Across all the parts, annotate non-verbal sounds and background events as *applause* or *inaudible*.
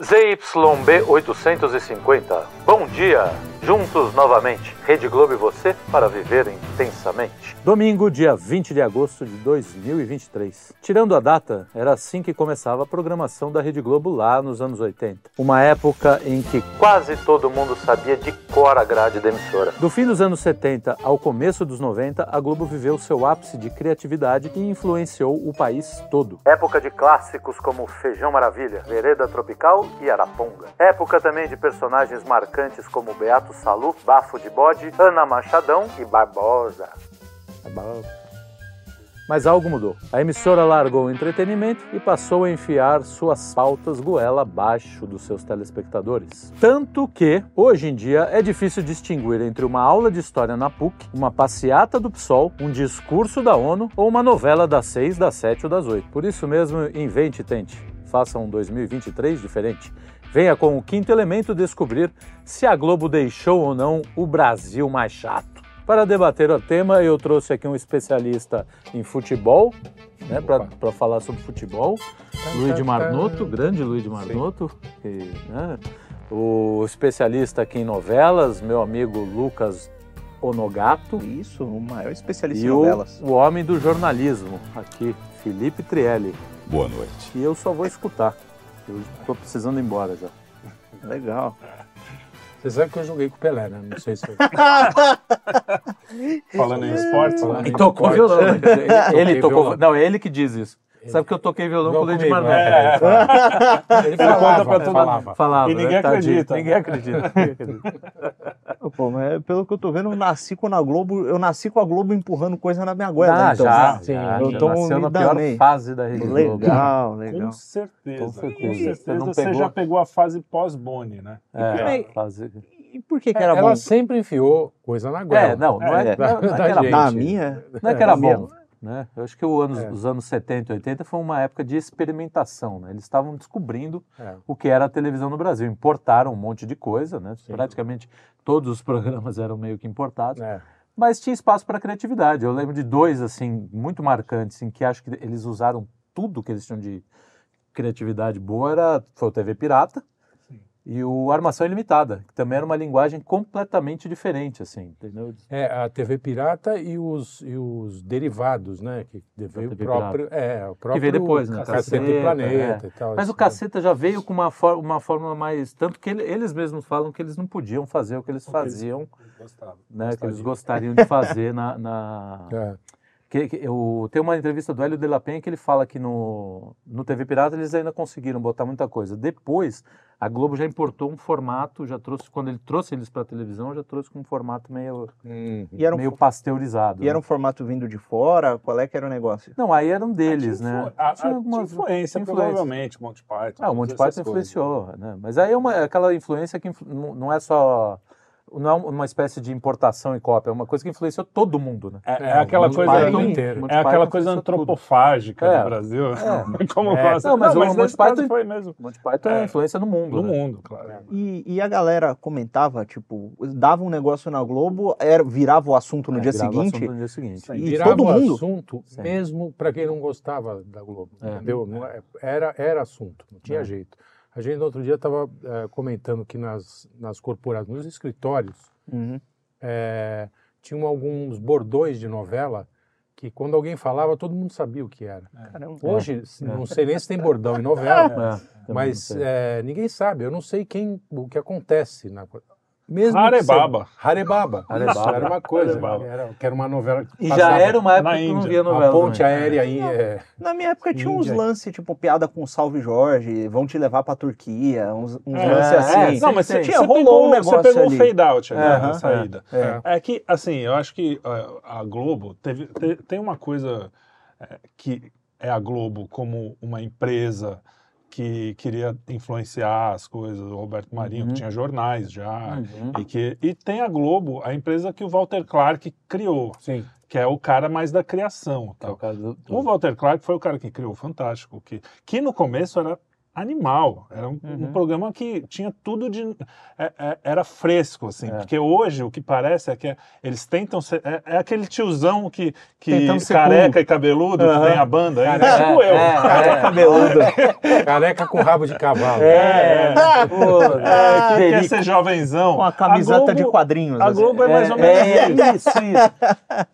ZYB 850. Bom dia! Juntos novamente, Rede Globo e você para viver intensamente. Domingo, dia 20 de agosto de 2023. Tirando a data, era assim que começava a programação da Rede Globo lá nos anos 80. Uma época em que quase todo mundo sabia de cor a grade da emissora. Do fim dos anos 70 ao começo dos 90, a Globo viveu seu ápice de criatividade e influenciou o país todo. Época de clássicos como Feijão Maravilha, Vereda Tropical e Araponga. Época também de personagens marcantes como Beato Salu, Bafo de Bode, Ana Machadão e Barbosa. Mas algo mudou. A emissora largou o entretenimento e passou a enfiar suas pautas goela abaixo dos seus telespectadores. Tanto que, hoje em dia, é difícil distinguir entre uma aula de história na PUC, uma passeata do PSOL, um discurso da ONU ou uma novela das seis, das sete ou das oito. Por isso mesmo, invente e tente. Faça um 2023 diferente. Venha com o quinto elemento descobrir se a Globo deixou ou não o Brasil mais chato. Para debater o tema, eu trouxe aqui um especialista em futebol, né, para falar sobre futebol, Luiz de Marnoto, grande Luiz de Marnoto, que, né, o especialista aqui em novelas, meu amigo Lucas Onogato. Isso, o maior especialista e em novelas. O, o homem do jornalismo, aqui, Felipe Trielli. Boa noite. E eu só vou escutar. Eu estou precisando ir embora já. Legal. Você sabe que eu joguei com o Pelé, né? Não sei se. *laughs* Falando em esportes, né? E tocou esporte. violão. né? *laughs* Ele Toquei tocou. violão. Não, é ele que diz isso. Sabe que eu toquei violão com o Luiz de comigo, Marnoto. é. Ele falava, conta pra todo falava. Falava, E ninguém né? Acredita. Ninguém acredita. *laughs* Ninguém acredita. Pô, mas pelo que eu tô vendo, eu nasci com a Globo, eu nasci com a Globo empurrando coisa na minha goela. Ah, então, já, né? sim, eu já tô nasceu na pior danei. fase da Rede Globo. Legal, Com legal. certeza. Com certeza. Com certeza. Você não Você pegou? já pegou a fase pós-Boni, né? É, E- fase... E por que que era Ela bom? sempre enfiou coisa na goela. é, não, não é, É, *laughs* não, não é que da era. Na minha? Não é que era bom. Né? Eu acho que anos, É. os anos 70 e 80 foi uma época de experimentação. Né? Eles estavam descobrindo É. o que era a televisão no Brasil. Importaram um monte de coisa, né? praticamente todos os *laughs* programas eram meio que importados. É. Mas tinha espaço para criatividade. Eu lembro de dois assim muito marcantes em que acho que eles usaram tudo que eles tinham de criatividade boa. Era, foi o TV Pirata e o Armação Ilimitada, que também era uma linguagem completamente diferente, assim, entendeu? É, a TV Pirata e os, e os derivados, né? Que veio o TV próprio. É, o próprio. veio depois, né? Cacete Caceta, e Planeta é. e tal. Mas isso, o Caceta já veio com uma, for uma forma mais. Tanto que ele- eles mesmos falam que eles não podiam fazer o que eles faziam, Gostava. né? Que eles gostariam de fazer na. na- *laughs* É. Que, que eu, tem uma entrevista do Hélio de la Penha que ele fala que no, no TV Pirata eles ainda conseguiram botar muita coisa. Depois, a Globo já importou um formato, já trouxe, quando ele trouxe eles para televisão, já trouxe com um formato meio, Uhum. E era um, meio pasteurizado. e era né? um formato vindo de fora? Qual é que era o negócio? Não, aí eram deles, Tinha né? a- a- Tinha algumas- influência, influência. provavelmente, Monty Python. Ah, o Monty Python coisas. influenciou, né? Mas aí é uma, aquela influência que influ- não é só. Não é uma espécie de importação e cópia, é uma coisa que influenciou todo mundo, né? É, é É, aquela o Monty coisa, Python é, inteiro. Monty aquela Python coisa tudo. antropofágica É. no Brasil. É. Como É. gosta. Não, mas o Monty nesse caso Python- foi mesmo. Monty Python é, É. influência no mundo. No né? mundo, claro. E, e a galera comentava, tipo, dava um negócio na Globo, era, virava o assunto no É, dia virava seguinte. assunto no dia seguinte. E Virava todo o mundo. assunto, Sim. mesmo para quem não gostava da Globo. É. Entendeu? Não é- era, era assunto, não tinha É. jeito. A gente, no outro dia, estava comentando que nas, nas corporações, nos escritórios, Uhum. é, tinham alguns bordões de novela que, quando alguém falava, todo mundo sabia o que era. Caramba. Hoje, não sei nem se tem bordão em novela, É, não mas sei. é, ninguém sabe. Eu não sei quem, o que acontece na mesmo. Harebaba. Isso era uma coisa. Era, que era uma novela. que E já era uma época que não via A novela. ponte também. aérea aí. É, Na minha época tinha uns lances, tipo, piada com Salve Jorge, vão te levar pra Turquia, uns, uns É, lances é, assim. Não, mas você, Tinha, você rolou pegou, um negócio você pegou ali. o fade out ali, Aham, na saída. é. É que, assim, eu acho que a Globo teve, te- tem uma coisa é, que é a Globo como uma empresa que queria influenciar as coisas, o Roberto Marinho, Uhum. que tinha jornais já, Uhum. e, que, e tem a Globo, a empresa que o Walter Clark criou, sim. que é o cara mais da criação. É o do- O Walter Clark foi o cara que criou o Fantástico, que, que no começo era animal. Era um, um Uhum. programa que tinha tudo de. é- é- era fresco, assim. É. Porque hoje o que parece é que é- eles tentam ser. É, é aquele tiozão que, que Tentando ser careca cool. e cabeludo, Aham. que tem a banda. Careca. Tipo eu. É, é. Cabeludo. *laughs* Careca com rabo de cavalo. É, pô, É, que que quer ser jovenzão. Com a camiseta Globo- de quadrinhos. A assim. Globo é mais ou menos É, isso. é isso, isso.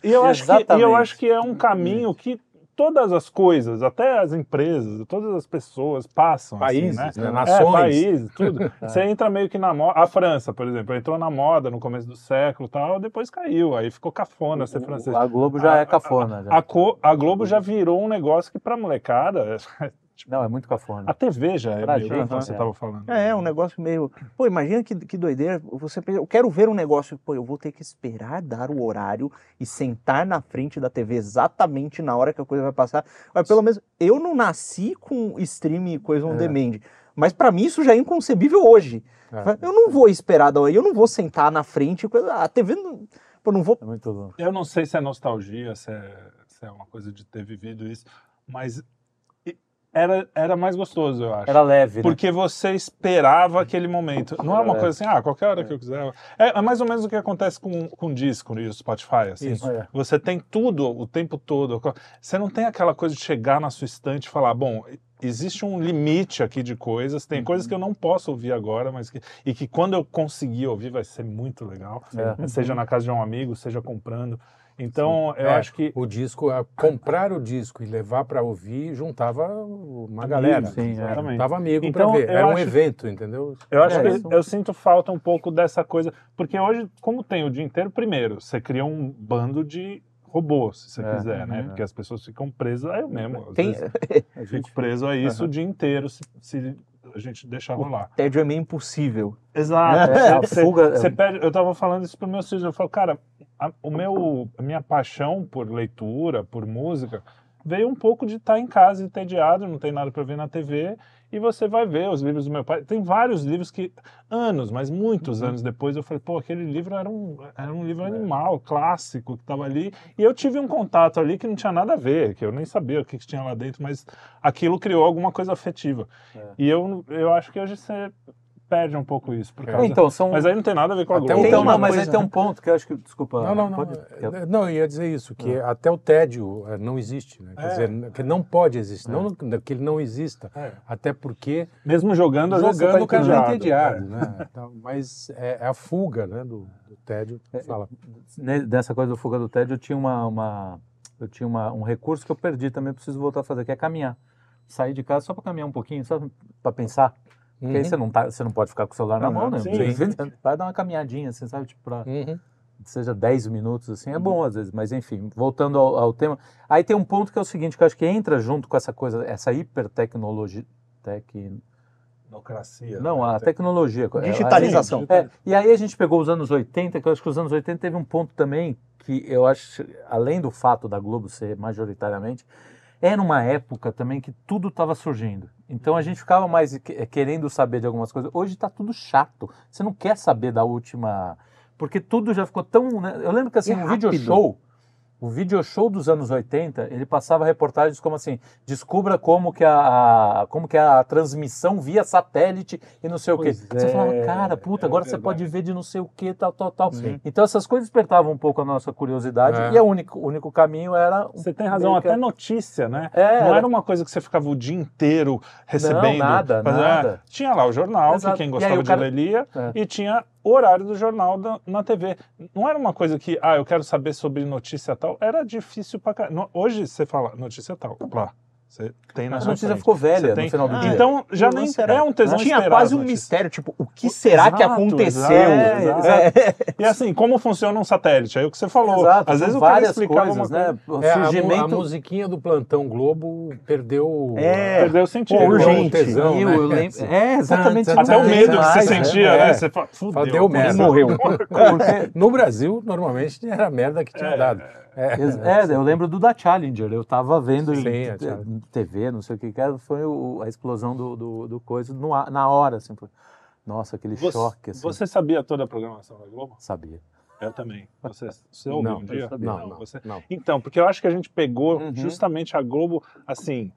E eu, acho que, e eu acho que é um caminho que todas as coisas, até as empresas, todas as pessoas passam. Países, assim, né? É, Nações. países, tudo. *laughs* Você entra meio que na moda. A França, por exemplo, entrou na moda no começo do século e tal, depois caiu. Aí ficou cafona ser francês. A Globo já é cafona. Já. A, co- a Globo já virou um negócio que pra molecada. Não, é muito cafona. A TV já é Pra meio gente, como você é. estava falando. É, é um negócio meio. Pô, imagina que, que doideira. Você pensa, eu quero ver um negócio. Pô, eu vou ter que esperar dar o horário e sentar na frente da TV exatamente na hora que a coisa vai passar. Mas pelo menos eu não nasci com stream e coisa on É. demand. Mas pra mim isso já é inconcebível hoje. É. Eu não vou esperar da hora, eu não vou sentar na frente. e coisa- A TV não. Pô, não vou. É muito louco. Eu não sei se é nostalgia, se é, se é uma coisa de ter vivido isso, mas era, era mais gostoso, eu acho. Era leve, né? Porque você esperava aquele momento. Não é uma coisa assim, ah, qualquer hora que eu quiser. É, é mais ou menos o que acontece com, com disco e o Spotify, assim. Isso. É. Você tem tudo o tempo todo. Você não tem aquela coisa de chegar na sua estante e falar, bom, existe um limite aqui de coisas, tem coisas que eu não posso ouvir agora, mas que, e que quando eu conseguir ouvir vai ser muito legal. É. Seja na casa de um amigo, seja comprando. Então, eu É, acho que O disco, comprar o disco e levar para ouvir, juntava uma galera. sim, é. Exatamente. Juntava amigo Então, para ver. Era um acho- evento, entendeu? Eu acho É, que eu sinto falta um pouco dessa coisa, porque hoje, como tem o dia inteiro, primeiro, você cria um bando de robôs, se você É, quiser, né? uhum. Porque as pessoas ficam presas, eu mesmo, Tem, vezes, *laughs* A fico gente- preso a isso Aham. o dia inteiro, se, se a gente deixar rolar. tédio é meio impossível. Exato. *laughs* É, a Você- fuga- você pede, eu tava falando isso para meus filhos, eu falo, cara, a, o meu, a minha paixão por leitura, por música, veio um pouco de estar em casa entediado, não tem nada para ver na TV, e você vai ver os livros do meu pai. Tem vários livros que, anos, mas muitos Uhum. anos depois, eu falei, pô, aquele livro era um, era um É. livro animal, clássico, que estava ali, e eu tive um contato ali que não tinha nada a ver, que eu nem sabia o que, que tinha lá dentro, mas aquilo criou alguma coisa afetiva. É. E eu, eu acho que hoje você perde um pouco isso. Por causa Então, são. mas aí não tem nada a ver com a Até Globo. Então, não, mas coisa, aí tem né? um ponto que eu acho que. Desculpa. Não, não, não. pode- É, Não, eu ia dizer isso, que até o tédio não existe, né? Quer É. dizer, que não pode existir, não que ele não exista. É. Até porque Mesmo jogando, às jogando tá o cara está entediado. entediado, né? *laughs* Então, mas é, é a fuga, né, do, do tédio. Fala. Ne- Dessa coisa do fuga do tédio, eu tinha uma, uma- eu tinha uma, um recurso que eu perdi também, preciso voltar a fazer, que é caminhar. Sair de casa só para caminhar um pouquinho, só para pensar. Porque aí Uhum. você não, tá, você não pode ficar com o celular na mão, né? sim. Você *laughs* Vai dar uma caminhadinha, assim, sabe? Tipo, pra, Uhum. seja 10 minutos, assim, é bom às vezes, mas enfim, voltando ao, ao tema. Aí tem um ponto que é o seguinte, que eu acho que entra junto com essa coisa, essa hipertecnologia. Tec... Democracia. Não, a tecnologia. Digitalização. É, e aí a gente pegou os anos 80, que eu acho que os anos 80 teve um ponto também que eu acho, além do fato da Globo ser majoritariamente, era uma época também que tudo estava surgindo. Então a gente ficava mais que- querendo saber de algumas coisas. Hoje está tudo chato. Você não quer saber da última. Porque tudo já ficou tão. né? Eu lembro que assim, o rápido. video show. O video show dos anos 80, ele passava reportagens como assim, descubra como que a, a- como que é a transmissão via satélite e não sei o quê. Pois Você é, falava, cara, puta, é agora você verdade. pode ver de não sei o quê, tal, tal, tal. Sim. Então essas coisas despertavam um pouco a nossa curiosidade É. e o único, único caminho era... um- Você tem razão, que- até notícia, né? É, Não era uma coisa que você ficava o dia inteiro recebendo. nada, Mas, é, nada. tinha lá o jornal, Exato. que quem gostava aí de cara- ler lia, É. e tinha o horário do jornal da- na TV. Não era uma coisa que, ah, eu quero saber sobre notícia tal. Era difícil pra caramba. No- Hoje você fala notícia tal, lá. Você tem na A sua notícia frente. ficou velha tem- no final do dia. Então já nem era- é um tesão Tinha esperar quase as um mistério, tipo, o que será que Exato, aconteceu? exato, exato. É. E assim, como funciona um satélite? Aí o que você falou. Exato, Às vezes o cara várias explicava coisas, uma né? O É, a mu- a, surgimento... musiquinha do Plantão Globo perdeu... É. Perdeu o sentido. Pô, urgente. o tesão, Eu, né? eu lembro- É, exatamente. Até o medo que você né? sentia, É. né? Você fala, fudeu. Deu merda. morreu. *laughs* No Brasil, normalmente, era a merda que tinha É. dado. É. *laughs* É, eu lembro do da Challenger. Eu tava vendo Sim, em. TV, não sei o que que era, foi o- a explosão do, do, do coisa no na hora, assim. foi- Nossa, aquele Você, choque, assim. você sabia toda a programação da Globo? sabia. Eu também. Você, *laughs* você ouviu Não, um dia? sabia. Não, não, você... não. Então, porque eu acho que a gente pegou Uhum. justamente a Globo, assim,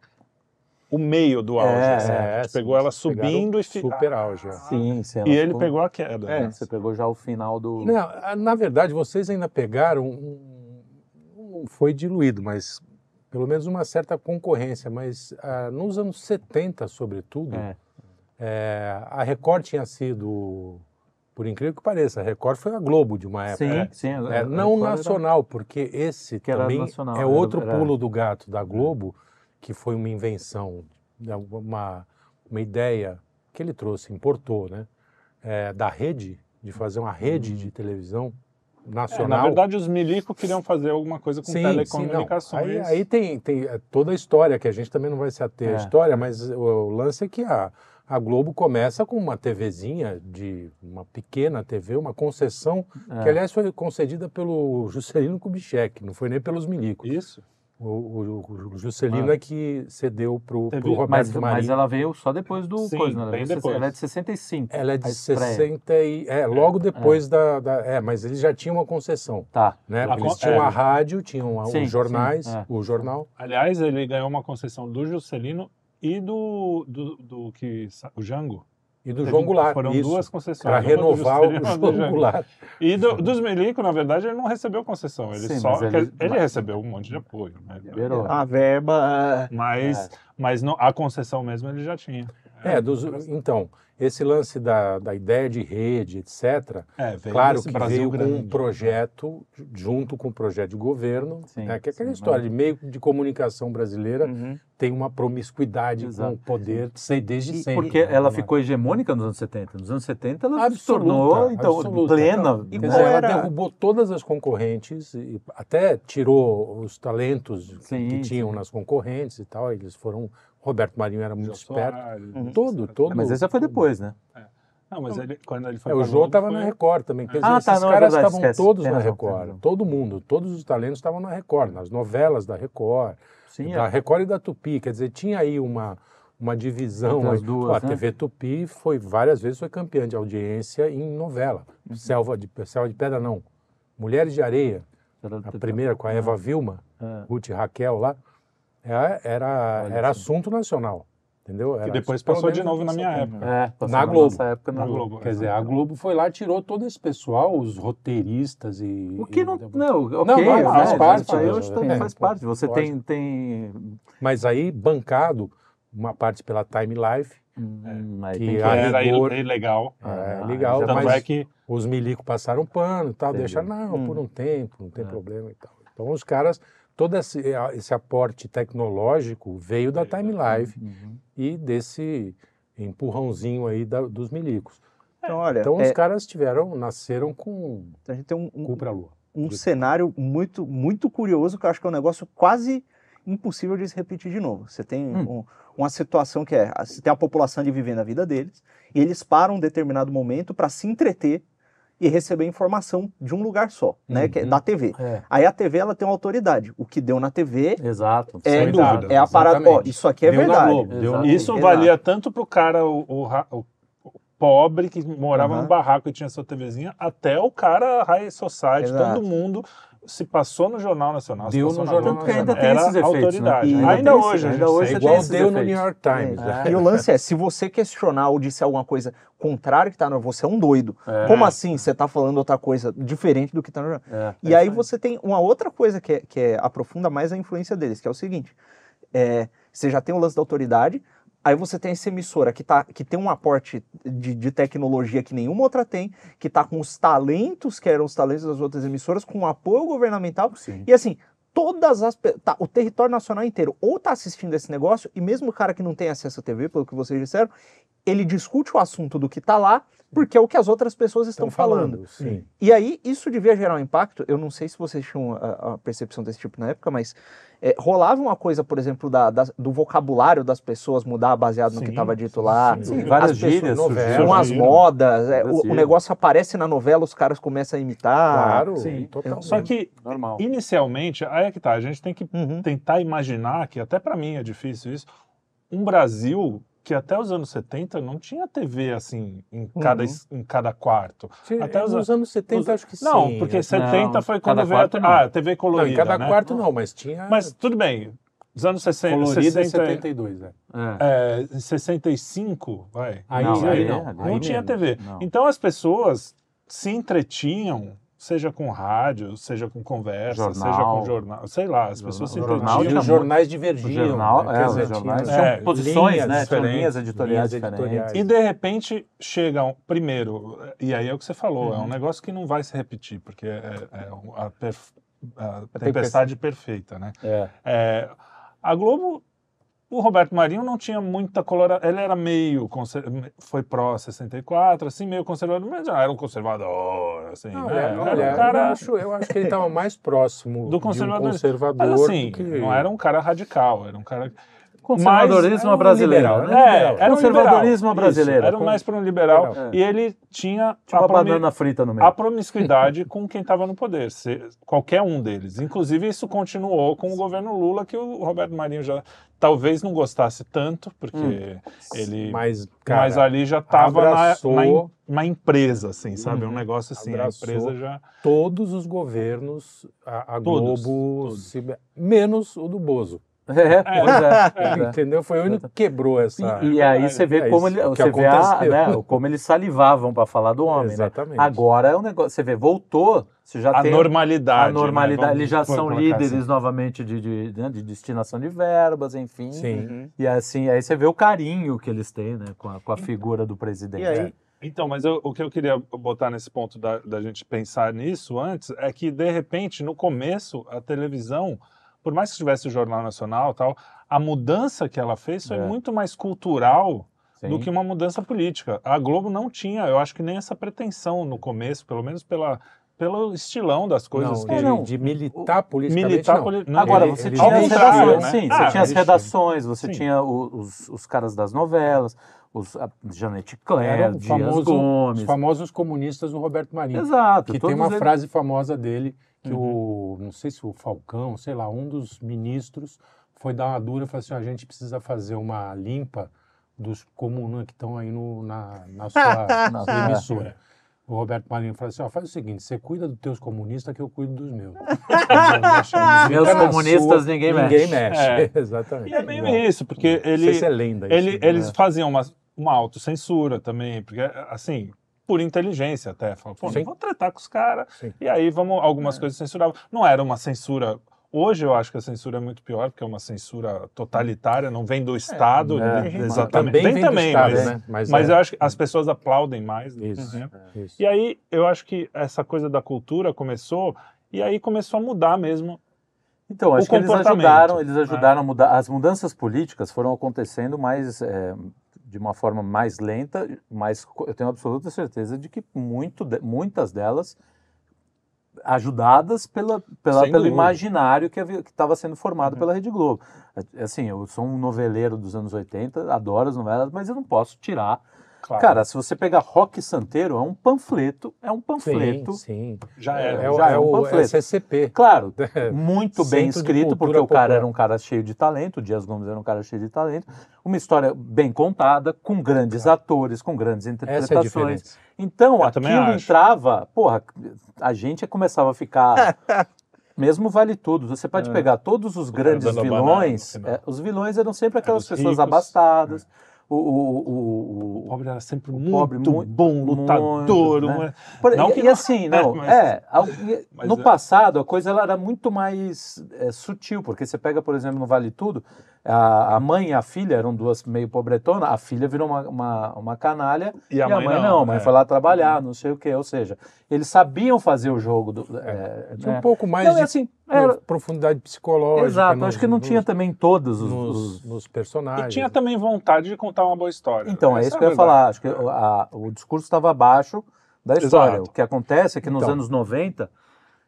o meio do auge. É, assim. é, A gente sim, pegou ela subindo e fi- Super auge. é. Sim, sim. E ele ficou- pegou a queda. É, né? você pegou já o final do. Não, na verdade, vocês ainda pegaram. um- foi diluído, mas pelo menos uma certa concorrência. Mas ah, nos anos 70, sobretudo, É. é, a Record tinha sido, por incrível que pareça, a Record foi a Globo de uma época. Sim, sim. É, não nacional, porque esse Que era também nacional, é era- outro era- pulo do gato da Globo, que foi uma invenção, uma, uma ideia que ele trouxe, importou, né? é, da rede, de fazer uma rede Hum. de televisão É, nacional. na verdade, os milico queriam fazer alguma coisa com Sim, telecomunicações. Sim. Aí, aí tem, tem é, toda a história, que a gente também não vai se ater à É. história, mas o, o lance é que a, a Globo começa com uma TVzinha, de uma pequena TV, uma concessão, É. que aliás foi concedida pelo Juscelino Kubitschek, não foi nem pelos milicos. Isso. O, o- o Juscelino Ah. é que cedeu para o Roberto Mas, Marinho. mas ela veio só depois do Sim, coisa, né? Ela bem veio depois. Ela é de 65. Ela é de estreia. 60 e... É, logo depois da, da... É, mas eles já tinham uma concessão, Tá. né? A Eles con- tinham é. a rádio, tinham a- Sim, os jornais, sim, é. o jornal. Aliás, ele ganhou uma concessão do Juscelino e do, do, do que o Jango. E do João Goulart, Foram isso. duas concessões. Para renovar o e João. Goulart. E do- dos milico, na verdade, ele não recebeu concessão. Ele Sim, só. mas ele- quer- ele recebeu um monte de apoio. Né? A verba. Mas, mas não, a concessão mesmo ele já tinha. É, dos, então, esse lance da, da ideia de rede, etc., É, claro que Brasil veio com um projeto, junto com o projeto de governo, Sim, né, que é aquela sim, história mas- de meio de comunicação brasileira Uhum. tem uma promiscuidade Exato. com o poder desde E sempre. porque né, ela uma- ficou hegemônica nos anos 70. Nos anos 70 ela se Absoluta, tornou então, absoluta. plena. E né? qual dizer, ela era- derrubou todas as concorrentes, e até tirou os talentos Sim, que tinham nas concorrentes e tal. Eles foram. Roberto Marinho era muito Jô esperto. Soares, Uhum. Todo, todo. Mas essa foi depois, né? Não, mas ele, quando ele foi É, o João estava foi- na Record também. Quer dizer, Ah, tá, esses não, é caras verdade, estavam esquece. todos Tem na Record. razão. Todo mundo, todos os talentos estavam na Record, nas novelas da Record, Sim, da é. Record e da Tupi. Quer dizer, tinha aí uma, uma divisão. Entre as duas, a né? TV Tupi foi várias vezes foi campeã de audiência em novela. Uhum. Selva, de, Selva de Pedra, não. Mulheres de Areia, a primeira com a Eva Vilma, É. Ruth e Raquel lá, é- era, era só. assunto nacional. Entendeu? Que Era depois pelo passou de novo na minha 70. época. É, passou Na Globo. nossa época na Na Globo. Globo. Quer dizer, a Globo foi lá, tirou todo esse pessoal, os roteiristas e. O que não. Não, ok, Não, não, faz né, parte, Isso aí né, eu acho que também é, faz parte. Você lógico. tem. tem... Mas aí, bancado, uma parte pela Time Life, Hum, aí Que era rigor- ilegal. é Ah, legal, mas é que os milico passaram pano e tal, Entendi. deixaram, não, por um tempo, não tem É. problema e tal. Então os caras, todo esse, esse aporte tecnológico veio da Time Life Uhum. e desse empurrãozinho aí da- dos milicos. Então, olha, Então é, os caras tiveram, nasceram com a gente tem um, um- lua. um cenário muito, muito curioso que eu acho que é um negócio quase impossível de se repetir de novo. Você tem Hum. um- uma situação que é, você tem a população ali vivendo a vida deles e eles param um determinado momento para se entreter e receber informação de um lugar só, né, que é Uhum. da TV. É, Aí a TV ela tem uma autoridade. O que deu na TV exato. é, Sem dúvida, é a parada. Ó, isso aqui é Deu verdade. Globo, isso Exato. valia tanto pro cara, o, o o- pobre que morava Aham. no barraco e tinha sua TVzinha, até o cara high society, Exato. todo mundo se passou no Jornal Nacional. se Deu passou no na Jornal Porque ainda tem era esses efeitos, autoridade. né? E Ainda, ainda tem esse- hoje, ainda hoje você igual deu no. New York Times. É. né? E o lance é, se você questionar ou disser alguma coisa contrária que tá no você é um doido. É. Como assim você tá falando outra coisa diferente do que tá no jornal? É, E é aí você tem uma outra coisa que, é, que é- aprofunda mais a influência deles, que é o seguinte: é, você já tem o lance da autoridade, aí você tem essa emissora que, tá, que tem um aporte de, de tecnologia que nenhuma outra tem, que tá com os talentos que eram os talentos das outras emissoras, com um apoio governamental, Sim. e assim, todas as. Tá, o território nacional inteiro ou tá assistindo esse negócio, e mesmo o cara que não tem acesso à TV, pelo que vocês disseram, ele discute o assunto do que tá lá, porque é o que as outras pessoas estão, falando. Sim. E aí, isso devia gerar um impacto. Eu não sei se vocês tinham a, a percepção desse tipo na época, mas é, rolava uma coisa, por exemplo, da, da- do vocabulário das pessoas mudar baseado no que Sim, estava dito lá. sim. Sim, várias As pessoas- gírias novelas, surgiram. Com as modas, é, o, o negócio aparece na novela, os caras começam a imitar. Claro, sim. totalmente. Só que, Normal. inicialmente, aí é que tá, a gente tem que Uhum. tentar imaginar, que até para mim é difícil isso, um Brasil que até os anos 70 não tinha TV assim em cada, Uhum. es- em cada quarto. Sim, Até os nos anos 70 Os- acho que não, sim. porque né? 70 Não, foi quando veio a, quarto não. ah, a TV Não, colorida, em cada né? quarto não, mas tinha. Mas tudo bem, Dos anos 60, Colorida é 60, 72, é. É. é, 65, vai. Aí, Não, aí aí- não. aí não tinha menos, TV. não. Então as pessoas se entretinham, seja com rádio, seja com conversa, Jornal. seja com jornal, sei lá, as pessoas se Jornal. E tinha os jornais divergiam. Jornal, né? é, Quer os dizer, jornais é, posições, linhas né? Diferentes, linhas editoriais linhas diferentes. E de repente chegam, primeiro, e aí é o que você falou, Uhum. é um negócio que não vai se repetir, porque é, é a, perf- a tempestade perfeita, né? É. É, a Globo, o Roberto Marinho não tinha muita coloração, ele era meio, foi pró-64, assim, meio conservador, mas já era um conservador, assim, Não, né? olha, Era olha, um cara... eu, acho, eu acho que ele estava mais próximo Do conservador. um conservador Mas assim, que... não era um cara radical, era um cara... Conservadorismo é um brasileiro, liberal, né? É, era um Conservadorismo liberal, brasileiro. Isso, era mais para um liberal. Liberal. E ele tinha, uma a, banana frita no meio. a promiscuidade com quem estava no poder, se- qualquer um deles. Inclusive, isso continuou com o governo Lula, que o Roberto Marinho já talvez não gostasse tanto, porque Hum. ele. Mas, cara, mas ali já estava na, na, na empresa, assim, sabe? Uhum. Um negócio assim, Abraçou. a empresa já. todos os governos, a, a Todos, Globo, todos. se- menos o do Bozo. *laughs* É, pois é. é. Entendeu? Foi o único que quebrou essa... E, e aí você vê É como ele, você vê a, né, como eles salivavam para falar do homem, né? Exatamente. Agora é um negócio, você vê, voltou, você já A tem normalidade. a normalidade, né? Eles já são colocar líderes assim. novamente de, de, né, de destinação de verbas, enfim. Sim. Uhum. E assim, aí você vê o carinho que eles têm, né, com a, com a figura do presidente. E aí, Então, mas eu- o que eu queria botar nesse ponto da, da gente pensar nisso antes é que, de repente, no começo, a televisão, por mais que tivesse o Jornal Nacional tal, a mudança que ela fez foi É. muito mais cultural Sim. do que uma mudança política. A Globo não tinha, eu acho que nem essa pretensão no começo, pelo menos pela, pelo estilão das coisas não, que... de, não. de militar politicamente, Militar não. poli- não, Agora, ele- você ele- tinha as redações, né? sim, Ah, você tinha as redações, você Sim. tinha os, os caras das novelas, os, a Janete Claire, Dias famoso- Gomes. Os famosos comunistas do Roberto Marinho. Exato. Que tem uma eles- frase famosa dele, que Uhum. o, não sei se o Falcão, sei lá, um dos ministros foi dar uma dura e falou assim, a gente precisa fazer uma limpa dos comunas que estão aí no, na, na sua *laughs* Na- emissora. O Roberto Marinho falou assim, ó, faz o seguinte, você cuida dos teus comunistas que eu cuido dos meus. *laughs* Meus comunistas sua, ninguém Ninguém mexe. mexe. É. *laughs* Exatamente. E é meio isso, porque Não ele... sei se é lenda isso, Ele- né? eles faziam uma, uma autocensura também, porque, assim, por inteligência até. Falavam, pô, Sim. não vou tratar com os caras. E aí vamos, algumas coisas censuravam. Não era uma censura. Hoje eu acho que a censura é muito pior, porque é uma censura totalitária, não vem do Estado. é, mas exatamente. Também Vem vem também, Estado, mas, né? Mas, mas é, eu acho que as pessoas aplaudem mais. Isso. né? isso. E aí eu acho que essa coisa da cultura começou, e aí começou a mudar mesmo. Então, acho que eles ajudaram, eles né? ajudaram a mudar. As mudanças políticas foram acontecendo mais é, de uma forma mais lenta, mas eu tenho absoluta certeza de que muito de- muitas delas ajudadas pela, pela- pelo dúvida. imaginário que estava sendo formado pela Rede Globo. É, Assim, eu sou um noveleiro dos anos 80, adoro as novelas, mas eu não posso tirar. Claro, Cara, se você pegar Rock Santeiro, é um panfleto, é um Sim, panfleto. sim. já é. É, o- já é é um o panfleto. SCP. Claro, *laughs* muito bem escrito, porque o cara Popular. era um cara cheio de talento, o Dias Gomes era um cara cheio de talento. Uma história bem contada, com grandes atores, com grandes Essa é a interpretações. então, Eu aquilo entrava, porra, a gente começava a ficar. *laughs* Mesmo vale tudo. Você pode É. pegar todos os grandes vilões. final. é, os vilões eram sempre aquelas pessoas ricos, abastadas. O, o, o, O o, pobre era sempre O muito pobre, muito- bom, lutador. muito, né? Por- Não e, e assim, *laughs* não, mas- é, no é. passado a coisa ela era muito mais é, sutil, porque você pega, por exemplo, no Vale Tudo, a, a mãe e a filha eram duas meio pobretonas, a filha virou uma, uma, uma canalha E a mãe, não, a mãe é. foi lá trabalhar, não sei o quê, ou seja, eles sabiam fazer o jogo do... é, Tinha né? um pouco mais Não, e de assim, era- profundidade psicológica. exato, nos- acho que não nos- tinha também todos os... nos, os- nos E personagens. tinha também vontade de contar uma boa história. Então, é Essa isso que eu ia a falar. Acho que o- a- o discurso estava abaixo da história. Exato. O que acontece é que nos Então. anos 90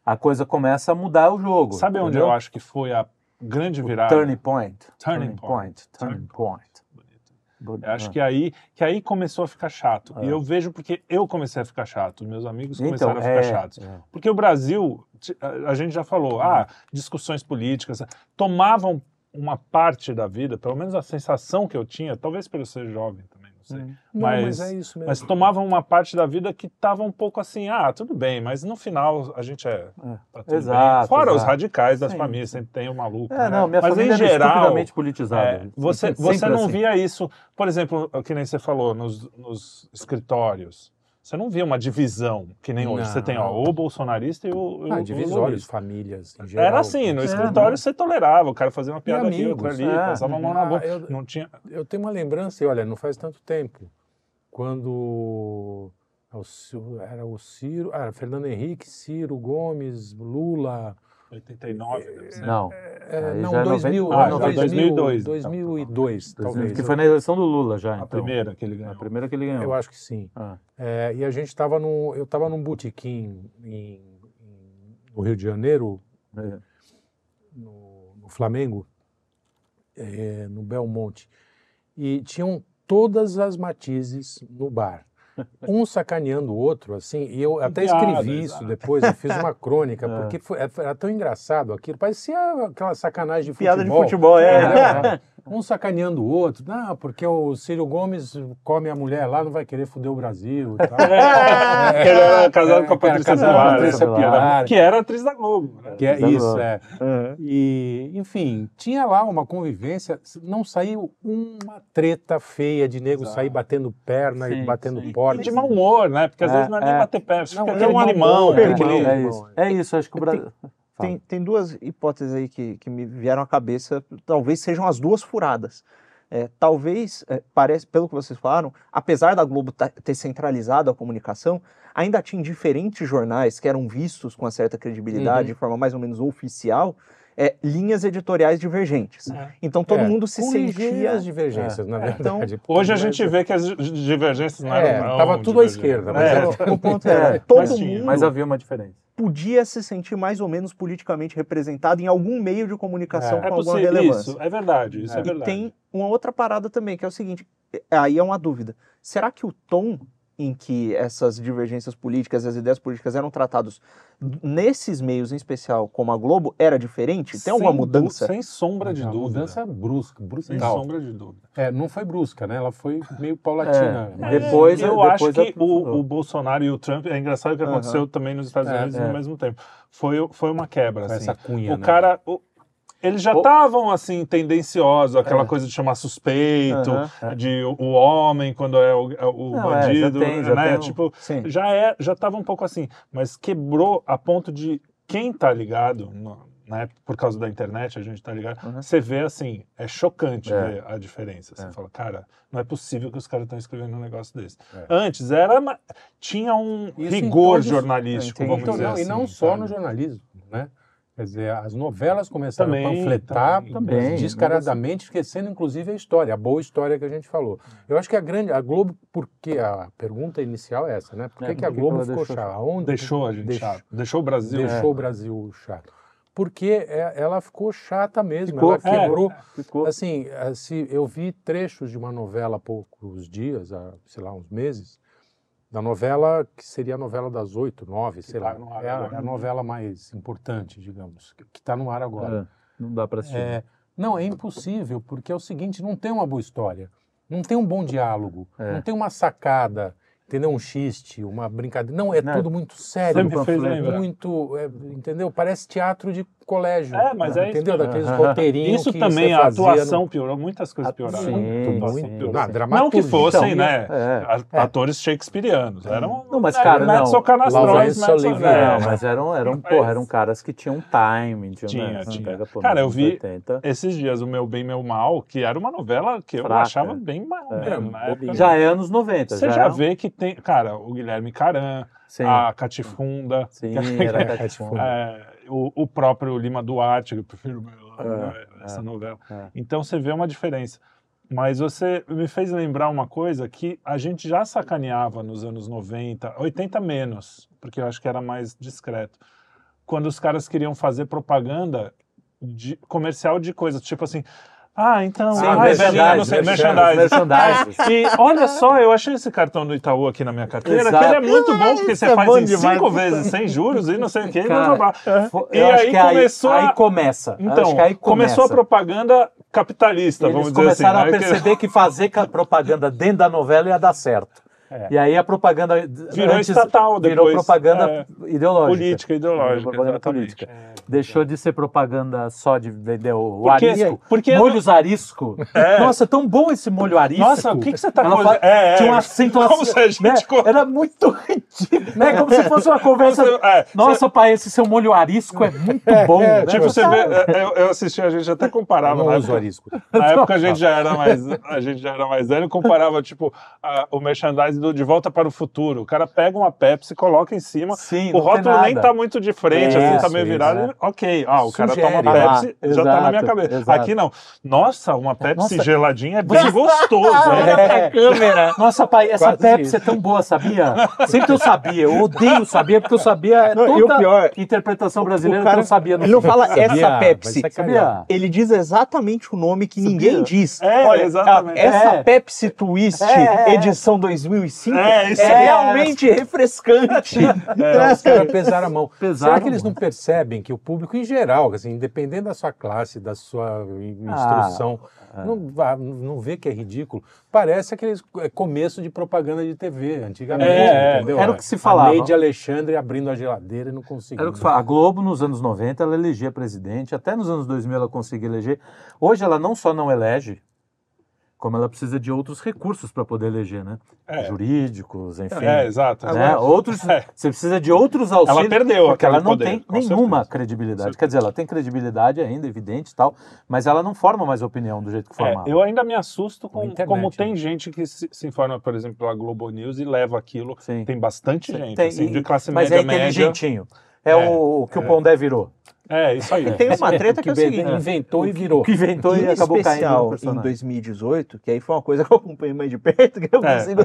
a coisa começa a mudar o jogo. Sabe onde entendeu? eu acho que foi a grande O virada? Turning point. Turning point. Turning Turning point. Eu acho que aí, que aí começou a ficar chato. É. E eu vejo porque eu comecei a ficar chato, meus amigos Então, começaram a ficar é, chatos. é. Porque o Brasil, a gente já falou, ah, discussões políticas, tomavam uma parte da vida, pelo menos a sensação que eu tinha, talvez por eu ser jovem também, sei. Hum. Não, Mas- mas, é isso mesmo. Mas tomavam uma parte da vida que tava um pouco assim, ah, tudo bem, mas no final a gente é. tá tudo Exato, bem. Fora os exato. radicais das Sim. famílias, sempre tem o maluco. É, né? não, minha mas família em era geral, politizada. é, você, Sempre você não assim. via isso, por exemplo, que nem você falou, nos, nos escritórios. Você não via uma divisão, que nem hoje. Não. Você tem ó, o bolsonarista e o, Ah, o- o divisórios, lulista. famílias, em geral. Era assim, no É, escritório não. você tolerava, o cara fazia uma piada aqui, amigos, outra ali, é. passava a mão na Ah, boca. eu- Não tinha. Eu tenho uma lembrança, e olha, não faz tanto tempo, quando o Ci- era o Ciro, ah, era Fernando Henrique, Ciro Gomes, Lula, 89, deve ser. Não, é, não, já é 2000, 90, ah, não, já 2002, 2002, 2002, talvez. que foi na eleição do Lula já, A então. primeira que ele A ganhou. primeira que ele ganhou. Eu acho que sim. Ah, É, e a gente estava num, eu estava num botequim em, em- no Rio de Janeiro, é. no, no Flamengo, é, no Belmonte, e tinham todas as matizes no bar. Um sacaneando o outro, assim, e eu até Piada, escrevi isso exato. depois, eu fiz uma crônica, *laughs* É. porque foi- era tão engraçado aquilo, parecia aquela sacanagem de Piada de futebol. futebol, é. É, um sacaneando o outro, não, porque o Ciro Gomes come a mulher lá, não vai querer foder o Brasil e tal. *laughs* É, que ele era casado com a era Patrícia Pilar, né? Pilar. que era atriz da Globo. né? Que é Tá isso, bom. é. Uhum. E, enfim, tinha lá uma convivência, não saiu uma treta feia de nego Exato. sair batendo perna Sim, e batendo sim. porta. De mau humor, né? Porque às É, vezes não é nem é. bater pé, você Não, fica é aquele mau limão. humor, aquele- limão. É isso. É isso, acho que o Tem- Brasil. Tem, tem duas hipóteses aí que, que me vieram à cabeça, talvez sejam as duas furadas. É, talvez, é, parece, pelo que vocês falaram, apesar da Globo ter centralizado a comunicação, ainda tinha diferentes jornais que eram vistos com uma certa credibilidade, Uhum. de forma mais ou menos oficial, é, linhas editoriais divergentes. É. Então todo É, mundo se com sentia. ligeiras divergências, na É, então, verdade. Hoje a gente vê que as divergências não É, eram. não tava tudo à esquerda, mas É. era- *laughs* O ponto era, É, *laughs* todo mas tinha. mundo Mas havia uma diferença. podia se sentir mais ou menos politicamente representado em algum meio de comunicação É. com É alguma relevância. isso, é verdade, isso é, É. E verdade. tem uma outra parada também, que é o seguinte, é- aí é uma dúvida. Será que o tom em que essas divergências políticas, as ideias políticas eram tratados nesses meios em especial, como a Globo, era diferente? Tem alguma Sem mudança? du- Sem sombra de dúvida. mudança brusca, Sem brutal. sombra de dúvida. É, não foi brusca, né? Ela foi meio paulatina. É, Depois- eu depois acho que aprofundou. o, o Bolsonaro e o Trump, é engraçado que aconteceu também nos Estados É, Unidos é. no mesmo tempo. Foi, foi uma quebra, assim. essa cunha, o né? cara... o- eles já O- estavam, assim, tendenciosos, aquela É. coisa de chamar suspeito, Aham. de o, homem quando é o, é o Não, é, já bandido, tem- já né? tem um- Tipo, Sim. já é, já estava um pouco assim, mas quebrou a ponto de quem tá ligado, no- época, por causa da internet, a gente tá ligado, Uhum. você vê assim, é chocante É. ver a diferença. Você É. fala, cara, não é possível que os caras estão escrevendo um negócio desse. É. Antes era, tinha um Isso em rigor todos- jornalístico, Entendi. vamos Então, dizer não, assim. e não só sabe? no jornalismo, né? Quer dizer, as novelas começaram Também, a panfletar também. Descaradamente, esquecendo inclusive a história, a boa história que a gente falou. Eu acho que a grande, a Globo, porque a pergunta inicial é essa, né? Por que, É, que a Globo ficou deixou chata? Aonde Deixou a gente Deixou. chato. Deixou o Brasil. deixou o Brasil chato? Porque é- ela ficou chata mesmo, Ficou, ela quebrou. Ficou. Assim, se eu vi trechos de uma novela há poucos dias, há, sei lá, uns meses, da novela que seria a novela das oito, nove, sei tá lá. É a, é a novela mais importante, digamos, que está no ar agora. É, não dá pra assistir. É, não, é impossível, porque é o seguinte, não tem uma boa história, não tem um bom diálogo, É. não tem uma sacada, entendeu? Um xiste, uma brincadeira. Não, é Não, tudo muito sério, Sempre fez lembrar. muito, é, entendeu? Parece teatro de colégio. É, mas é isso Entendeu? mesmo. Daqueles roteirinhos Isso que também, você a fazia no- atuação piorou, muitas coisas Ah, pioraram. sim, muito, sim, muito. sim. piorou. Na Não que dramaturgia. fossem, Então, né, é. a- atores shakespearianos. Eram Não, mas, cara, Mads não. Mads Olivier. Não, mas eram, eram, Mas- porra, eram caras que tinham timing. Tinham, Tinha, né, tinha. pega, pô, Cara, eu vi- 80. Esses dias, o Meu Bem, Meu Mal, que era uma novela que eu Fraca. achava bem mal É. Já é anos 90. Você já, é vê que tem, cara, o Guilherme Caran, Sim, a Catifunda, sim era É, *laughs* Catifunda. é, o, o próprio Lima Duarte, que eu prefiro É, né, essa é, novela. é. Então você vê uma diferença. Mas você me fez lembrar uma coisa que a gente já sacaneava nos anos 90, 80 menos, porque eu acho que era mais discreto. Quando os caras queriam fazer propaganda de, comercial de coisas, tipo assim, ah, então, Sim, ah, merchandise, merchandise. merchandise. E olha só, eu achei esse cartão do Itaú aqui na minha carteira, Exato. que ele é muito bom, porque você é faz em demais. cinco vezes sem juros e não sei o que. Cara, blá, blá, blá. Fo- E aí que aí, começou a- aí começou. Então, acho que aí começou a começa. propaganda capitalista, eles vamos dizer assim. começaram né? a perceber que fazer propaganda dentro da novela ia dar certo. É. E aí a propaganda Virou estatal virou depois, propaganda é. ideológica. Política, ideológica. Propaganda política. Deixou de ser propaganda só de vender o, o Porque- arisco. porque- Molhos arisco. É. Nossa, tão bom esse molho arisco. Nossa, o que, que você tá Ela coisa- fala- É, é. Tinha um acento Como se a gente né? Era muito ridículo. Né? Como se fosse uma conversa. Você- é, Nossa, pai, esse seu molho arisco é muito bom. é, né? Tipo, você vê, é, eu, eu assisti, a gente até comparava. Eu não uso arisco. Na época a gente já era mais, a gente já era mais velho, comparava tipo a- o merchandising do De Volta para o Futuro. O cara pega uma Pepsi, coloca em cima, Sim, o não rótulo nem tá muito de frente, É, assim, tá meio isso, virado. é. e- Ok, ah, o cara Sugere. toma Ah, Pepsi, já tá na minha exato, cabeça. exato. Aqui não. Nossa, uma Pepsi Nossa. geladinha é bem gostoso. Olha É. pra câmera. Nossa, pai, essa Quase Pepsi isso. é tão boa, sabia? Sempre eu sabia. Eu odeio saber, porque eu sabia é Não, e toda pior, interpretação brasileira o cara- que eu sabia. no Ele não fala Sabia, essa Pepsi. Sabia? Ele diz exatamente o nome que Sabia? ninguém diz. É, Olha, exatamente. essa É. Pepsi Twist, É, é. edição 2005, É, isso é realmente refrescante. É, Os caras pesaram a mão. Pesaram, Será que eles não percebem que o público em geral, assim, independente da sua classe, da sua Ah, instrução, não, vá- não vê que é ridículo? Parece aqueles é, começo de propaganda de TV, antigamente, É, é, entendeu? era o que se falava. A Neide Alexandre abrindo a geladeira e não conseguiu. Era o que se fala. A Globo, nos anos 90, ela elegia presidente. Até nos anos 2000 ela conseguia eleger. Hoje ela não só não elege, como ela precisa de outros recursos para poder eleger, né? É. Jurídicos, enfim. É, exato. né? Outros, É. Você precisa de outros auxílios. Ela perdeu porque ela não poder, tem nenhuma certeza. credibilidade. Quer dizer, ela tem credibilidade ainda, evidente e tal, mas ela não forma mais opinião do jeito que É, formava. eu ainda me assusto com internet, como né? tem gente que se, se informa, por exemplo, pela Globo News e leva aquilo. Sim. Tem bastante gente, Tem, assim, e- de classe mas média, é média. inteligentinho. É, É, o, o que o Pondé virou. É, isso aí. Tem uma treta que é o que seguinte. inventou e virou. Que inventou em e acabou caindo em personagem. 2018, que aí foi uma coisa que eu acompanhei mais de perto, *laughs* que eu É, consigo.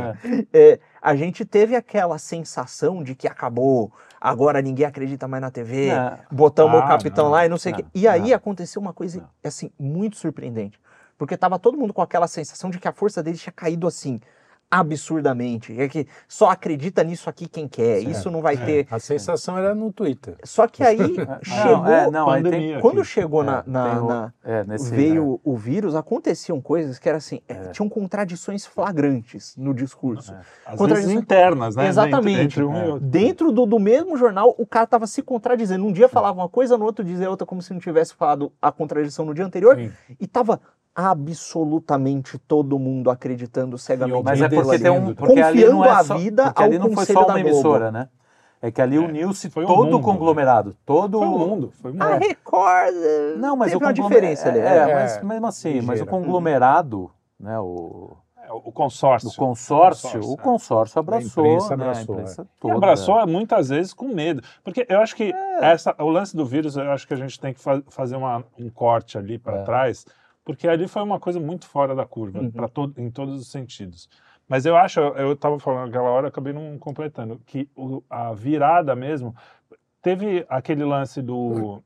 é, a gente teve aquela sensação de que acabou, agora ninguém acredita mais na TV, Não. botamos Ah, o capitão não, lá e não sei o quê. E aí não. aconteceu uma coisa assim muito surpreendente, porque tava todo mundo com aquela sensação de que a força deles tinha caído assim absurdamente, é que só acredita nisso aqui quem quer, isso não vai ter. A sensação era no Twitter. Só que aí chegou *laughs* Não, é, não, aí tem- quando chegou na, na- tem o- na- é, nesse- veio o vírus, aconteciam coisas que era assim, é, tinham contradições flagrantes no discurso. Às Contra vezes isso- internas, né? Exatamente. Entre um. Dentro do, do mesmo jornal, o cara tava se contradizendo. Um dia falava uma coisa, no outro dizia outra, como se não tivesse falado a contradição no dia anterior. Sim. E tava absolutamente todo mundo acreditando cegamente. Mas é porque ali. tem um. Porque ali Confiando não é a só, vida porque ao ali não foi só da uma emissora, né? É que ali uniu-se foi o todo mundo, o conglomerado. Todo Foi o mundo. Foi o mundo. A Record eh, Não, mas teve o uma diferença ali. É, né? é, mas É, mesmo assim, mas o ligeira. conglomerado, né, o, É, o consórcio. o consórcio, Consórcio, o consórcio abraçou, imprensa né, abraçou, a imprensa E toda. abraçou muitas vezes com medo. Porque eu acho que É. essa, o lance do vírus, eu acho que a gente tem que fa- fazer uma- um corte ali para É. trás, porque ali foi uma coisa muito fora da curva, Uhum. pra todo, em todos os sentidos. Mas eu acho, eu estava falando naquela hora, acabei não completando, que o- a virada mesmo. Teve aquele lance do.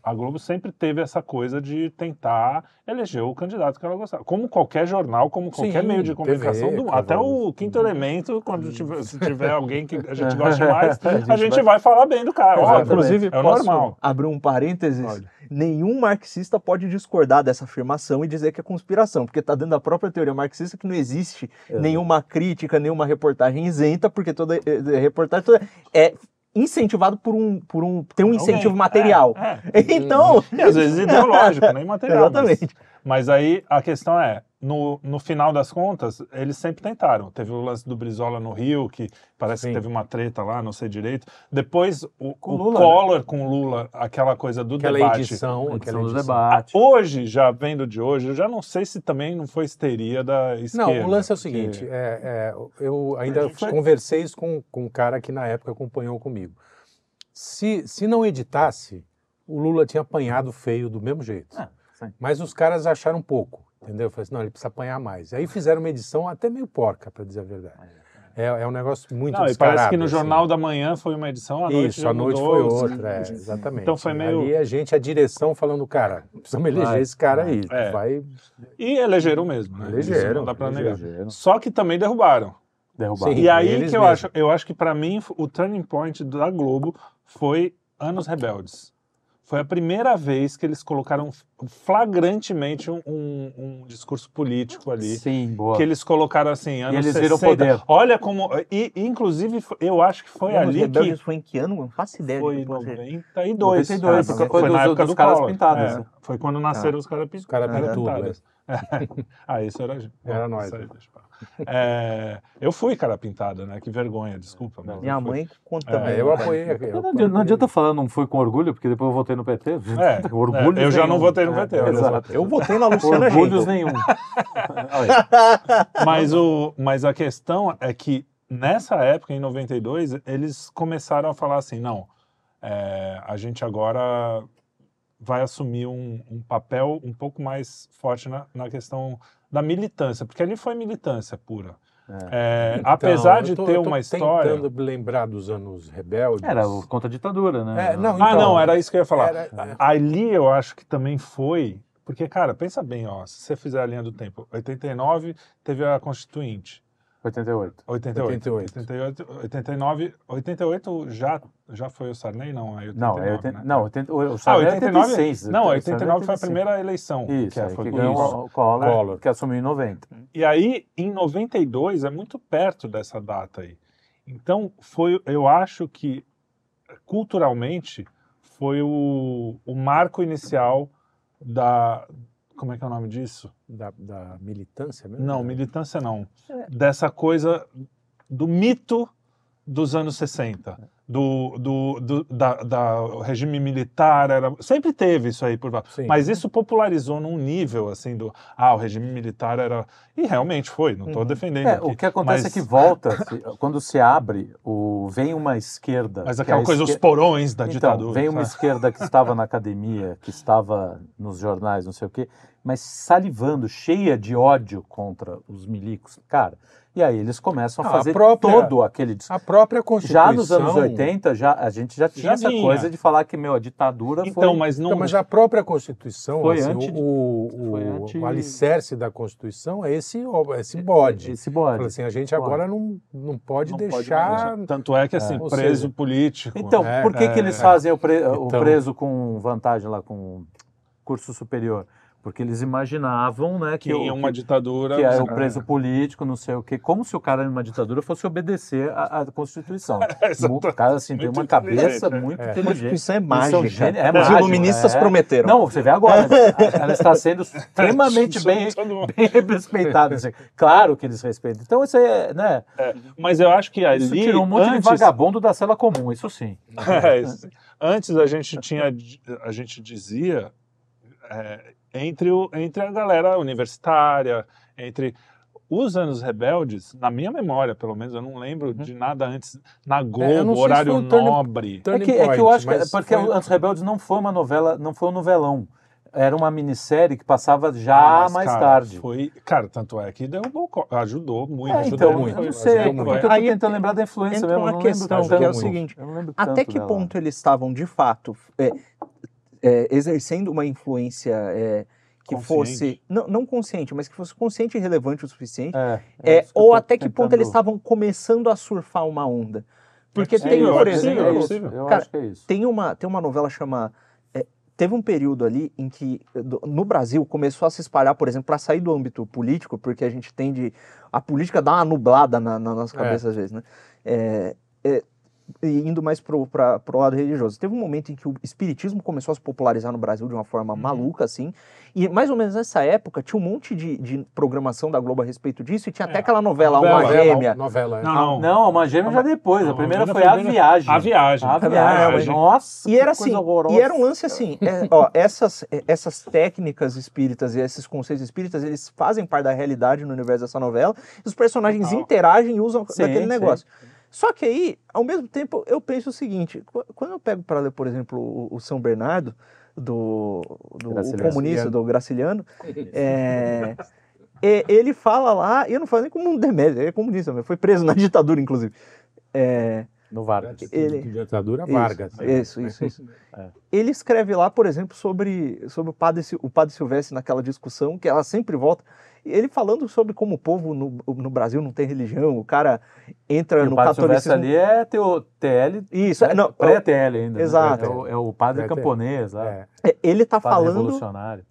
A Globo sempre teve essa coisa de tentar eleger o candidato que ela gostava. Como qualquer jornal, como qualquer Sim, meio de comunicação, TV, do- até o quinto elemento, quando tiver, se tiver alguém que a gente *laughs* goste mais, A a gente gente, vai- vai... falar bem do cara. Óbvio. Inclusive, é normal. abrir um parênteses. Pode. Nenhum marxista pode discordar dessa afirmação e dizer que é conspiração, porque está dentro da própria teoria marxista que não existe nenhuma crítica, nenhuma reportagem isenta, porque toda eh, eh, reportagem toda é incentivado por um, por um tem um incentivo Alguém. material. É, *laughs* Então, é. E às vezes ideológico, nem material. mas- *laughs* exatamente. Mas aí a questão é, no, no final das contas, eles sempre tentaram. Teve o lance do Brizola no Rio, que parece Sim. que teve uma treta lá, não sei direito. Depois o, Com o Lula, Collor com Lula, aquela coisa do Aquela debate. edição, aquela Edição do debate. Hoje, já vendo de hoje, eu já não sei se também não foi histeria da esquerda. Não, o lance é o porque- seguinte, é, é, eu ainda gente- conversei isso com, com um cara que na época acompanhou comigo. Se, se não editasse, o Lula tinha apanhado feio do mesmo jeito. Ah, sim. Mas os caras acharam pouco, entendeu? Eu falei assim, não, ele precisa apanhar mais. Aí fizeram uma edição até meio porca, para dizer a verdade. É, é um negócio muito Não, parece que no assim. Jornal da Manhã foi uma edição, a noite Isso, a noite mudou, foi assim. outra, é, exatamente. Então foi meio- Ali a gente, a direção falando, cara, precisamos eleger Vai, esse cara aí, É. vai... E elegeram mesmo, né? Elegeram, não dá pra negar. Só que também derrubaram. Derrubaram. Sim. E aí que eu mesmo. acho, eu acho que pra mim o turning point da Globo foi Anos Rebeldes. Foi a primeira vez que eles colocaram flagrantemente um, um- um discurso político ali. Sim, boa. Que eles colocaram assim, anos eles viram 60. poder. Olha como. E, e, inclusive, foi- eu acho que foi Os ali Rebeldes que. foi em que ano? Não faço ideia. Foi em que pode ser. 92. 92, Ah, porque foi na dos- época dos do caras pintados, É, né? Foi quando nasceram os caras Os caras pintados. *laughs* ah, isso era. *laughs* Era nós, isso aí, né? deixa eu falar. É, eu fui cara pintada, né? Que vergonha, desculpa. mas Minha mãe contando. É, É, eu apoiei. eu Não adianta, não adianta falar não fui com orgulho, porque depois eu votei no PT. É, orgulho *laughs* é, eu já nenhum. não votei no PT, exato. Eu votei na Luciana Orgulhos nenhum. *laughs* Mas, o, mas a questão é que nessa época, em 92, eles começaram a falar assim: não, é, a gente agora vai assumir um, um papel um pouco mais forte na, na questão da militância, porque ali foi militância pura. É, Então, apesar eu de tô- ter eu tô uma história. tentando lembrar dos anos rebeldes. Era o contra a ditadura, né? É, não, Ah, então, não, era isso que eu ia falar. era- Ali eu acho que também foi. Porque, cara, pensa bem, ó, se você fizer a linha do tempo, 89 teve a Constituinte. 88. 88. 88. 88, 89, 88 já, já foi o Sarney? Não, é 89, Não, é 80, né? não 80, o Ah, Sarney é 89, 86. não, o 89 Sarney é foi a primeira eleição. Isso, que aí, foi que ganhou isso. o Collor, Collor. que assumiu em 90. E aí, em 92, é muito perto dessa data aí. Então, foi, eu acho que, culturalmente, foi o, o marco inicial da... Como é que é o nome disso? Da, da militância mesmo? Não, militância não. Dessa coisa do mito dos anos 60. Do, do, do da, da regime militar, era, sempre teve isso aí por lá. Sim. Mas isso popularizou num nível assim do. Ah, o regime militar era. E realmente foi, não estou defendendo. É, aqui, o que acontece mas, é que volta, se- *laughs* quando se abre, o, vem uma esquerda. Mas que aquela é coisa, os esquer- porões da Então, ditadura. vem uma sabe? esquerda que estava na academia, que estava nos jornais, não sei o quê, mas salivando, cheia de ódio contra os milicos. Cara, e aí eles começam a Ah, a fazer própria- todo aquele discurso. A própria Constituição... Já nos anos 80, já, a gente já tinha Já essa vinha. coisa de falar que, meu, a ditadura foi... Então, mas não. Então, mas a própria Constituição, Foi assim, anti- o, o, foi o anti- alicerce da Constituição é esse, esse bode. Esse bode. Assim, a gente agora não, não pode Não pode deixar... Tanto é que assim, Ou preso seja, político. Então, É, por que, é, que eles é. fazem o, pre- o Então. preso com vantagem lá, com curso superior? Porque eles imaginavam, né, que, que o- uma ditadura. que é o preso político, não sei o quê, como se o cara numa ditadura fosse obedecer à, à Constituição. *laughs* o cara assim tem uma cabeça inteligente, muito É. A inteligente. Constituição é mágica. são gênios- é Os iluministas é. prometeram. Não, você vê agora, *laughs* ela está sendo extremamente bem, bem respeitada. assim. Claro que eles respeitam. Então isso aí é, né? Mas eu acho que ali. Isso tirou um monte antes, de vagabundo da cela comum, isso sim. *laughs* É, isso. Antes a gente tinha, a gente dizia é, entre, o, entre a galera universitária, entre os anos rebeldes, na minha memória, pelo menos, eu não lembro de nada antes na É, Globo, se horário foi o turning- nobre. É que, é que eu point, acho que mas porque foi- o Antes Rebeldes não foi uma novela, não foi um novelão. Era uma minissérie que passava já Ah, mas, mais cara, tarde. Foi, cara, tanto é que derrubou, ajudou muito. É, ajudou então, muito. eu não sei, ajudou porque muito. eu tô Aí tentando lembrar da influência mesmo. uma questão, que é o muito. seguinte, Até que dela. ponto eles estavam, de fato, é, é, exercendo uma influência é, que Consciente. fosse, não, não consciente, mas que fosse consciente e relevante o suficiente, É, é, eu ou até que ponto tentando- eles estavam começando a surfar uma onda. Porque É tem, por é exemplo, é Cara, é tem uma, tem uma novela chama. é, teve um período ali em que no Brasil começou a se espalhar, por exemplo, para sair do âmbito político, porque a gente tende. A política dá uma nublada na, na nossa É. cabeça às vezes, né? É, é, indo mais pro, pra, pro lado religioso. Teve um momento em que o espiritismo começou a se popularizar no Brasil de uma forma Uhum. maluca, assim. E mais ou menos nessa época tinha um monte de, de programação da Globo a respeito disso, e tinha até É, aquela novela, novela, Uma Gêmea. Novela, é. Não, não. Uma Gêmea já depois. Não, a primeira a foi a viagem. A viagem. A A viagem. viagem. Nossa, E que era coisa assim, horrorosa. e era um lance assim, é, ó, essas, é, essas técnicas espíritas e esses conceitos espíritas, eles fazem parte da realidade no universo dessa novela, e os personagens interagem e usam Sim, daquele sim. Só que aí, ao mesmo tempo, eu penso o seguinte, qu- quando eu pego para ler, por exemplo, o, São Bernardo, do, do comunista, do Graciliano, é, e- ele fala lá, e eu não falo nem como um demérito, ele é comunista, foi preso na ditadura, inclusive. É, No Vargas. Ele- De ditadura Isso, Vargas. Isso, isso, isso. *laughs* É. Ele escreve lá, por exemplo, sobre, sobre o, padre, o padre Silvestre naquela discussão, que ela sempre volta. Ele falando sobre como o povo no, no Brasil não tem religião, o cara entra E o no padre Silvestre catolicismo. ali é teo, TL, Isso, é, não, pré-TL ainda. né? Exato. É o, é o padre Pré-TL. camponês lá. É. é, ele tá Padre falando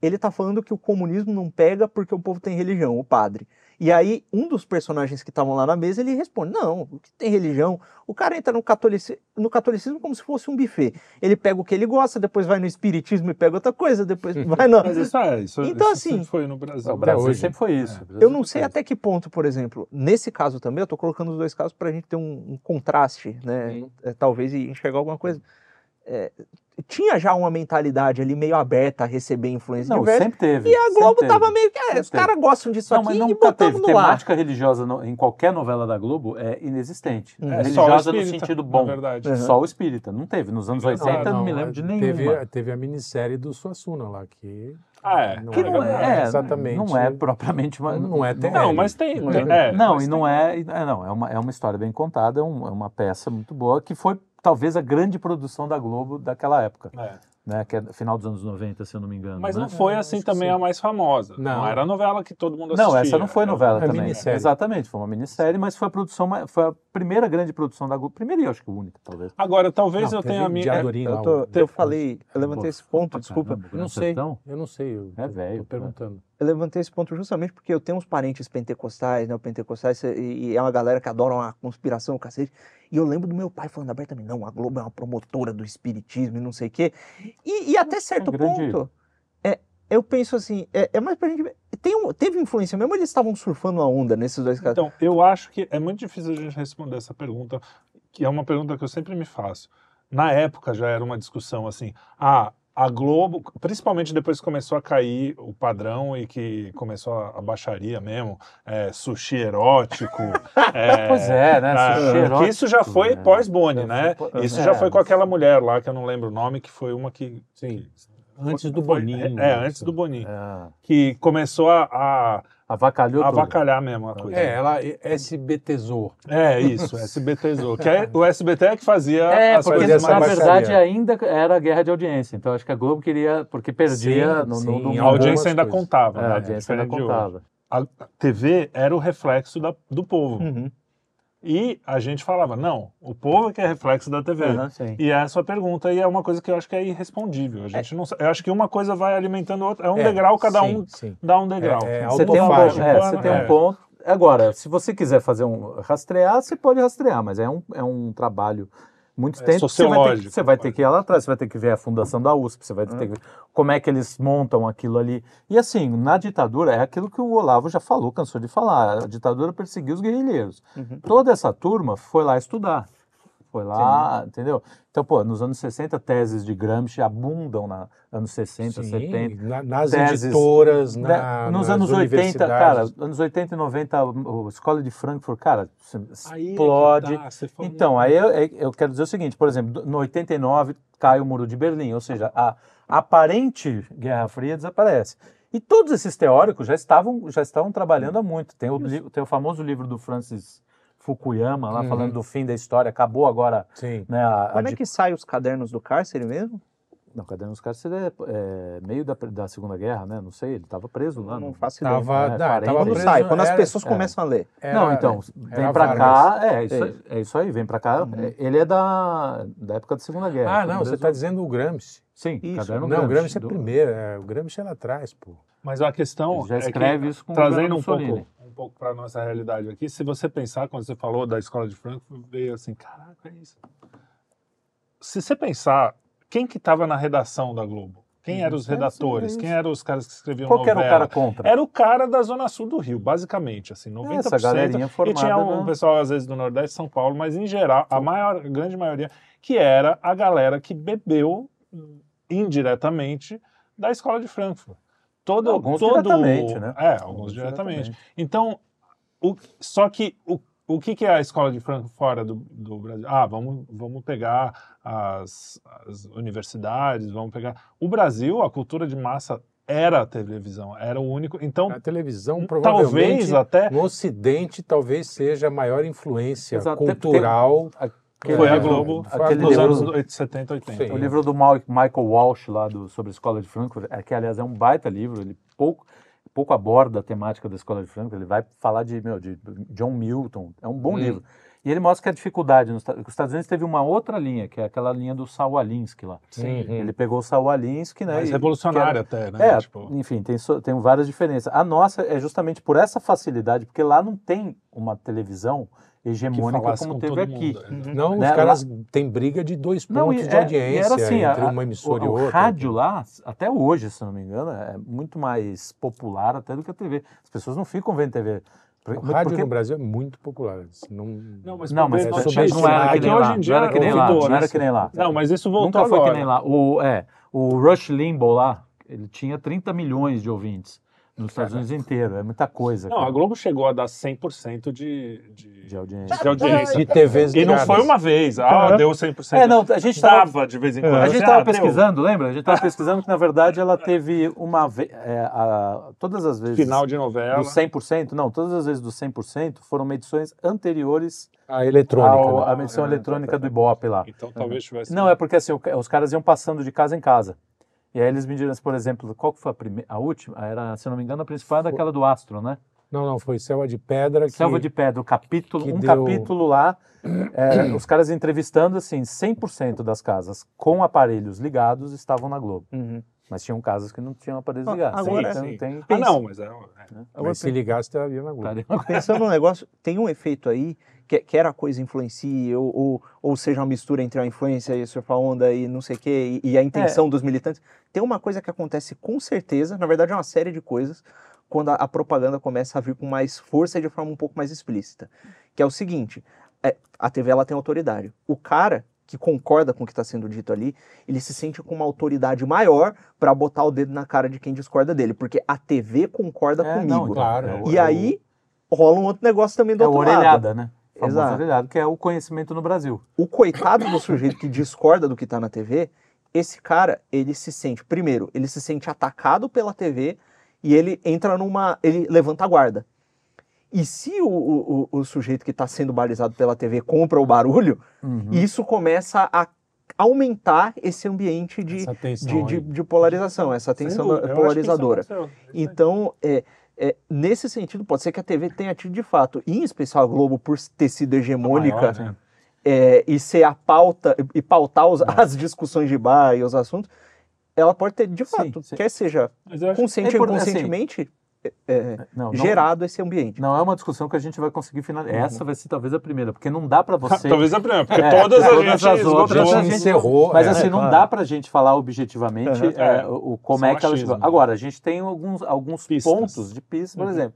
ele tá falando que o comunismo não pega porque o povo tem religião, o padre. E aí, um dos personagens que estavam lá na mesa, ele responde: Não, o que tem religião? O cara entra no, catolici no catolicismo como se fosse um buffet. Ele pega o que ele gosta, depois vai no espiritismo e pega outra coisa, depois *laughs* vai no. Mas isso é, isso, Então, isso assim, sempre foi no Brasil. O Brasil hoje. sempre foi isso. O Brasil Eu não sei até que ponto, por exemplo, nesse caso também, eu tô colocando os dois casos para a gente ter um, um contraste, né? Sim. É, talvez e enxergar alguma coisa. É, tinha já uma mentalidade ali meio aberta a receber influência Não, diversa. sempre teve. E a Globo teve. tava meio que, é, os caras gostam disso Não, aqui mas e nunca botamos teve. no ar. Temática religiosa no- em qualquer novela da Globo é inexistente. Hum. É religiosa no espírita, sentido na bom. verdade. Uhum. Só o espírita. Não teve. Nos anos 80 eu não me lembro de nenhuma. Teve, teve a minissérie do Suassuna lá, que Ah, é. não, que não é, exatamente. não é propriamente uma. Não é. Não, mas tem. *laughs* Não, tem- é, Não, mas e tem- não é, e- é, não, é uma, é uma história bem contada, é, um- é uma peça muito boa, que foi talvez a grande produção da Globo daquela época, é. né? Que é final dos anos 90, se eu não me engano. Mas né? não foi É, assim também sim. a mais famosa. Não. Não. era a novela que todo mundo assistia. Não, essa não foi Era- novela É também. minissérie. Exatamente, foi uma minissérie, mas foi a produção, mais- foi a primeira grande produção da Globo. Primeira e eu acho que única, talvez. Agora, talvez Não, eu tenha a minha. Diadorim lá, Eu, tô- o- eu falei, eu levantei esse ponto, desculpa. caramba, Eu não sei, Sertão. eu não sei. Eu É tô- velho, Tô perguntando. Eu levantei esse ponto justamente porque eu tenho uns parentes pentecostais, né? Pentecostais, e, e é uma galera que adora uma conspiração, cacete. E eu lembro do meu pai falando abertamente, não, a Globo é uma promotora do espiritismo e não sei o quê. E, e até certo grande- ponto, é, eu penso assim, é, é mais pra gente. Tem um- teve influência mesmo, eles estavam surfando a onda nesses dois casos. Então, eu acho que é muito difícil a gente responder essa pergunta, que é uma pergunta que eu sempre me faço. Na época já era uma discussão assim, ah, a Globo, principalmente depois que começou a cair o padrão e que começou a, baixaria mesmo, é, sushi erótico. *laughs* é, Pois é, né? Sushi que erótico, isso já foi né? pós-Boni, né? foi Isso é. já foi com aquela mulher lá, que eu não lembro o nome, que foi uma que... Sim. Antes do Boninho. É, antes do Boninho. É, Que começou a, a avacalhou tudo. avacalhar mesmo a coisa. É, ela SBTzou. É isso, *laughs* SBTzou. Que é, o SBT é que fazia É, as porque coisas na verdade ainda era guerra de audiência. Então acho que a Globo queria, porque perdia Sim, no, sim, no, em A audiência ainda coisas. contava, É, né? a audiência ainda contava. A TV era o reflexo da- do povo. Uhum. E a gente falava, não, o povo é que é reflexo da TV. Sim. E é a sua pergunta, e é uma coisa que eu acho que é irrespondível. A gente não, sa- eu acho que uma coisa vai alimentando a outra. É um É, degrau, cada sim, um sim. dá um degrau. É, é Você tem um, é, você tem É. um ponto. Agora, se você quiser fazer um rastrear, você pode rastrear, mas é um, é um trabalho muito É extenso. Você vai, ter, que- você vai ter que ir lá atrás, você vai ter que ver a fundação da USP, você vai ter que ver como é que eles montam aquilo ali. E assim, na ditadura, é aquilo que o Olavo já falou, cansou de falar. A ditadura perseguiu os guerrilheiros. Uhum. Toda essa turma foi lá estudar. Foi lá, entendeu? Então, pô, nos anos 60, teses de Gramsci abundam na anos 60, Sim, 70. na- nas teses, editoras, na, nos anos 80, cara, anos 80 e 90, a Escola de Frankfurt, cara, Aí é explode. tá, Então, aí eu, eu quero dizer o seguinte, por exemplo, no 89 cai o Muro de Berlim, ou seja, a aparente Guerra Fria desaparece. E todos esses teóricos já estavam, já estavam trabalhando há muito. Tem o, tem o famoso livro do Francis Fukuyama, lá Uhum. falando do fim da história, acabou agora Sim. né, a, a Quando é que saem os cadernos do cárcere mesmo? Não, Caderno dos Cárceres é, é meio da, da Segunda Guerra, né? Não sei, ele estava preso lá. não no- faço ideia. Tava, É, não, 40. tava Quando preso, sai, quando as era- pessoas é. começam a ler. era- não, então, era vem pra Vargas. cá, é isso, Sei. é isso aí, vem pra cá. Uhum. é, Ele é da, da época da Segunda Guerra. Ah, foi não, você está dizendo o Gramsci. Sim, Isso. Caderno não, o Gramsci é do- primeiro, é, o Gramsci é lá atrás, pô. Mas a questão Ele já é que, escreve isso com o trazendo um pouco, um pouco para nossa realidade aqui, se você pensar, quando você falou da escola de Frankfurt, veio assim, caraca, é isso. Se você pensar, quem que estava na redação da Globo? Quem eram os redatores? é Quem eram os caras que escreviam Qual que era o novela? cara contra? Era o cara da Zona Sul do Rio, basicamente, assim, 90%. Essa galerinha e formada. tinha um na- pessoal, às vezes, do Nordeste de São Paulo, mas em geral, a maior, a grande maioria, que era a galera que bebeu indiretamente da escola de Frankfurt. Todo, Alguns todo, diretamente, né? É, alguns diretamente. Então, o, só que o, o que, que é a escola de Frankfurt fora do, do Brasil? Ah, vamos, vamos pegar as, as universidades, vamos pegar. O Brasil, a cultura de massa era a televisão, era o único. Então, A televisão talvez provavelmente até. no Ocidente talvez seja a maior influência Exato, cultural. A Aquele Foi a livro- Globo aquele nos livro- anos 80, 70, 80. Sim. O livro do Michael Walsh, lá do, sobre a Escola de Frankfurt, é, que aliás é um baita livro, ele pouco, pouco aborda a temática da Escola de Frankfurt, ele vai falar de, meu, de John Milton, é um bom Hum. livro. E ele mostra que a dificuldade, nos, os Estados Unidos teve uma outra linha, que é aquela linha do Saul Alinsky lá. Sim. Ele pegou o Saul Alinsky, né? Mais e- revolucionária que até, era- né? É, Tipo, enfim, tem, tem várias diferenças. A nossa é justamente por essa facilidade, porque lá não tem uma televisão hegemônica como com teve todo aqui. mundo. é. Não, os Né, caras têm briga de dois Não, pontos e de é- audiência era assim, entre a- uma emissora o, e o outra. rádio lá, até hoje, se não me engano, é muito mais popular até do que a TV. As pessoas não ficam vendo TV. O rádio porque- no Brasil é muito popular. Não, Não, mas, Não, mas é não era que nem hoje lá, em dia não era que nem lá, voltou, não era que nem lá. Não, mas isso voltou Nunca foi agora. que nem lá. O, é, o Rush Limbaugh lá, ele tinha 30 milhões de ouvintes nos Estados Unidos inteiro. É muita coisa. Não, cara, a Globo chegou a dar 100% de, de, de audiência. de audiência. de TVs E não foi uma vez. Ah, Uhum. deu 100%. É, não, a gente tava, Dava de vez em quando. a gente estava ah, deu. pesquisando, lembra? A gente estava pesquisando que, na verdade, ela teve uma vez. todas as vezes. Final de novela. do 100%, não, todas as vezes do 100% foram medições anteriores A eletrônica. ao, né? à medição É, eletrônica do Ibope lá. Então talvez tivesse. Não, é porque assim, os caras iam passando de casa em casa. E aí eles mediram, por exemplo, qual que foi a primeira, a última? Era, se não me engano, a principal era aquela do Astro, né? Não, não, foi Selva de Pedra. Que... Selva de Pedra, o capítulo, um deu- capítulo lá, é, os caras entrevistando, assim, 100% das casas com aparelhos ligados estavam na Globo. Uhum. Mas tinham casas que não tinham aparelhos Ah, ligados. agora- então, Sim. tem, Ah, não, mas é. é. Mas se ligasse, teria na Globo. estaria- Pensando no negócio, tem um efeito aí, que, quer a coisa influencie, ou, ou, ou seja uma mistura entre a influência e surfar onda e não sei o quê, e, e a intenção dos militantes. Tem uma coisa que acontece com certeza, na verdade é uma série de coisas, quando a, a propaganda começa a vir com mais força e de forma um pouco mais explícita. Que é o seguinte, é, a TV ela tem autoridade. O cara que concorda com o que está sendo dito ali, ele se sente com uma autoridade maior para botar o dedo na cara de quem discorda dele, porque a TV concorda É, comigo. não, Claro. é E é o- aí rola um outro negócio também do É outro lado. orelhada, né? Famoso Exato. orelhado, que é o conhecimento no Brasil. O coitado do sujeito que discorda do que tá na TV, esse cara, ele se sente, primeiro, ele se sente atacado pela TV e ele entra numa. ele levanta a guarda. E se o, o, o- sujeito que está sendo balizado pela TV compra o barulho, Uhum. isso começa a aumentar esse ambiente de, tensão de, de, de polarização, essa tensão dúvida, polarizadora. Então, é, é, nesse sentido, pode ser que a TV tenha tido de fato, em especial a Globo, por ter sido hegemônica Maior, né? é, e ser a pauta, e pautar os- as discussões de bar e os assuntos, ela pode ter, de Sim, fato, sim. quer seja consciente É ou assim, inconscientemente, é, é, Não, não- gerado esse ambiente. Não é uma discussão que a gente vai conseguir finalizar. Essa vai ser talvez a primeira, porque não dá para *laughs* você. Talvez a primeira, porque É, todas a todas gente as esgotou. outras a a gente encerrou. Mas é. assim, não claro. dá pra gente falar objetivamente Uhum. é, É. o, o- como Só é que ela achismo, chegou. né? Agora, a gente tem alguns, alguns Pistas. pontos de pistas, por Uhum. exemplo.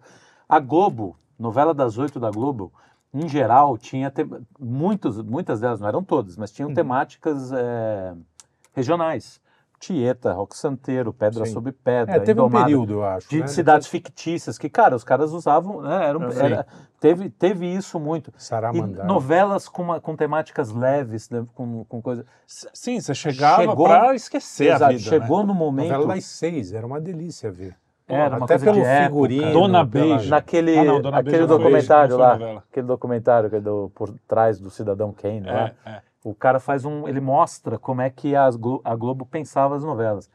A Globo, novela das oito da Globo, em geral, tinha te- muitos, muitas delas, não eram todas, mas Uhum. tinham temáticas é, regionais. Tieta, Rock Santeiro, Pedra Sim. sobre Pedra, É, teve um Indomada, período, eu acho. de né? cidades fictícias, que, cara, os caras usavam, né, eram, Sim. era- teve, teve isso muito. E novelas com, uma- com temáticas leves, né, com, com coisa. Sim, você chegava Chegou- pra esquecer a Exato, vida. chegou né? no momento. Novela das seis, era uma delícia ver. Era uma Até coisa pelo de época. figurinho. Dona Beijo. Naquele, Ah, não, Dona aquele Beijo documentário lá, aquele documentário que é do, por trás do Cidadão Kane lá, É, é. O cara faz um, ele mostra como é que a Globo pensava as novelas.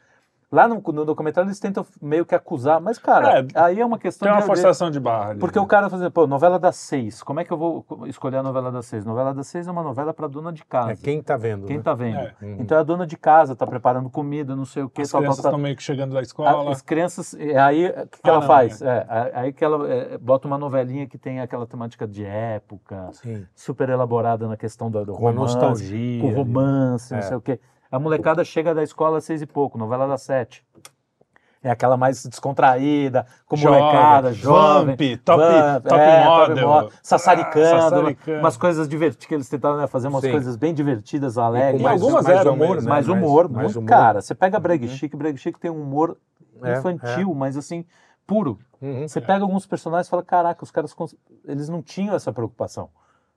Lá no, no documentário eles tentam meio que acusar, mas cara, É, aí é uma questão Tem uma de forçação de barra ali. porque o cara fazendo, pô, novela das seis, como é que eu vou escolher a novela das seis? Novela das seis é uma novela para dona de casa. É, quem tá vendo? Quem né? tá vendo? É. Uhum. Então a dona de casa tá preparando comida, não sei o que, As crianças estão meio que chegando da A- escola. As crianças, é aí o que, que Ah, ela não, faz? É, a- aí que ela é, bota uma novelinha que tem aquela temática de época, Sim. super elaborada na questão do, do Com a romance, nostalgia. com ali. romance, não É. sei o quê. A molecada chega da escola às seis e pouco, novela das sete. É aquela mais descontraída, com Jovem, molecada, jovem. Vamp, Top- Vamp, Top é, Model. Mo- sassaricando, Ah, sassaricando. umas coisas divertidas, que eles tentaram né, fazer umas Sim. coisas bem divertidas, alegres. mais, algumas mais eram humor, mesmo, né? mais humor, mais muito, humor. cara. Você pega Breg Chic, Breg Chic tem um humor É, infantil, mas assim, puro. Uhum. Você pega alguns personagens e fala, caraca, os caras, cons- eles não tinham essa preocupação.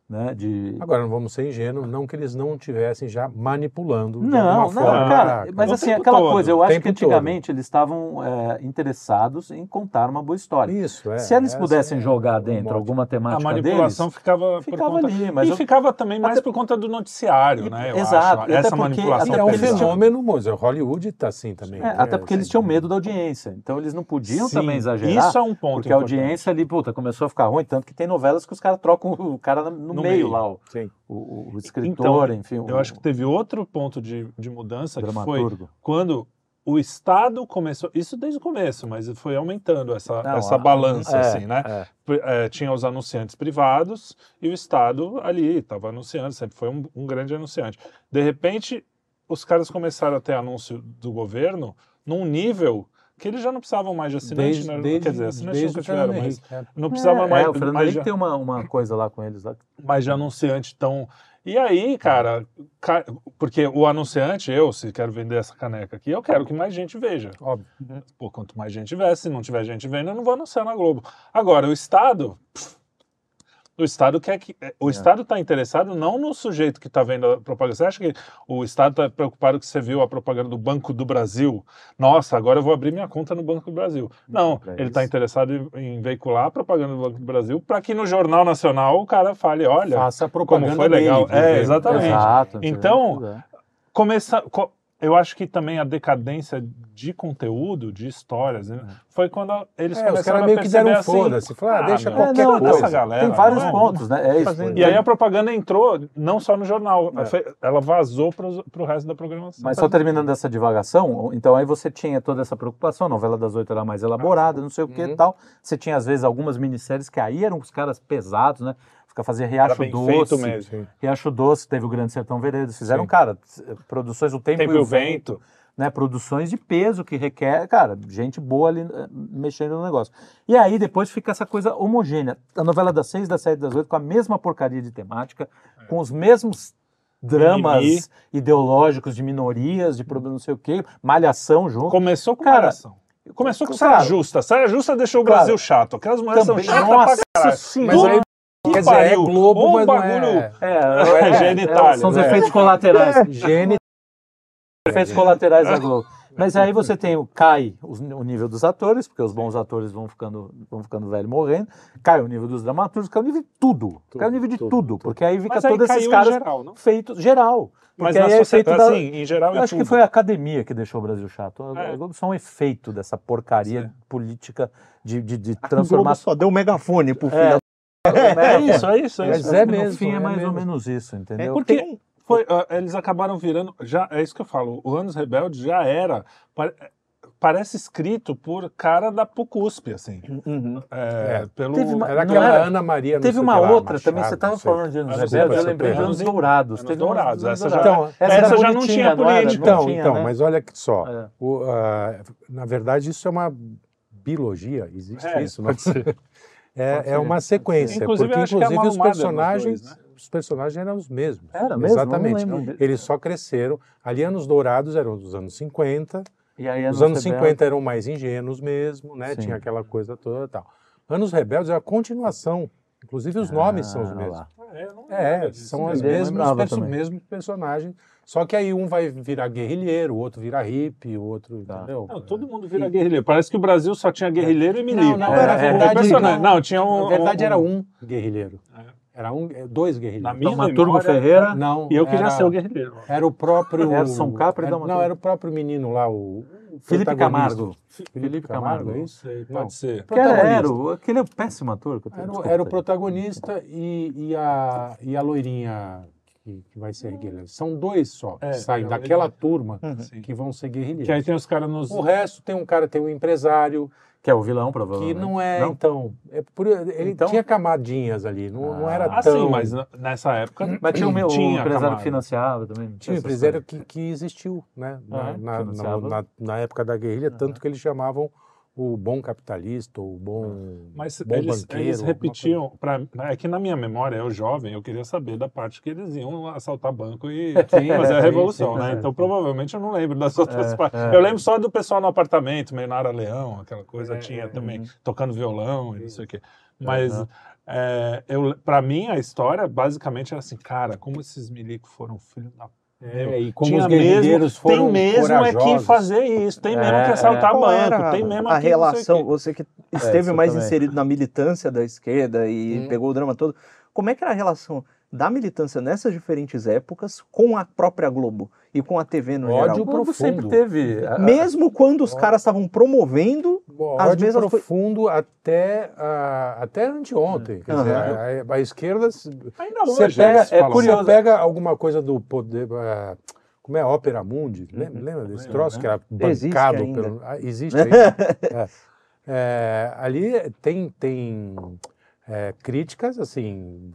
Né? De Agora, não vamos ser ingênuos, não que eles não estivessem já manipulando de Não, alguma não, forma. cara, mas O assim, aquela todo, coisa, eu acho que tempo todo. antigamente eles estavam é, interessados em contar uma boa história. Isso, é. Se eles pudessem é jogar dentro mote. alguma A temática manipulação deles, ficava, ficava por conta... ali, mas e eu- ficava também mais Até- por conta do noticiário, E- né? Eu exato, acho. Essa porque- manipulação É um fenômeno, mas o Hollywood está assim também. É, né? até porque eles Assim, tinham medo da audiência. Então eles não podiam Sim, também exagerar. Isso é um ponto porque a audiência ali, puta, começou a ficar ruim, tanto que tem novelas que os caras trocam o cara no, No meio, meio. lá, o, o- o escritor, enfim. Eu o, acho que teve outro ponto de, de mudança o que foi dramaturgo. quando o Estado começou, isso desde o começo, mas foi aumentando essa, Não, essa a- balança, é, assim, né? é. Eh, tinha os anunciantes privados e o Estado ali estava anunciando, sempre foi um, um grande anunciante. De repente, os caras começaram a ter anúncio do governo num nível que eles já não precisavam mais de assinante, Desde, né? desde, quer dizer, assinante desde nunca tiveram, mas é. não precisava é, mais, é, o Fernando Henrique de, tem uma, uma coisa lá com eles. Lá. mais de anunciante tão... E aí, cara, ca- porque o anunciante, eu, se quero vender essa caneca aqui, eu quero que mais gente veja. Óbvio. Pô, quanto mais gente tiver, se não tiver gente vendo, eu não vou anunciar na Globo. Agora, o Estado. pff, O Estado quer que. É. O Estado está interessado não no sujeito que está vendo a propaganda. Você acha que o Estado está preocupado que você viu a propaganda do Banco do Brasil? Nossa, agora eu vou abrir minha conta no Banco do Brasil. Não, pra ele está interessado em, veicular a propaganda do Banco do Brasil para que no Jornal Nacional o cara fale: olha, Faça a propaganda foi legal. dele, É, exatamente. Exato. Então, começa, co- eu acho que também a decadência de conteúdo, de histórias, né, foi quando eles É, os começaram caras a meio que deram assim, foda-se. Falaram, ah, deixa meu, qualquer É, não, coisa. galera, Tem vários é? pontos, né? É isso. E aí a propaganda entrou não só no jornal, É. foi- ela vazou para o resto da programação. Mas só terminando essa divagação, então aí você tinha toda essa preocupação, a novela das oito era mais elaborada, não sei o que e Uhum. tal. Você tinha, às vezes, algumas minisséries que aí eram os caras pesados, né? Fica fazia Riacho Doce. feito mesmo. Sim. Riacho Doce, teve o Grande Sertão Veredas. Fizeram, Sim. cara, produções O Tempo, Tempo e o Vento, né? Produções de peso que requer, cara, gente boa ali eh, mexendo no negócio. E aí depois fica essa coisa homogênea. A novela das seis, das sete, das oito, com a mesma porcaria de temática, com os mesmos dramas Mimimi. ideológicos de minorias, de problema não sei o quê, malhação junto. Começou com Cara, Malhação. Começou com Saia Justa. Saia Justa deixou o Brasil chato. Aquelas mulheres Também, são chatas nossa pra caralho. senhora. Mas aí, quer dizer, é. Globo, Ou mas não bagulho- é... É, É, genitália, são os né? efeitos colaterais. *laughs* Gene... efeitos colaterais da Globo. Mas aí você tem o cai o nível dos atores, porque os bons atores vão ficando, vão ficando velho morrendo, cai o nível dos dramaturgos, cai o nível de tudo, cai o nível de tudo, tudo, porque aí fica aí todos esses caras geral, não? feitos geral. Mas na aí é efeito sociedade, da, assim, em geral eu em acho que tudo. foi a academia que deixou o Brasil chato. A, É. a Globo só um efeito dessa porcaria Sim. política de, de, de A Globo transformação. só deu um megafone pro filho. É, É isso, é isso. É Mas isso. é no mesmo, fim é é mais ou menos isso, entendeu? Porque Tem foi, ah, eles acabaram virando. Já, é isso que eu falo. O Anos Rebeldes já era. pare- parece escrito por cara da PUCUSP, assim. Uhum. É, É. Pelo, Teve uma- Era aquela era- Ana Maria, Teve uma lá, outra Machado, também, você estava falando de Anos Rebeldes, eu lembrei de Anos Dourados. Anos Dourados, essa já- Dourados. essa era já não tinha política. Então, tinha, então né? mas olha que só. É. O, ah, na verdade, isso é uma biologia, existe É, isso, não? pode ser. *laughs* É, é uma sequência, Inclusive, porque é inclusive os personagens, dois, né? os personagens eram os mesmos. Era mesmo? Exatamente. Não lembro. Eles só cresceram. Ali, anos dourados eram dos anos 50. E aí, Os anos Rebeldes- 50 eram mais ingênuos mesmo, né? Sim. Tinha aquela coisa toda e tal. Anos Rebeldes é a continuação. Inclusive os nomes são os Ah, mesmos. lá. É, É, são os mesmos, perso também. mesmos personagens. Só que aí um vai virar guerrilheiro, o outro vira hippie, o outro. Tá. Entendeu? Não, todo mundo vira guerrilheiro. Parece que o Brasil só tinha guerrilheiro e milico. Não, não, É, era é, verdade. Não, Não, tinha um. Na verdade um- era um guerrilheiro. É. Era um, dois Na guerrilheiros. minha memória, Ferreira. Não, E eu queria era, ser o guerrilheiro. Era o próprio. *laughs* Edson Capra e era. Não, era o próprio menino lá, o. o Felipe. Camargo. Felipe Camargo, é isso? Sei, Não. pode ser. Que era, era o- aquele é um péssimo ator. que eu tô- Era, o- era o protagonista e, e, a, e a loirinha que, que vai ser guerrilheira. São dois só É, que saem é daquela loirinha. turma Sim. que vão ser guerrilheiros. Que aí tem os caras nos. O resto tem um cara, tem um empresário, Que é o vilão, que provavelmente. não é, Não? então. É por, ele Então? tinha camadinhas ali, não, não era Ah, tão. sim, mas nessa época. Mas tinha o meu o Tinha empresário Camargo. que financiava também. Tinha um empresário que, que existiu, né? Na, Ah, na, financiava. na- na época da guerrilha, tanto que eles chamavam o bom capitalista, o bom, Mas bom eles, banqueiro. eles repetiam. Pra, é que na minha memória, eu jovem, eu queria saber da parte que eles iam assaltar banco e *laughs* Sim, fazer a sim, revolução, sim, né? é, Então sim. provavelmente eu não lembro das *laughs* outras É, partes. é. Eu lembro só do pessoal no apartamento, meio Nara Leão, aquela coisa É, tinha é, também, uhum. tocando violão e não sei o quê. Mas Uhum. é, eu, pra mim, a história basicamente era assim, cara, como esses milicos foram filhos da É, e como Tinha os guerrilheiros mesmo, foram tem mesmo é que corajosos. fazer isso, tem mesmo É, que assaltar Qual banco, tem mesmo a relação, você que esteve isso mais também. inserido na militância da esquerda e Hum. pegou o drama todo, como é que era a relação da militância nessas diferentes épocas com a própria Globo e com a TV no Ódio geral? O Globo profundo. sempre teve. a- a- Mesmo quando os caras estavam promovendo, Às ódio mesmas profundo até, ah, até anteontem. Quer dizer, Aham. a, a esquerda. se- Ainda Você hoje, pega, eles é curioso, assim, pega alguma coisa do poder. ah, como é Ópera Mundi? Lembra, lembra desse troço né? que era Existe bancado ainda. pelo. ah, existe *laughs* ainda. É. É, ali tem, tem é, críticas assim.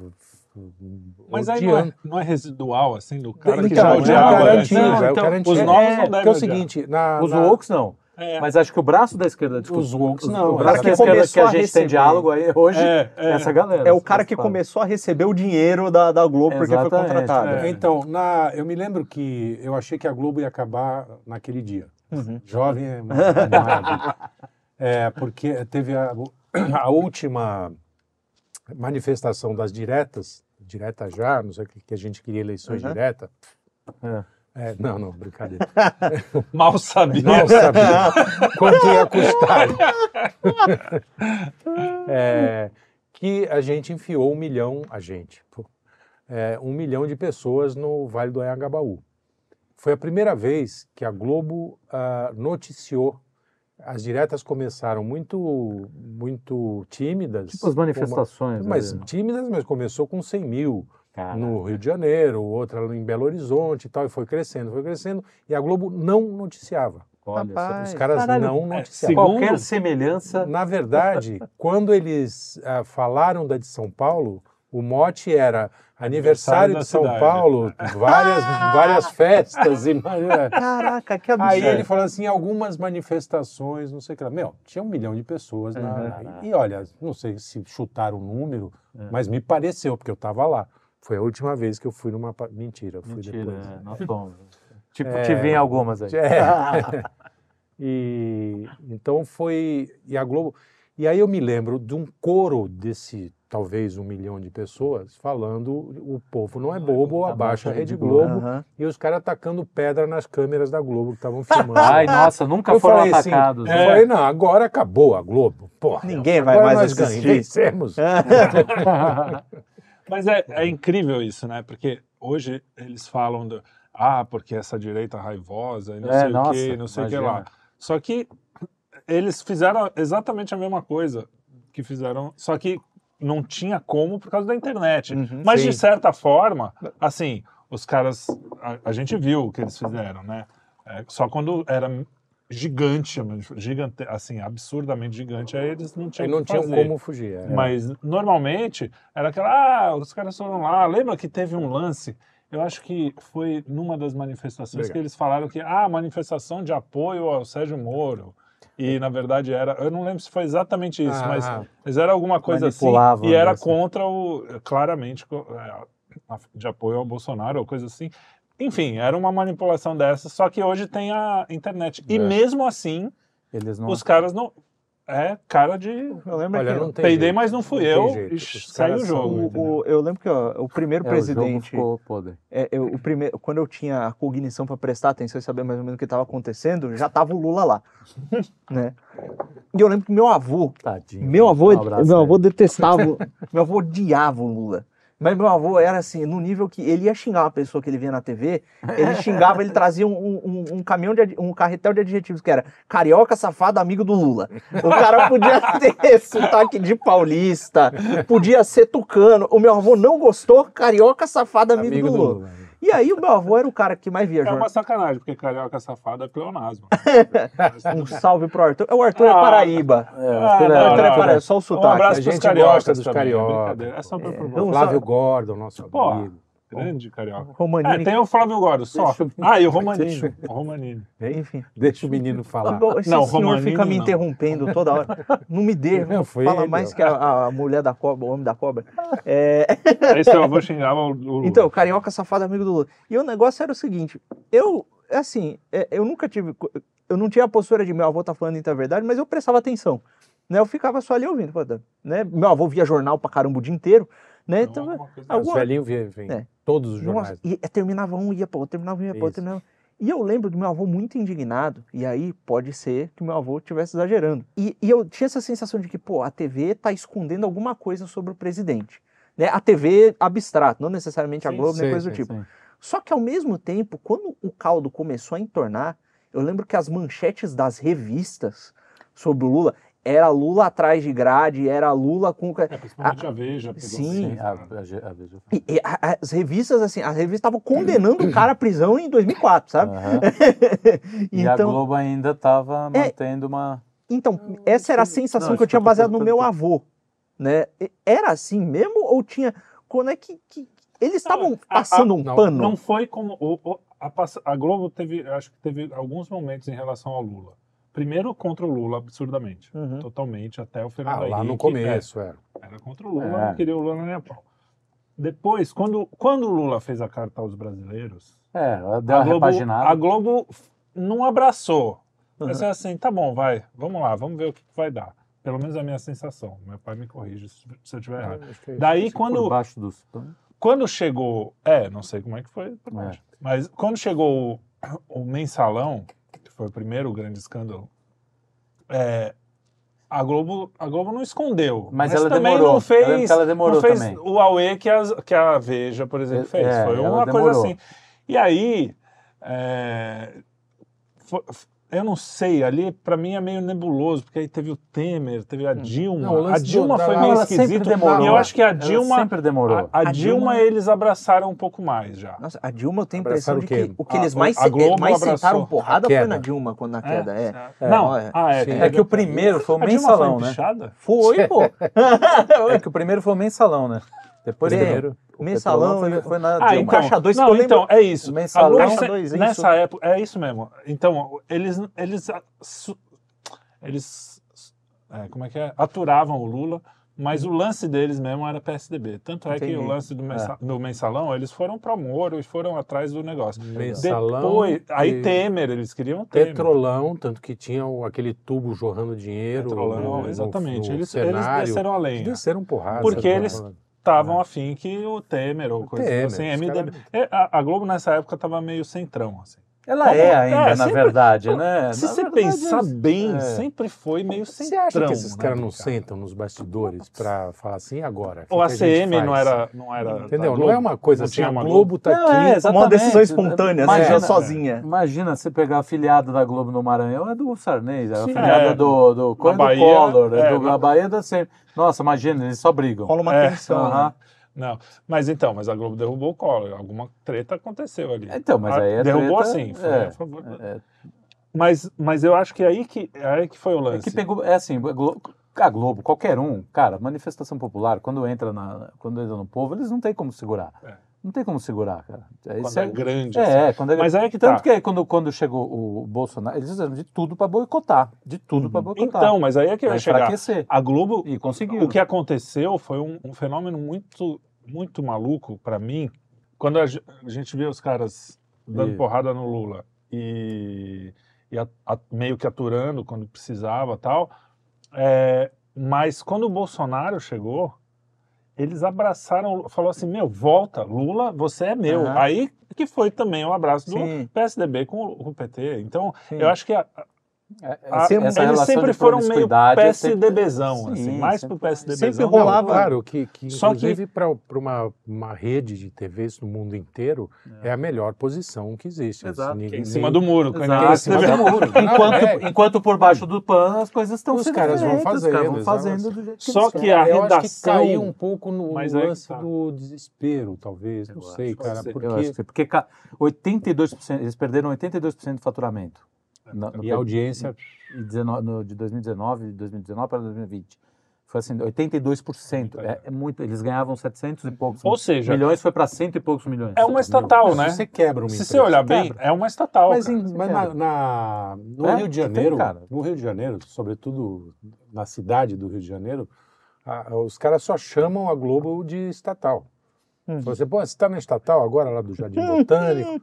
Mas aí não é, não é residual, assim, do cara que Então, já é o odiava. né? antigo, Não, é o então, cara antigo. os novos É, não devem é o odiar. seguinte, na, Os na- woke não. É. Mas acho que o braço da esquerda, desculpa, Os woke não, O braço é. da Que esquerda que começou a a gente receber. tem diálogo aí hoje É, é. é essa galera. é o cara que começou a receber o dinheiro da, da Globo porque foi contratado. é. Então, na, eu me lembro que eu achei que a Globo ia acabar naquele dia. Uhum. Jovem é *laughs* animado. É, porque teve a, *clears throat* a última manifestação das diretas, direta já, não sei o que, que a gente queria eleições Uhum. direta. É. É, não, não, brincadeira. *laughs* Mal sabia. Não sabia *laughs* quanto ia custar. *laughs* É, que a gente enfiou um milhão, a gente, é, um milhão de pessoas no Vale do Anhangabaú. Foi a primeira vez que a Globo ah, noticiou. As diretas começaram muito, muito tímidas. Tipo as uma- manifestações. mas né? tímidas, mas começou com 100 mil Cara, no Rio de Janeiro, outra em Belo Horizonte e tal, e foi crescendo, foi crescendo, e a Globo não noticiava. olha só. Rapaz. Os caras Caralho, não é, noticiavam. Qualquer semelhança. Na verdade, *laughs* quando eles ah, falaram da de São Paulo, o mote era aniversário da de São cidade. Paulo, *laughs* várias, várias festas. E, Caraca, que absurdo. aí ele falou assim, algumas manifestações, não sei o que lá. Meu, tinha um milhão de pessoas. na- Uhum. e olha, não sei se chutaram o número, É. mas me pareceu, porque eu estava lá. Foi a última vez que eu fui numa... Mentira, fui Mentira, depois. é, nós fomos. *laughs* Tipo, É. te vi em algumas aí. É. *laughs* e então foi e a Globo e aí eu me lembro de um coro desse talvez um milhão de pessoas falando o povo não é bobo, abaixa a Rede Globo Aham. e os caras atacando pedra nas câmeras da Globo que estavam filmando. *laughs* Ai, nossa, nunca eu foram falei assim, atacados. eu né? falei, não, agora acabou a Globo. Porra, Ninguém vai mais nós ganhamos, assistir. vencemos. *laughs* Mas é, *laughs* é incrível isso, né? Porque hoje eles falam do. Ah, porque essa direita raivosa e não É, sei nossa, o quê, não sei o que lá. Só que eles fizeram exatamente a mesma coisa que fizeram, só que não tinha como por causa da internet. Uhum, Mas sim. de certa forma, assim, os caras. A, a gente viu o que eles fizeram, né? É, só quando era gigante, gigante, assim, absurdamente gigante, aí eles não tinham não tinham como fugir. é. Mas normalmente era aquela, ah, os caras foram lá. Lembra que teve um lance? Eu acho que foi numa das manifestações Obrigado. que eles falaram que ah, manifestação de apoio ao Sérgio Moro. E na verdade era, eu não lembro se foi exatamente isso, Ah. mas, mas era alguma coisa assim. E era assim. contra o, claramente, é, de apoio ao Bolsonaro ou coisa assim. Enfim, era uma manipulação dessa, só que hoje tem a internet. E É. mesmo assim, os caras não. É cara de. Eu lembro Olha, que não tem Peidei, jeito, mas não fui tem eu. saiu o jogo. o, o- eu lembro que ó, o primeiro É, o jogo presidente, ficou podre. é, eu, o primeiro, quando eu tinha a cognição para prestar atenção e saber mais ou menos o que estava acontecendo, já tava o Lula lá, *laughs* né? E eu lembro que meu avô, Tadinho. meu avô, Um abraço meu avô detestava, o- meu avô odiava o Lula. Mas meu avô era assim, no nível que ele ia xingar uma pessoa que ele via na TV, ele xingava, ele trazia um, um- um caminhão de um carretel de adjetivos que era carioca, safado, amigo do Lula. O cara podia *laughs* ter sotaque de paulista, podia ser tucano. O meu avô não gostou, carioca, safado, amigo, Amigo do do Lula. E aí o meu avô era o cara que mais via É uma sacanagem, porque carioca safado é pleonasmo. *laughs* Um salve pro Arthur. O Arthur é Ah. Paraíba. É, Ah, Arthur O é- não, Arthur é não, Paraíba, não. só o Um sotaque. abraço A pros gente cariocas gosta dos é cariocas. É só pra. Não, Flávio Gordon, nosso Pô, amigo. Grande carioca. É, Romanini. tem o Flávio Gordo, só. Deixa Ah, e o Romanini. O Romanini. Enfim. Deixa o menino falar. Esse Não, senhor Romanini fica me não. interrompendo toda hora. Não me deixa. Não, foi Fala ele, mais que a, a mulher da cobra, o homem da cobra. É, Aí seu avô xingava o Lula. Então, carioca safado amigo do Lula. E o negócio era o seguinte, eu, assim, é, eu nunca tive, eu não tinha a postura de meu avô tá falando muita verdade, mas eu prestava atenção. Né? Eu ficava só ali ouvindo. Né? Meu avô via jornal pra caramba o dia inteiro. Né? Então, alguma coisa Os velhinhos vêm, É. todos os Nossa, jornais. e, e terminava um, ia para outro, terminava um, ia para outro, terminava. E eu lembro do meu avô muito indignado, e aí pode ser que meu avô estivesse exagerando. E, e eu tinha essa sensação de que, pô, a TV tá escondendo alguma coisa sobre o presidente. Né? A TV abstrato, não necessariamente a Sim, Globo, nem sim, coisa do sim, tipo. Sim. Só que ao mesmo tempo, quando o caldo começou a entornar, eu lembro que as manchetes das revistas sobre o Lula era Lula atrás de grade, era Lula com. É, principalmente a Veja. pegou sim, Sim, a, a, a, a Veja- E- e a- as revistas, assim, as revistas estavam condenando o cara à prisão em 2004, sabe? Aham. *laughs* E a então, Globo ainda estava É. mantendo uma. então, essa era a sensação Não, que eu tinha baseado no meu avô, né? Era assim mesmo ou tinha... Quando é que... que- eles estavam a- a- passando um não, pano? Não foi como. o- o- a, a Globo teve, acho que teve alguns momentos em relação ao Lula. Primeiro contra o Lula, absurdamente. Uhum. Totalmente, até o Fernando Ah, lá no começo, era. é, era contra o Lula, É. não queria o Lula nem a pau. Depois, quando, quando o Lula fez a carta aos brasileiros, É, deu a uma Globo, repaginada. a Globo não abraçou. Uhum. Mas é assim, tá bom, vai, vamos lá, vamos ver o que que vai dar. Pelo menos é a minha sensação. Meu pai me corrige se se eu estiver errado. Acho que é Daí, Por quando, baixo dos. quando chegou. É, não sei como é que foi. por É. Mas quando chegou o, o mensalão, foi o primeiro grande escândalo, é, a, Globo, a Globo não escondeu. Mas ela também demorou. não fez, ela demorou não fez também. o Aue que, que a Veja, por exemplo, É, fez. é, foi uma coisa demorou. assim. E aí. é, fo- eu não sei, ali pra mim é meio nebuloso, porque aí teve o Temer, teve a Dilma. Não, a Dilma do- foi meio esquisito. demorou. E eu acho que a Ela Dilma. sempre demorou. A, a A Dilma, Dilma- eles abraçaram um pouco mais já. Nossa, a Dilma eu tenho a impressão de o que o que A- eles mais, a Globo mais abraçou sentaram porrada a foi na Dilma, quando na queda, é. É. Não, Olha, ah, é. sim. tem *laughs* É que o primeiro foi o A Dilma mensalão, foi né? Foi, pô. É que o primeiro foi o mensalão, né? Depois É, primeiro. O mensalão foi, foi na Ah, Dilma. então, Caixa dois, não, que lembro- então, é isso. O mensalão- A Globo Caixa se- dois, é nessa época, é isso mesmo. Então, eles, eles, ah, su- eles, é, como é que é? Aturavam o Lula, mas o lance deles mesmo era PSDB. Tanto é que Entendi. o lance do, mensa- do mensalão, eles foram para Moro e foram atrás do negócio. Mensalão. Depois, aí e Temer, eles queriam Temer. Petrolão, tanto que tinha o- aquele tubo jorrando dinheiro. Petrolão, no- no- exatamente. no eles, eles cenário. desceram a lenha. Desceram porrada. Porque eles- estavam afim que o Temer ou coisa Temer, assim, MDB. É, A, a Globo nessa época estava meio centrão, assim. Ela Como- é ainda, é, na sempre- verdade, né? Se Na você verdade, pensar bem, é. sempre foi meio centrão. Você acha que esses né, caras não cara? sentam nos bastidores para falar assim "E agora? Ou O a que que gente CM não faz?" era, não era. da Entendeu? Não é uma coisa Não assim, tinha a uma Globo tá Não, aqui. é, uma decisão espontânea, assim, Imagina- já sozinha. Imagina você pegar a afiliada da Globo no Maranhão, é do Sarney, é a Sim. afiliada É. do, do, do Bahia, Collor, é, é, do, na- a Bahia da sempre. Nossa, imagina, eles só brigam. Rola uma É, tensão. Aham. né? Não. Mas então, mas a Globo derrubou o Collor. Alguma treta aconteceu ali. Então, mas Ah, aí é Derrubou treta- assim, foi é, a favor. da- É, Mas, mas eu acho que é aí que, é aí que foi o é lance. que pegou, é assim, a Glo- a Globo, qualquer um, cara, manifestação popular, quando entra, na, quando entra no povo, eles não tem como segurar. É. Não tem como segurar, cara. É, Quando isso é grande. assim. É, quando ele... Mas aí é que Tanto tá. que aí quando, quando chegou o Bolsonaro, eles fizeram de tudo para boicotar. De tudo para boicotar. Então, mas aí é que vai chegar. A Globo, E conseguiu. o que aconteceu foi um, um fenômeno muito, muito maluco para mim. Quando a, a gente vê os caras dando E- porrada no Lula e, e a- a- meio que aturando quando precisava tal. é, mas quando o Bolsonaro chegou, eles abraçaram, falou assim, meu, volta, Lula, você é meu. Aham. Aí que foi também o abraço do Sim. PSDB com o, PT. Então, Sim. eu acho que a- a- Sempre- essa eles sempre foram meio promiscuidade é sempre- PSDBzão, Sim, assim, mais sempre- pro PSDBzão. sempre Não, rolava- Claro, que, que Só que- inclusive para uma, uma rede de TVs no mundo inteiro é, a melhor posição que existe. Exato. Assim, que é em cima do muro. Exato. em cima do muro. *laughs* Enquanto, É, enquanto por baixo do pano as coisas estão Os sendo caras vão feitas, os caras fazendo, vão fazendo exato. do jeito que Só que a eu acho que redação- caiu um pouco no que lance tá. do desespero, talvez. Não sei, cara. Porque... Eu acho que sim, porque ca- 82%, eles perderam 82% do faturamento. No, no E a audiência. e 19 no- de 2019, de 2019 para 2020. Foi assim, 82%. É, é muito. Eles ganhavam 700 e poucos Ou seja, milhões, foi para cento e poucos milhões. é uma estatal, né? Se você quebra uma Se empresa. você olhar bem, quebra. é uma estatal. Mas, cara. em- mas na, na- no É, Rio de tem, Janeiro, cara. no Rio de Janeiro, sobretudo na cidade do Rio de Janeiro, a- os caras só chamam a Globo de estatal. Hum. Você, pô, você está na estatal agora, lá do Jardim *laughs* Botânico?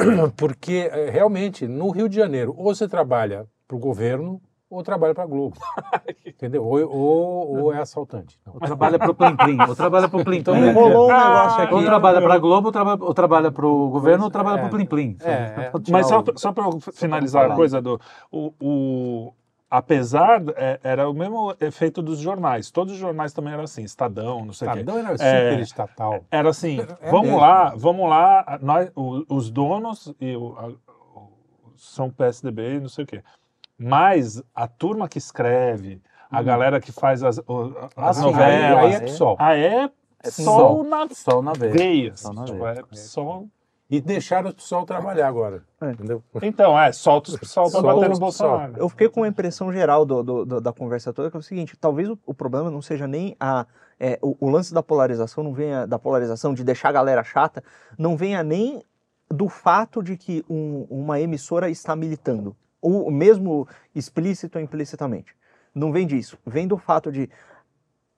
*clears throat* Porque, eh, realmente, no Rio de Janeiro, ou você trabalha para o governo, ou trabalha para Globo. *laughs* Entendeu? Ou, ou, ou é assaltante. Não. Ou trabalha pro Plim Plim, ou trabalha Plim Então, Plim. é- Rolou um negócio aqui. Ou trabalha pra Globo, ou trabalha, ou trabalha pro governo, ou trabalha É. pro Plim Plim. É, é. Mas só, só para finalizar a coisa do. O, o- apesar. é, era o mesmo efeito dos jornais. Todos os jornais também eram assim, Estadão, não sei o quê. Estadão era É. super estatal. Era assim, É vamos mesmo. lá, vamos lá, nós, o- os donos e o, a- o- são PSDB e não sei o quê. Mas a turma que escreve, a galera que faz as, o- as sim, novelas, Aí, aí é PSOL. ah, é, É sol sol. na Sol na veia. veia. Sol na veia. tipo, é sol- E deixaram o PSOL trabalhar agora. É. Entendeu? Então, é, solta os PSOL pra Solta bater no. Bolsonaro. Eu fiquei com a impressão geral do- do- do- da conversa toda, que é o seguinte, talvez o, o problema não seja nem a, é, o, o lance da polarização, não venha da polarização, de deixar a galera chata, não venha nem do fato de que um- uma emissora está militando, ou mesmo explícito ou implicitamente. Não vem disso. Vem do fato de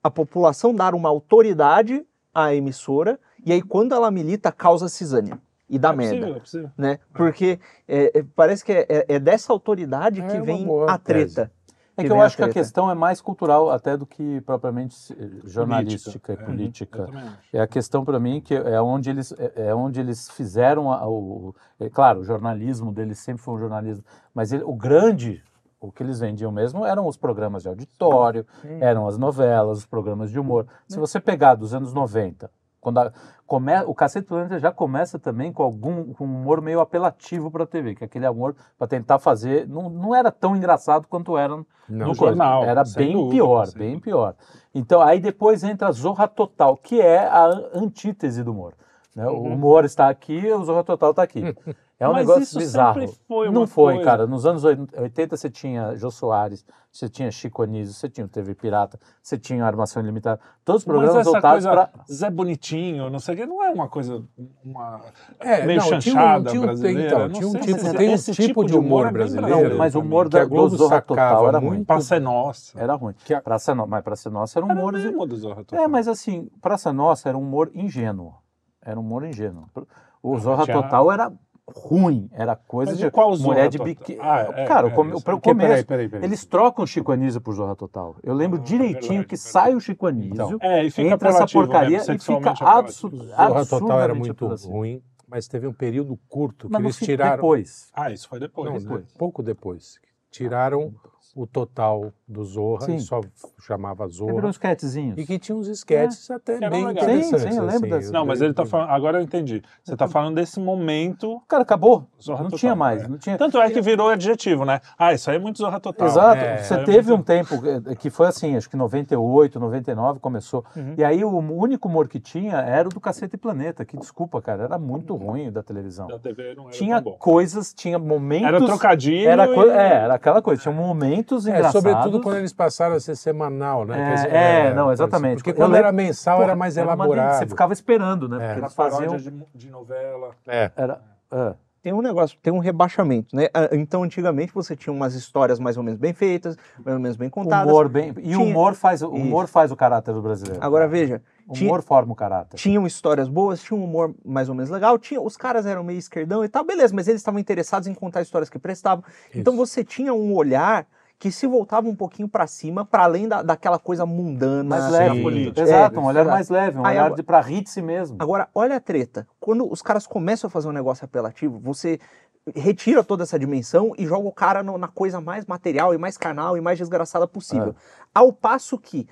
a população dar uma autoridade à emissora, e aí quando ela milita, causa cisânia. E dá é merda possível, é possível. né? Porque é, é, parece que é, é- é dessa autoridade É que vem a treta. É que que eu acho que a questão é mais cultural até do que propriamente eh, jornalística e É, política. eu também acho. É a questão para mim que é onde eles é é onde eles fizeram a- o é claro o jornalismo deles sempre foi um jornalismo mas ele- o grande o que eles vendiam mesmo eram os programas de auditório Sim. eram as novelas os programas de humor se você pegar dos anos 90 quando a, come, o Cacete Planeta já começa também com algum com um humor meio apelativo para a TV que é aquele humor para tentar fazer não, não era tão engraçado quanto era No coisa. jornal, Era bem dúvida, pior, bem pior. Então aí depois entra a Zorra Total, que é a an- antítese do humor. né? O humor está aqui, o Zorra Total está aqui. *laughs* É um. Mas negócio bizarro. sempre foi Não foi, coisa. cara. Nos anos 80 você tinha Jô Soares, você tinha Chico Anísio, você tinha o TV Pirata, você tinha Armação Ilimitada. Todos os Mas programas voltados para Zé Bonitinho, não sei o que, não é uma coisa, uma É, meio não, chanchada tinha um- brasileira. então, não tinha um tipo- tem um tipo de humor bem brasileiro, Não, mas o humor da, do Zorra Total era ruim. Praça é Nossa. Era ruim. Que a- Praça no... Mas Praça Nossa era um Era humor... mesmo do Zorra Total. É, mas assim, Praça Nossa era um humor ingênuo. Era um humor ingênuo. O Zorra Total era ruim, era coisa Mas de de qual Zorra mulher de biquíni. Ah, é, Cara, é, o, come- o, começo, peraí, peraí, peraí. eles trocam o Chico Anísio por Zorra Total. Eu lembro Ah, direitinho verdade, que sai o Chico Anísio, Então, É, e fica entra essa porcaria mesmo, e fica sexualmente absu- apelativo. Zorra Total era muito ruim, mas teve um período curto que Mas no eles fim, tiraram. depois. Ah, isso foi depois. Não, depois. pouco depois. Tiraram o total do Zorra Sim. e só chamava Zorra. uns sketchzinhos. E que tinha uns sketches até Era bem legal. interessantes. Sim, sim, eu lembro assim. Não, mas ele tá falando. Agora eu entendi. Você tá falando desse momento. Cara, acabou. Zorra não Total, tinha mais. é. Não tinha... Tanto é que virou adjetivo, né? Ah, isso aí é muito Zorra Total. Exato. É, Você é teve muito- um tempo eh, que foi assim, acho que 98, 99 começou. Uhum. E aí o único humor que tinha era o do Cacete e Planeta, que desculpa, cara, era muito ruim o da televisão. Da TV não era Tinha coisas, tinha momentos. Era trocadilho. Era, co- e- é, era aquela coisa, tinha momentos É, engraçados. sobretudo quando eles passaram a ser semanal, né? É, dizer, é, não, exatamente. Porque Eu quando lembro- era mensal Porra, era mais era elaborado. Você ficava esperando, né? É. Porque eles faziam. paródia de, de novela. É. Era, é. Tem um negócio, tem um rebaixamento, né? Ah, Então, antigamente você tinha umas histórias mais ou menos bem feitas, mais ou menos bem contadas. Humor bem. E o humor faz, o humor faz o caráter do brasileiro. Agora veja, o tinha, humor forma o caráter. tinham histórias boas, tinha um humor mais ou menos legal, tinha, os caras eram meio esquerdão e tal, beleza, mas eles estavam interessados em contar histórias que prestavam. Então Isso. você tinha um olhar que se voltava um pouquinho pra cima, pra além da, daquela coisa mundana. Mais assim. leve. política. Exato, um É, olhar mais leve, um Aí olhar pra rir de si mesmo. Agora, olha a treta. Quando os caras começam a fazer um negócio apelativo, você retira toda essa dimensão e joga o cara no- na coisa mais material e mais carnal e mais desgraçada possível. Ao passo que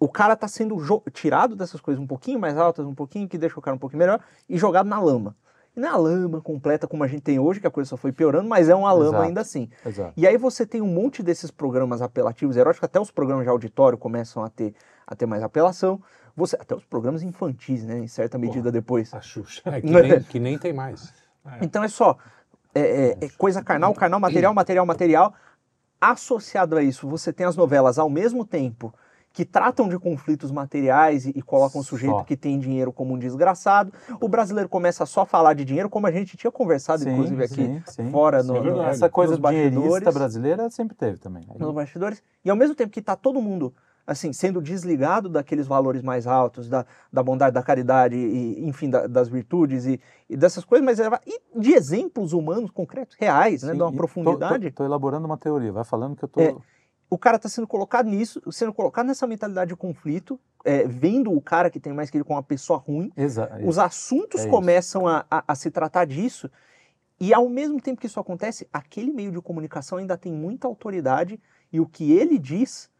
o cara tá sendo tirado dessas coisas um pouquinho mais altas, um pouquinho que deixa o cara um pouquinho melhor e jogado na lama. E não é a lama completa como a gente tem hoje, que a coisa só foi piorando, mas é uma lama Exato. ainda assim. Exato. E aí você tem um monte desses programas apelativos eróticos, até os programas de auditório começam a ter, a ter mais apelação. Você, até os programas infantis, né? Em certa medida depois. A Xuxa. É, que, nem, que nem tem mais. Então é só é, é- é coisa carnal, carnal, material, material, material. Associado a isso, você tem as novelas ao mesmo tempo que tratam de conflitos materiais e, e colocam o sujeito Só. que tem dinheiro como um desgraçado. O brasileiro começa a só falar de dinheiro, como a gente tinha conversado, Sim, inclusive, aqui sim, sim. fora Sim, no, é no- verdade. Essa coisa dinheirista brasileira sempre teve também. Aí- nos bastidores. E ao mesmo tempo que está todo mundo assim sendo desligado daqueles valores mais altos, da, da bondade, da caridade, e, enfim, da- das virtudes e, e dessas coisas, mas ela- e de exemplos humanos concretos, reais, né, Sim, de uma profundidade. Tô elaborando uma teoria, vai falando que eu tô. É, o cara tá sendo colocado nisso, sendo colocado nessa mentalidade de conflito, é, vendo o cara que tem mais que ele como uma pessoa ruim, Exato. os assuntos É começam a, a- a se tratar disso, e ao mesmo tempo que isso acontece, aquele meio de comunicação ainda tem muita autoridade, e o que ele diz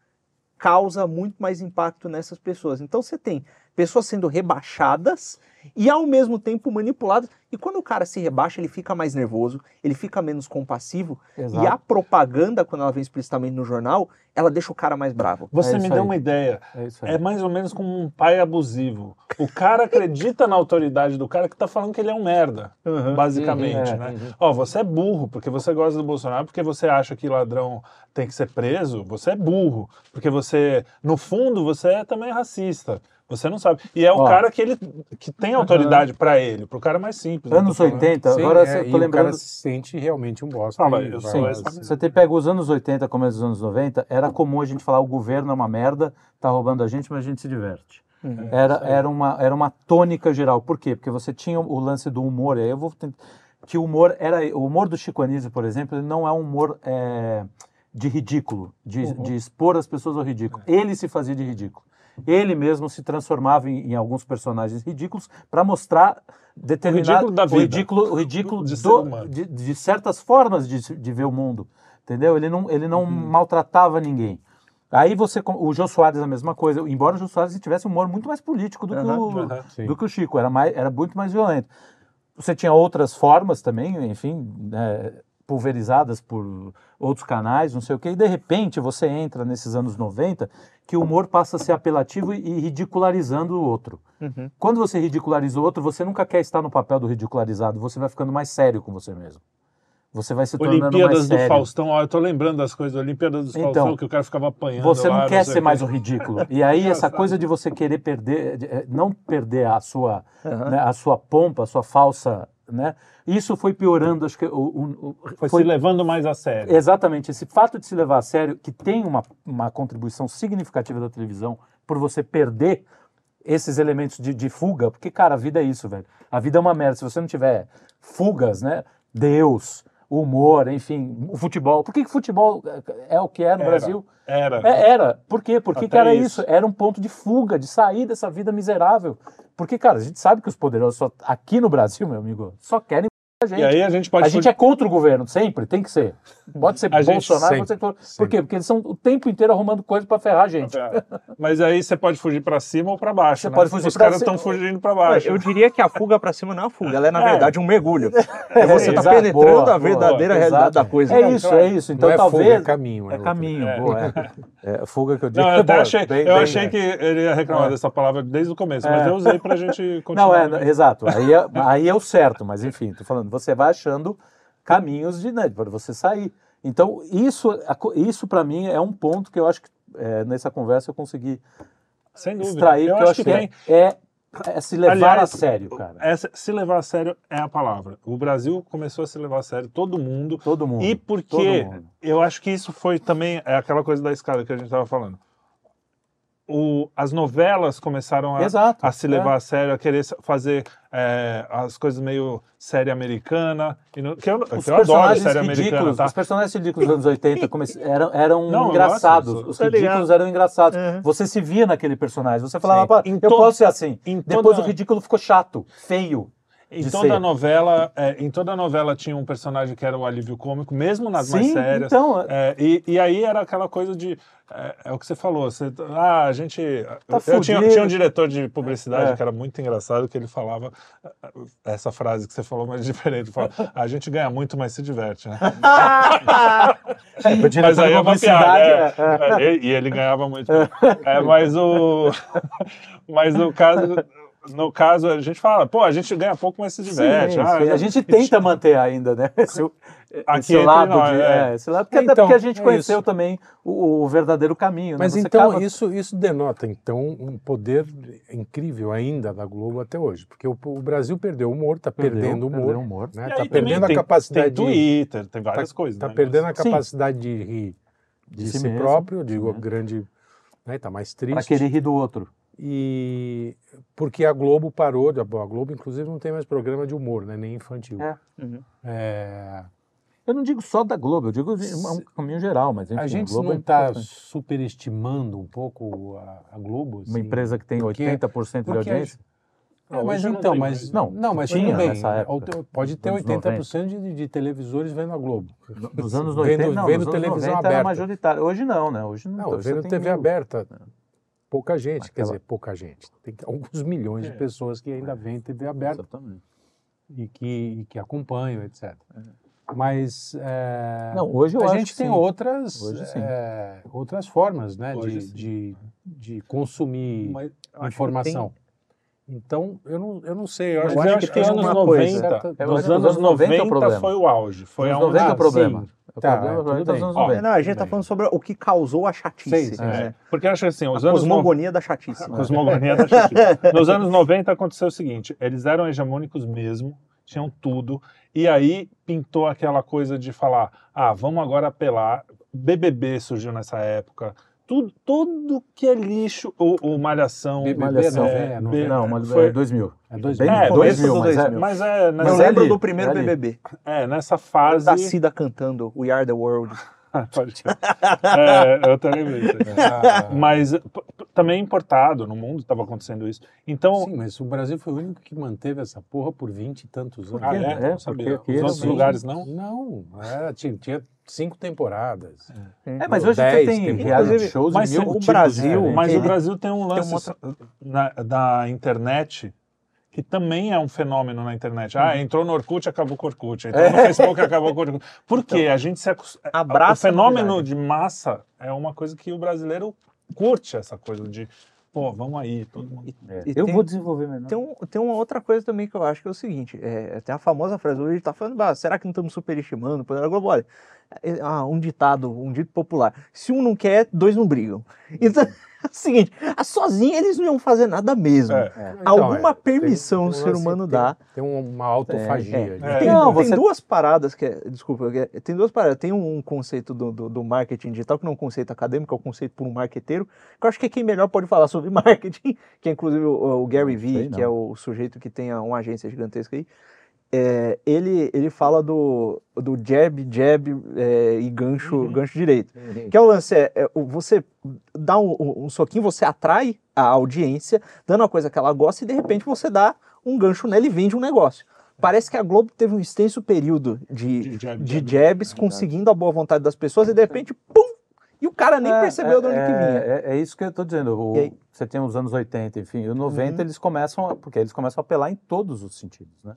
causa muito mais impacto nessas pessoas. Então você tem pessoas sendo rebaixadas e ao mesmo tempo manipuladas. E quando o cara se rebaixa, ele fica mais nervoso, ele fica menos compassivo. Exato. E a propaganda, quando ela vem explicitamente no jornal, ela deixa o cara mais bravo. Você É me deu aí. uma ideia. É isso aí. É mais ou menos como um pai abusivo. O cara acredita na autoridade do cara que tá falando que ele é um merda, basicamente, Uhum, né? uhum. Ó, você é burro porque você gosta do Bolsonaro, porque você acha que ladrão tem que ser preso, você é burro, porque você, no fundo, você é também racista. Você não sabe. E é o Ó. cara que ele que tem autoridade pra ele, pro cara mais simples. eu tô Anos falando. 80, Sim, agora é, eu e tô o lembrando. cara se sente realmente um bosta. Fala, e eu vai sou lá- esse. Você te pega os anos 80, começo dos anos 90, era comum a gente falar o governo é uma merda, tá roubando a gente, mas a gente se diverte. Uhum. Era, era, uma, era uma tônica geral. Por quê? Porque você tinha o lance do humor, e aí eu vou tentar, que o humor era. O humor do Chico Anísio, por exemplo, ele não é um humor é, de ridículo, de, Uhum. de expor as pessoas ao ridículo. Ele se fazia de ridículo. Ele mesmo se transformava em, em alguns personagens ridículos para mostrar determinado ridículo da o vida. ridículo, o ridículo De do- de, de certas formas de, de ver o mundo, entendeu? Ele não, ele não Uhum. maltratava ninguém. Aí você, o Jô Soares a mesma coisa, embora o Jô Soares tivesse um humor muito mais político do, que, Aham, o. Sim. do que o Chico, era, mais, era muito mais violento. Você tinha outras formas também, enfim, né, pulverizadas por outros canais, não sei o quê, e de repente você entra nesses anos 90 que o humor passa a ser apelativo e, ridicularizando o outro. Uhum. Quando você ridiculariza o outro, você nunca quer estar no papel do ridicularizado, você vai ficando mais sério com você mesmo. Você vai se tornando mais Olimpíadas do sério. Faustão, ó, eu tô lembrando das coisas, Olimpíadas do Então, Faustão, que o cara ficava apanhando. Você lá, não quer sei ser mais o ridículo. E aí *laughs* essa coisa de você querer perder, de, eh, não perder a sua, Aham. né, a sua pompa, a sua falsa, né? Isso foi piorando, acho que o, o- o- Foi, foi se levando mais a sério. exatamente esse fato de se levar a sério, que tem uma, uma contribuição significativa da televisão por você perder esses elementos de, de fuga, porque cara, a vida é isso, velho. A vida é uma merda. Se você não tiver fugas, né? Deus, o humor, enfim, o futebol. Por que, que futebol é o que é no Era. Brasil? Era. É, era. Por quê? Porque Até que era isso. isso. Era um ponto de fuga, de sair dessa vida miserável. Porque, cara, a gente sabe que os poderosos só- aqui no Brasil, meu amigo, só querem gente. E aí a gente pode a gente é contra o governo, sempre, tem que ser. Pode ser A Bolsonaro, pode ser... sempre, Por quê? Porque eles são o tempo inteiro arrumando coisa pra ferrar a gente. Mas aí você pode fugir pra cima ou pra baixo. Você né? pode fugir Os caras estão fugindo pra baixo. Eu diria que a fuga pra cima não é uma fuga, ela é na É. verdade um mergulho. *laughs* É você tá exato, penetrando boa, a verdadeira boa, realidade exato. da coisa. É isso, é isso. Então não é talvez... fuga, é caminho. É caminho, É. boa. É, *laughs* é fuga que eu digo. Não, eu até achei, bem- eu bem, achei né? que ele ia reclamar É. dessa palavra desde o começo, É. mas eu usei pra gente continuar. *laughs* Não, é, né? exato. Aí é, aí é o certo, mas enfim, tô falando, você vai achando caminhos de né, para você sair. Então, isso, isso para mim é um ponto que eu acho que é, nessa conversa eu consegui Sem dúvida. extrair, eu que acho eu acho que, tem. é, é se levar Aliás, a sério, cara. Essa, se levar a sério é a palavra. O Brasil começou a se levar a sério, todo mundo. Todo mundo. E porque mundo. eu acho que isso foi também é aquela coisa da escada que a gente estava falando. O, as novelas começaram a, Exato. a se é. levar a sério, a querer fazer é, as coisas meio série americana. não- que eu, que Os eu adoro personagens série americana, ridículos, tá? os personagens ridículos dos anos 80 come- eram, eram Não, engraçados. gosto, Os tá ligado. ridículos eram engraçados. Uhum. Você se via naquele personagem. Você falava, Sim. "Pá, Em eu posso ser assim. Depois toda- o ridículo ficou chato, feio. Em toda ser. novela, é, em toda novela tinha um personagem que era o alívio cômico, mesmo nas mais Sim, sérias. então, É, e, e aí era aquela coisa de. É, é o que você falou. Você, ah, a gente. Tá eu tinha, tinha um diretor de publicidade É. que era muito engraçado, que ele falava essa frase que você falou, mas *laughs* diferente. Falava, a gente ganha muito, mas se diverte, né? *laughs* Diretor Mas aí é uma piada. é, é. é. E, e ele ganhava muito. É, mas o. *laughs* Mas o caso. No caso, a gente fala, pô, a gente ganha pouco, mas se diverte. Sim, Ah, sim. A gente tenta manter ainda, né? *laughs* Esse, Aqui esse lado nós, de, é. é, esse lado, porque, até Então, porque a gente é conheceu isso. também o, o verdadeiro caminho. né? Mas Você então acaba- isso, isso denota então um poder incrível ainda da Globo até hoje, porque o, o Brasil perdeu o humor, está perdendo o humor, perdeu o humor. né? Tá perdendo também a tem- capacidade tem de Twitter, tem várias tá, coisas. tá né? perdendo a Sim. capacidade de rir de, De si si, mesmo, próprio, de si grande, né? Tá mais triste. querer rir do outro. E porque a Globo parou, de- a Globo inclusive não tem mais programa de humor, né? Nem infantil. É. Uhum. É, Eu não digo só da Globo, eu digo de um caminho geral, mas enfim, a gente Globo não é está importante. superestimando um pouco a, a Globo? Uma assim? empresa que tem Porque- 80% de a audiência. É, mas não então, mas. Não, não, mas tinha tudo bem. nessa época, Auto- Pode ter nos 80% de, de televisores vendo a Globo. Nos anos Vendo- 80, não, vendo nos anos televisão 90 aberta. era majoritário. Hoje não, né? Hoje não. Não, vendo tem TV mil. aberta, pouca gente, quer Aquela- dizer, pouca gente. Tem alguns milhões de É. pessoas que ainda veem TV aberta Exatamente. e que, e que acompanham, etc. Mas é, Não, hoje eu a acho gente que tem sim. outras, Hoje sim. é, outras formas né, Hoje de, sim. de, de consumir Mas, informação. Então, eu não, eu não sei. Eu acho, eu acho acho que que tem anos uma 90, coisa. Certa- Eu dos acho que os anos anos 90 é o 90 problema. foi o auge. Foi Nos. 90 é o Ah, problema. sim. É o Tá, problema é anos Ó, 90. Não, a gente tá bem. falando sobre o que causou a chatice. Sei, sei. né? É, porque eu acho que assim, A os anos 90 cosmogonia da chatice. né? Cosmogonia da Chatice. *laughs* Nos anos 90 aconteceu o seguinte: eles eram hegemônicos mesmo, tinham tudo, e aí pintou aquela coisa de falar: ah, vamos agora apelar. BBB surgiu nessa época. Tudo, tudo que é lixo, o, o Malhação. BBB Malhação. não, é, é, não B- é. Não, mas foi- é 2000. É dois Bem mil. É, no começo 2000, do mas é, 2000. Mas é Eu Mas nessa, é lembro ali, do primeiro é. BBB. é, nessa fase. Da Cida cantando We Are the World. *laughs* Pode ser. É, eu até lembrei disso. Ah, Mas também importado, no mundo estava acontecendo isso. Então, Sim, mas o Brasil foi o único que manteve essa porra por 20 e tantos anos. ah, é? É, Não sabia. Os outros lugares não? Não, era, tinha, tinha cinco temporadas. É, mas hoje Dez você tem tem- reality shows mas e mil o Brasil- diferentes. Mas o Brasil tem um tem lance uma só- na- da internet que também é um fenômeno na internet. Ah, entrou no Orkut, acabou com o Orkut. Entrou no Facebook, acabou com o Orkut. Por quê? A gente se acostuma... Abraça O fenômeno de massa é uma coisa que o brasileiro curte, essa coisa de, pô, vamos aí, todo mundo... É, E Eu tem- vou desenvolver melhor. Tem, um, tem uma outra coisa também que eu acho que é o seguinte: é, tem a famosa frase, hoje a gente tá falando, "Ah, será que não estamos superestimando o poder da Globo? Olha, é, ah, um ditado, um dito popular: se um não quer, dois não brigam. Então, *laughs* é *laughs* o seguinte: sozinho eles não iam fazer nada mesmo. É. É. Então, Alguma é, tem- permissão tem o ser humano tem- dá. Tem uma autofagia. É. É. Tem, Não, tem você- duas paradas que é, desculpa, que é- tem duas paradas. Tem um, conceito do, do, do marketing digital, que não é um conceito acadêmico, é um conceito por um marqueteiro, que eu acho que quem melhor pode falar sobre *laughs* marketing, que é inclusive o, o Gary Vee, que é o sujeito que tem uma agência gigantesca aí. É, ele, ele fala do, do jab, jab é, e gancho, Uhum. gancho direito. Que é o lance, é, é, você dá um, um- soquinho, você atrai a audiência, dando uma coisa que ela gosta, e de repente você dá um gancho nela e vende um negócio. Parece que a Globo teve um extenso período de, De jab, de jab. jabs, conseguindo a boa vontade das pessoas, e de repente, pum! E o cara nem É, percebeu é, de onde que vinha. É, é isso que eu estou dizendo. O- E você tem os anos 80, enfim, os 90 Uhum. eles começam, porque eles começam a apelar em todos os sentidos, né?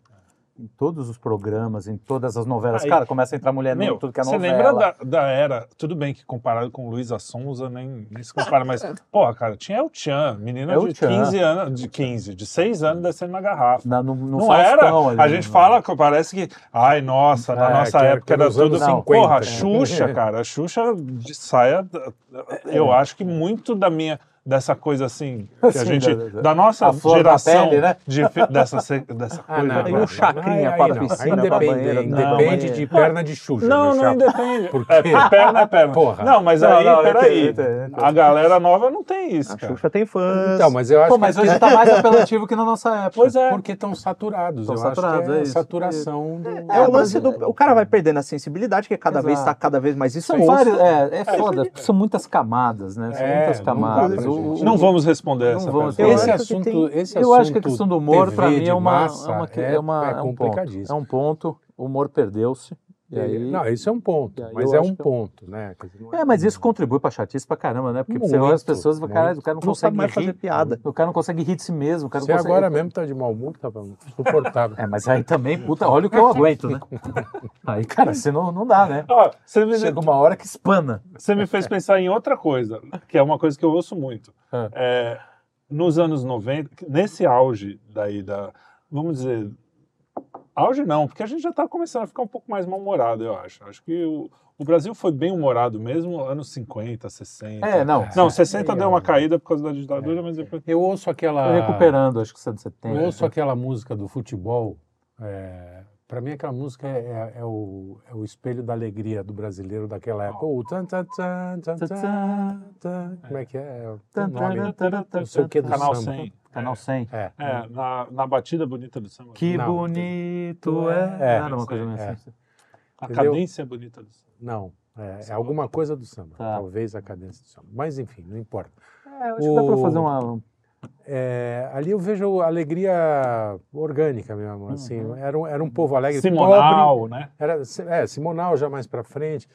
Em todos os programas, em todas as novelas. Aí- Cara, começa a entrar mulher Meu, em tudo que é você novela. lembra da, da era, tudo bem que comparado com Luísa Sonza, nem, nem se compara, mas, *laughs* porra, cara, tinha El Chan, menina El de Chan. 15 anos, de 15, de 6 anos descendo na garrafa. Na- no, no não Faustão era. ali, a gente no- fala que parece que, ai, nossa, na É, nossa que era- época que era tudo. 50, porra, né? Xuxa, *laughs* cara, a Xuxa de saia. Eu acho que muito da minha. Dessa coisa assim, que a gente. da- da- Da nossa a flor da geração. pele, né? de dessa, dessa Ah, coisa. não, Tem da- um chacrinha para não, piscina, aí pra depende, banheira, não, depende mas- de perna de Xuxa. Não, não independe. É, quê? perna é perna. Porra. Não, mas Não, aí, não, peraí. A galera nova não tem isso, A cara. Xuxa tem fãs. Então, mas eu acho Pô, mas que hoje tá mais apelativo que na nossa época. Pois é. porque estão saturados. Tão eu saturados, acho que é, é isso. saturação do... É o É, lance do. O cara vai perdendo a sensibilidade, que cada vez está cada vez mais São exposto. vários, é, é foda, são muitas camadas, né? São É, muitas camadas. Gente. Não vamos responder Não essa vamos pergunta. Eu Esse acho que assunto, tem- esse Eu acho que a assunto questão do humor, pra mim, é uma, massa é uma, é, é uma- é é um ponto. complicadíssimo. É um ponto, o humor perdeu-se. E aí, Não, isso é um ponto, aí mas é acho um que- ponto, né? É, mas isso contribui pra chatice pra caramba, né? Porque você Muito, olha as pessoas e o cara não, Não consegue mais fazer rir. piada. O cara não consegue rir de si mesmo. O cara Você não consegue... agora mesmo tá de mau humor, tá insuportável. *laughs* É, mas aí também, puta, olha o que eu aguento, né? *laughs* Aí, cara, você não, não dá, né? Ó, você, me, Chega uma hora que espana. você me fez pensar em outra coisa, que é uma coisa que eu ouço muito. Ah. É, nos anos 90, nesse auge daí da. Vamos dizer. Auge não, porque a gente já está começando a ficar um pouco mais mal-humorado, eu acho. Acho que o, o Brasil foi bem humorado mesmo anos 50, 60. É, não. Não, 60 É, deu uma é. caída por causa da ditadura, mas depois. Eu ouço aquela. Foi recuperando, acho que os anos Eu 70. ouço aquela música do futebol. É, para mim, aquela música é, é- é o, é o espelho da alegria do brasileiro daquela época. O tan, tan, tan, tan, tan, tan. Como é que é? É o Tan, nome. tan, tan, tan, Não sei o que do Canal samba. 100. Canal 100. É. É, na, na batida bonita do samba. Que Não. bonito é. É, Era uma sim, coisa meio é. assim. A Entendeu? cadência é bonita do samba. Não, é, é alguma coisa do samba. Tá. Talvez a cadência do samba. Mas enfim, não importa. É, acho que dá pra O- fazer uma. É, ali eu vejo alegria orgânica mesmo. Assim, Uhum. era, um, era um povo alegre, pobre, Simonal, né? Era, é, Simonal já mais para frente.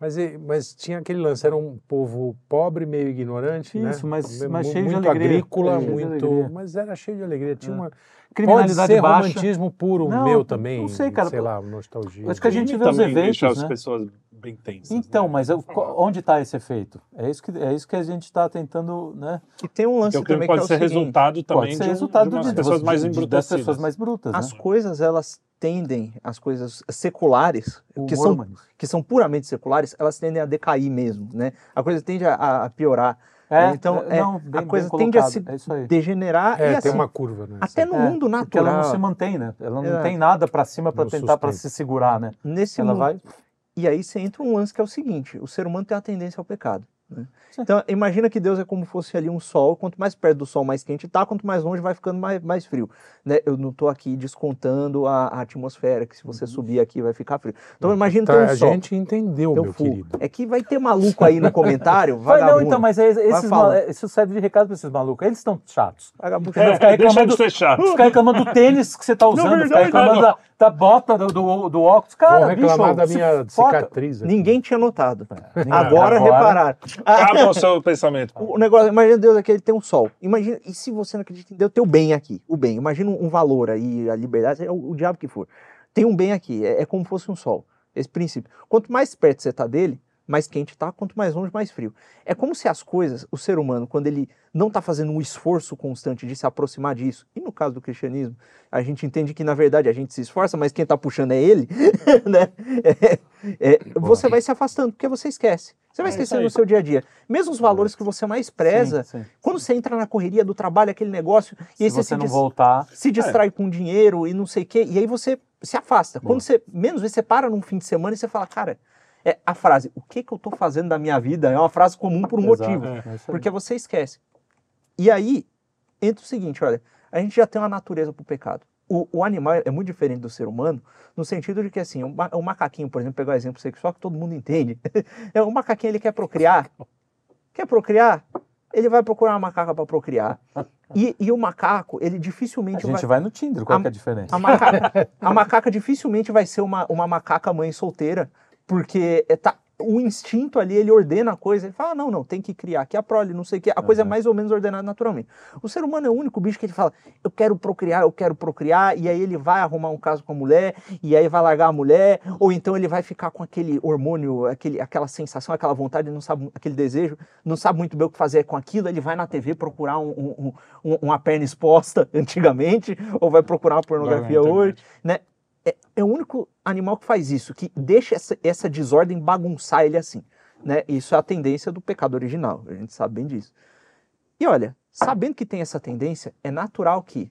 Mas, mas tinha aquele lance, era um povo pobre, meio ignorante, Isso, né? mas- mas cheio de muito alegria. agrícola, É, de muito, alegria. mas era cheio de alegria. Tinha É. uma pode Criminalidade ser baixa. romantismo puro Não, meu também, não sei, cara. sei lá, nostalgia. Acho que a gente vê os eventos, deixa as né? pessoas bem tensas. Então, né? mas eu- onde está esse efeito? É isso que, é isso que a gente está tentando, né? E tem um lance Porque o crime também pode que é ser o seguinte, resultado também Pode ser de, resultado de umas de, pessoas de- mais de- das embrutecidas. pessoas mais brutas, as né? coisas elas tendem, as coisas seculares, O que são, que são puramente seculares, elas tendem a decair mesmo, né? A coisa tende a, a piorar, É, então, é, é, não, a bem- coisa bem tende a se é degenerar É, e tem assim, uma curva, né? até no É, mundo Porque ela não natural, se mantém, né? Ela não É. tem nada para cima para tentar para se segurar, né? nesse ela mundo. vai E aí você entra um lance que é o seguinte: o ser humano tem uma tendência ao pecado. né? Então, imagina que Deus é como fosse ali um sol, quanto mais perto do sol, mais quente tá, quanto mais longe vai ficando mais, mais frio. Né? Eu não estou aqui descontando a, a atmosfera, que se você subir aqui vai ficar frio. Então, imagina ter Tá, um a sol. gente entendeu, ter um meu fogo. querido. É que vai ter maluco aí no comentário, *laughs* Vai, não, então, mas é- esses mal- isso serve de recado para esses malucos. Eles estão chatos. Vagabundo. É, Ficar deixa reclamando, de ser chato. ficar reclamando do tênis que você tá usando, ficar verdade, reclamando da, da bota, do, do, do óculos. Cara, Vão reclamar bicho, da minha cicatriz. aqui. Ninguém tinha notado. *laughs* Ninguém- Agora, repararam. *laughs* Acaba o seu pensamento. O negócio, imagina Deus aqui, ele tem um sol. Imagina, e se você não acredita em Deus, tem o bem aqui, o bem. Imagina um valor aí, a liberdade, é o, o diabo que for. Tem um bem aqui, é, é como se fosse um sol. Esse princípio. Quanto mais perto você tá dele, mais quente tá, quanto mais longe, mais frio. É como se as coisas, o ser humano, quando ele não tá fazendo um esforço constante de se aproximar disso, e no caso do cristianismo, a gente entende que na verdade a gente se esforça, mas quem tá puxando é ele, *laughs* né? É, é, você vai se afastando, porque você esquece. Você vai É esquecendo aí. no seu dia a dia. Mesmo os valores que você mais preza, Sim, sim. quando você entra na correria do trabalho, aquele negócio, e aí Se você, você se, não voltar, se distrai com dinheiro e não sei o quê, e aí você se afasta. Quando você, menos vezes, você para num fim de semana e você fala, cara, é a frase, o que, que eu tô fazendo da minha vida? É uma frase comum por um Exato, motivo. é aí. Porque você esquece. E aí, entra o seguinte, olha, a gente já tem uma natureza pro pecado. O, o animal é muito diferente do ser humano, no sentido de que, assim, o, ma- o macaquinho, por exemplo, pegar o exemplo sexual que todo mundo entende. *laughs* é, o macaquinho, ele quer procriar. Quer procriar? Ele vai procurar uma macaca para procriar. E, e o macaco, ele a dificilmente gente vai... vai no Tinder, qual A- que é a diferença? A macaca, a macaca dificilmente vai ser uma, uma macaca mãe solteira, porque é, tá, o instinto ali, ele ordena a coisa, ele fala, não, não, tem que criar aqui a prole, não sei o que, a coisa é mais ou menos ordenada naturalmente. O ser humano é o único bicho que ele fala, eu quero procriar, eu quero procriar, e aí ele vai arrumar um caso com a mulher, e aí vai largar a mulher, ou então ele vai ficar com aquele hormônio, aquele, aquela sensação, aquela vontade, não sabe, aquele desejo, não sabe muito bem o que fazer com aquilo, ele vai na TV procurar um- um- um- uma perna exposta *laughs* antigamente, ou vai procurar uma pornografia hoje, né? É, é o único animal que faz isso, que deixa essa, essa desordem bagunçar ele assim, né? Isso é a tendência do pecado original, a gente sabe bem disso. E olha, sabendo que tem essa tendência, é natural que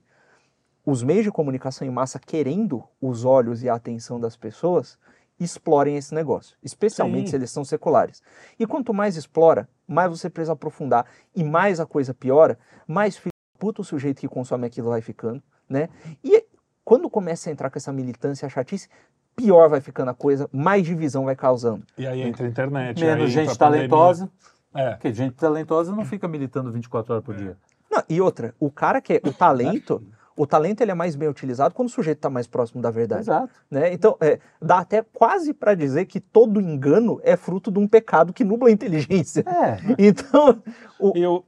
os meios de comunicação em massa, querendo os olhos e a atenção das pessoas, explorem esse negócio, especialmente Sim. se eles são seculares. E quanto mais explora, mais você precisa aprofundar e mais a coisa piora, mais filho da puta o sujeito que consome aquilo vai ficando, né? E quando começa a entrar com essa militância, a chatice, pior vai ficando a coisa, mais divisão vai causando. E aí entra a internet. Menos gente talentosa, É. porque gente talentosa não fica militando 24 horas por dia. Não, e outra, o cara que é o talento, o talento ele é mais bem utilizado quando o sujeito está mais próximo da verdade. Exato. né? Então, é, dá até quase para dizer que todo engano é fruto de um pecado que nubla a inteligência. É, *laughs* Então, o, eu.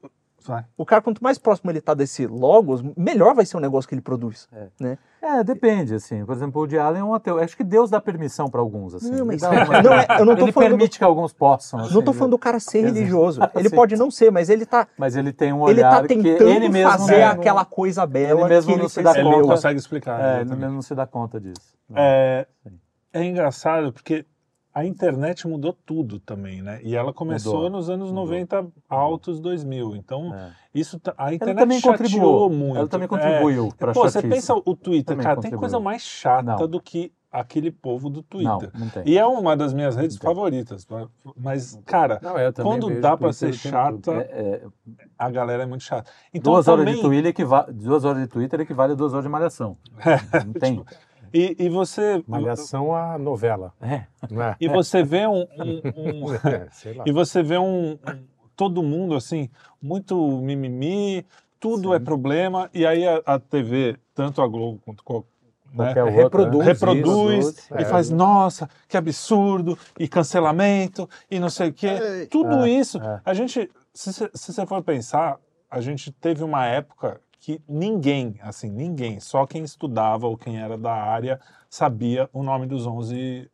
Vai. o cara, quanto mais próximo ele tá desse logos, melhor vai ser o negócio que ele produz. é, depende, assim. Por exemplo, o de Allen é um ateu. Acho que Deus dá permissão para alguns, assim. Não, Ele mas- *laughs* uma- não é- eu não tô Ele falando do- permite que alguns possam. assim, não tô né? falando do cara ser Exato. religioso. *laughs* Ele pode não ser, mas ele tá, Mas ele tem um ele olhar tá que tentando ele mesmo fazer não- aquela coisa bela ele mesmo que ele não se dá Ele percebeu. não conta. consegue explicar. É, ele mesmo não se dá conta disso. É, Sim. é engraçado porque a internet mudou tudo também, né? E ela começou Mudou. nos anos Mudou. 90 altos 2000. Então, É. isso tá- a Ela internet também chateou contribuiu. muito. Ela também É, contribuiu para Pô, você pensa o Twitter, Também cara, tem contribuiu. coisa mais chata Não. do que aquele povo do Não, Twitter. não tem. E é uma das minhas redes Não tem. favoritas. Mas, cara, Não, também Quando dá Twitter ser chata, É, é, a galera é muito chata. Então, duas, horas de também- Twitter equiva... duas horas de Twitter equivale a duas horas de malhação. Não tem. E, e você. Malhação a novela. É. Não é? E você vê um. *laughs* um- um- É, sei lá. e você vê um, um- todo mundo assim, muito mimimi, tudo é problema, e aí a, a TV, tanto a Globo quanto né, Qualquer outra, reproduz né? reproduz isso, e é. faz, nossa, que absurdo, e cancelamento, e não sei o quê. Tudo isso. é. A gente, se você for pensar, a gente teve uma época que ninguém, assim, ninguém, só quem estudava ou quem era da área sabia o nome dos 11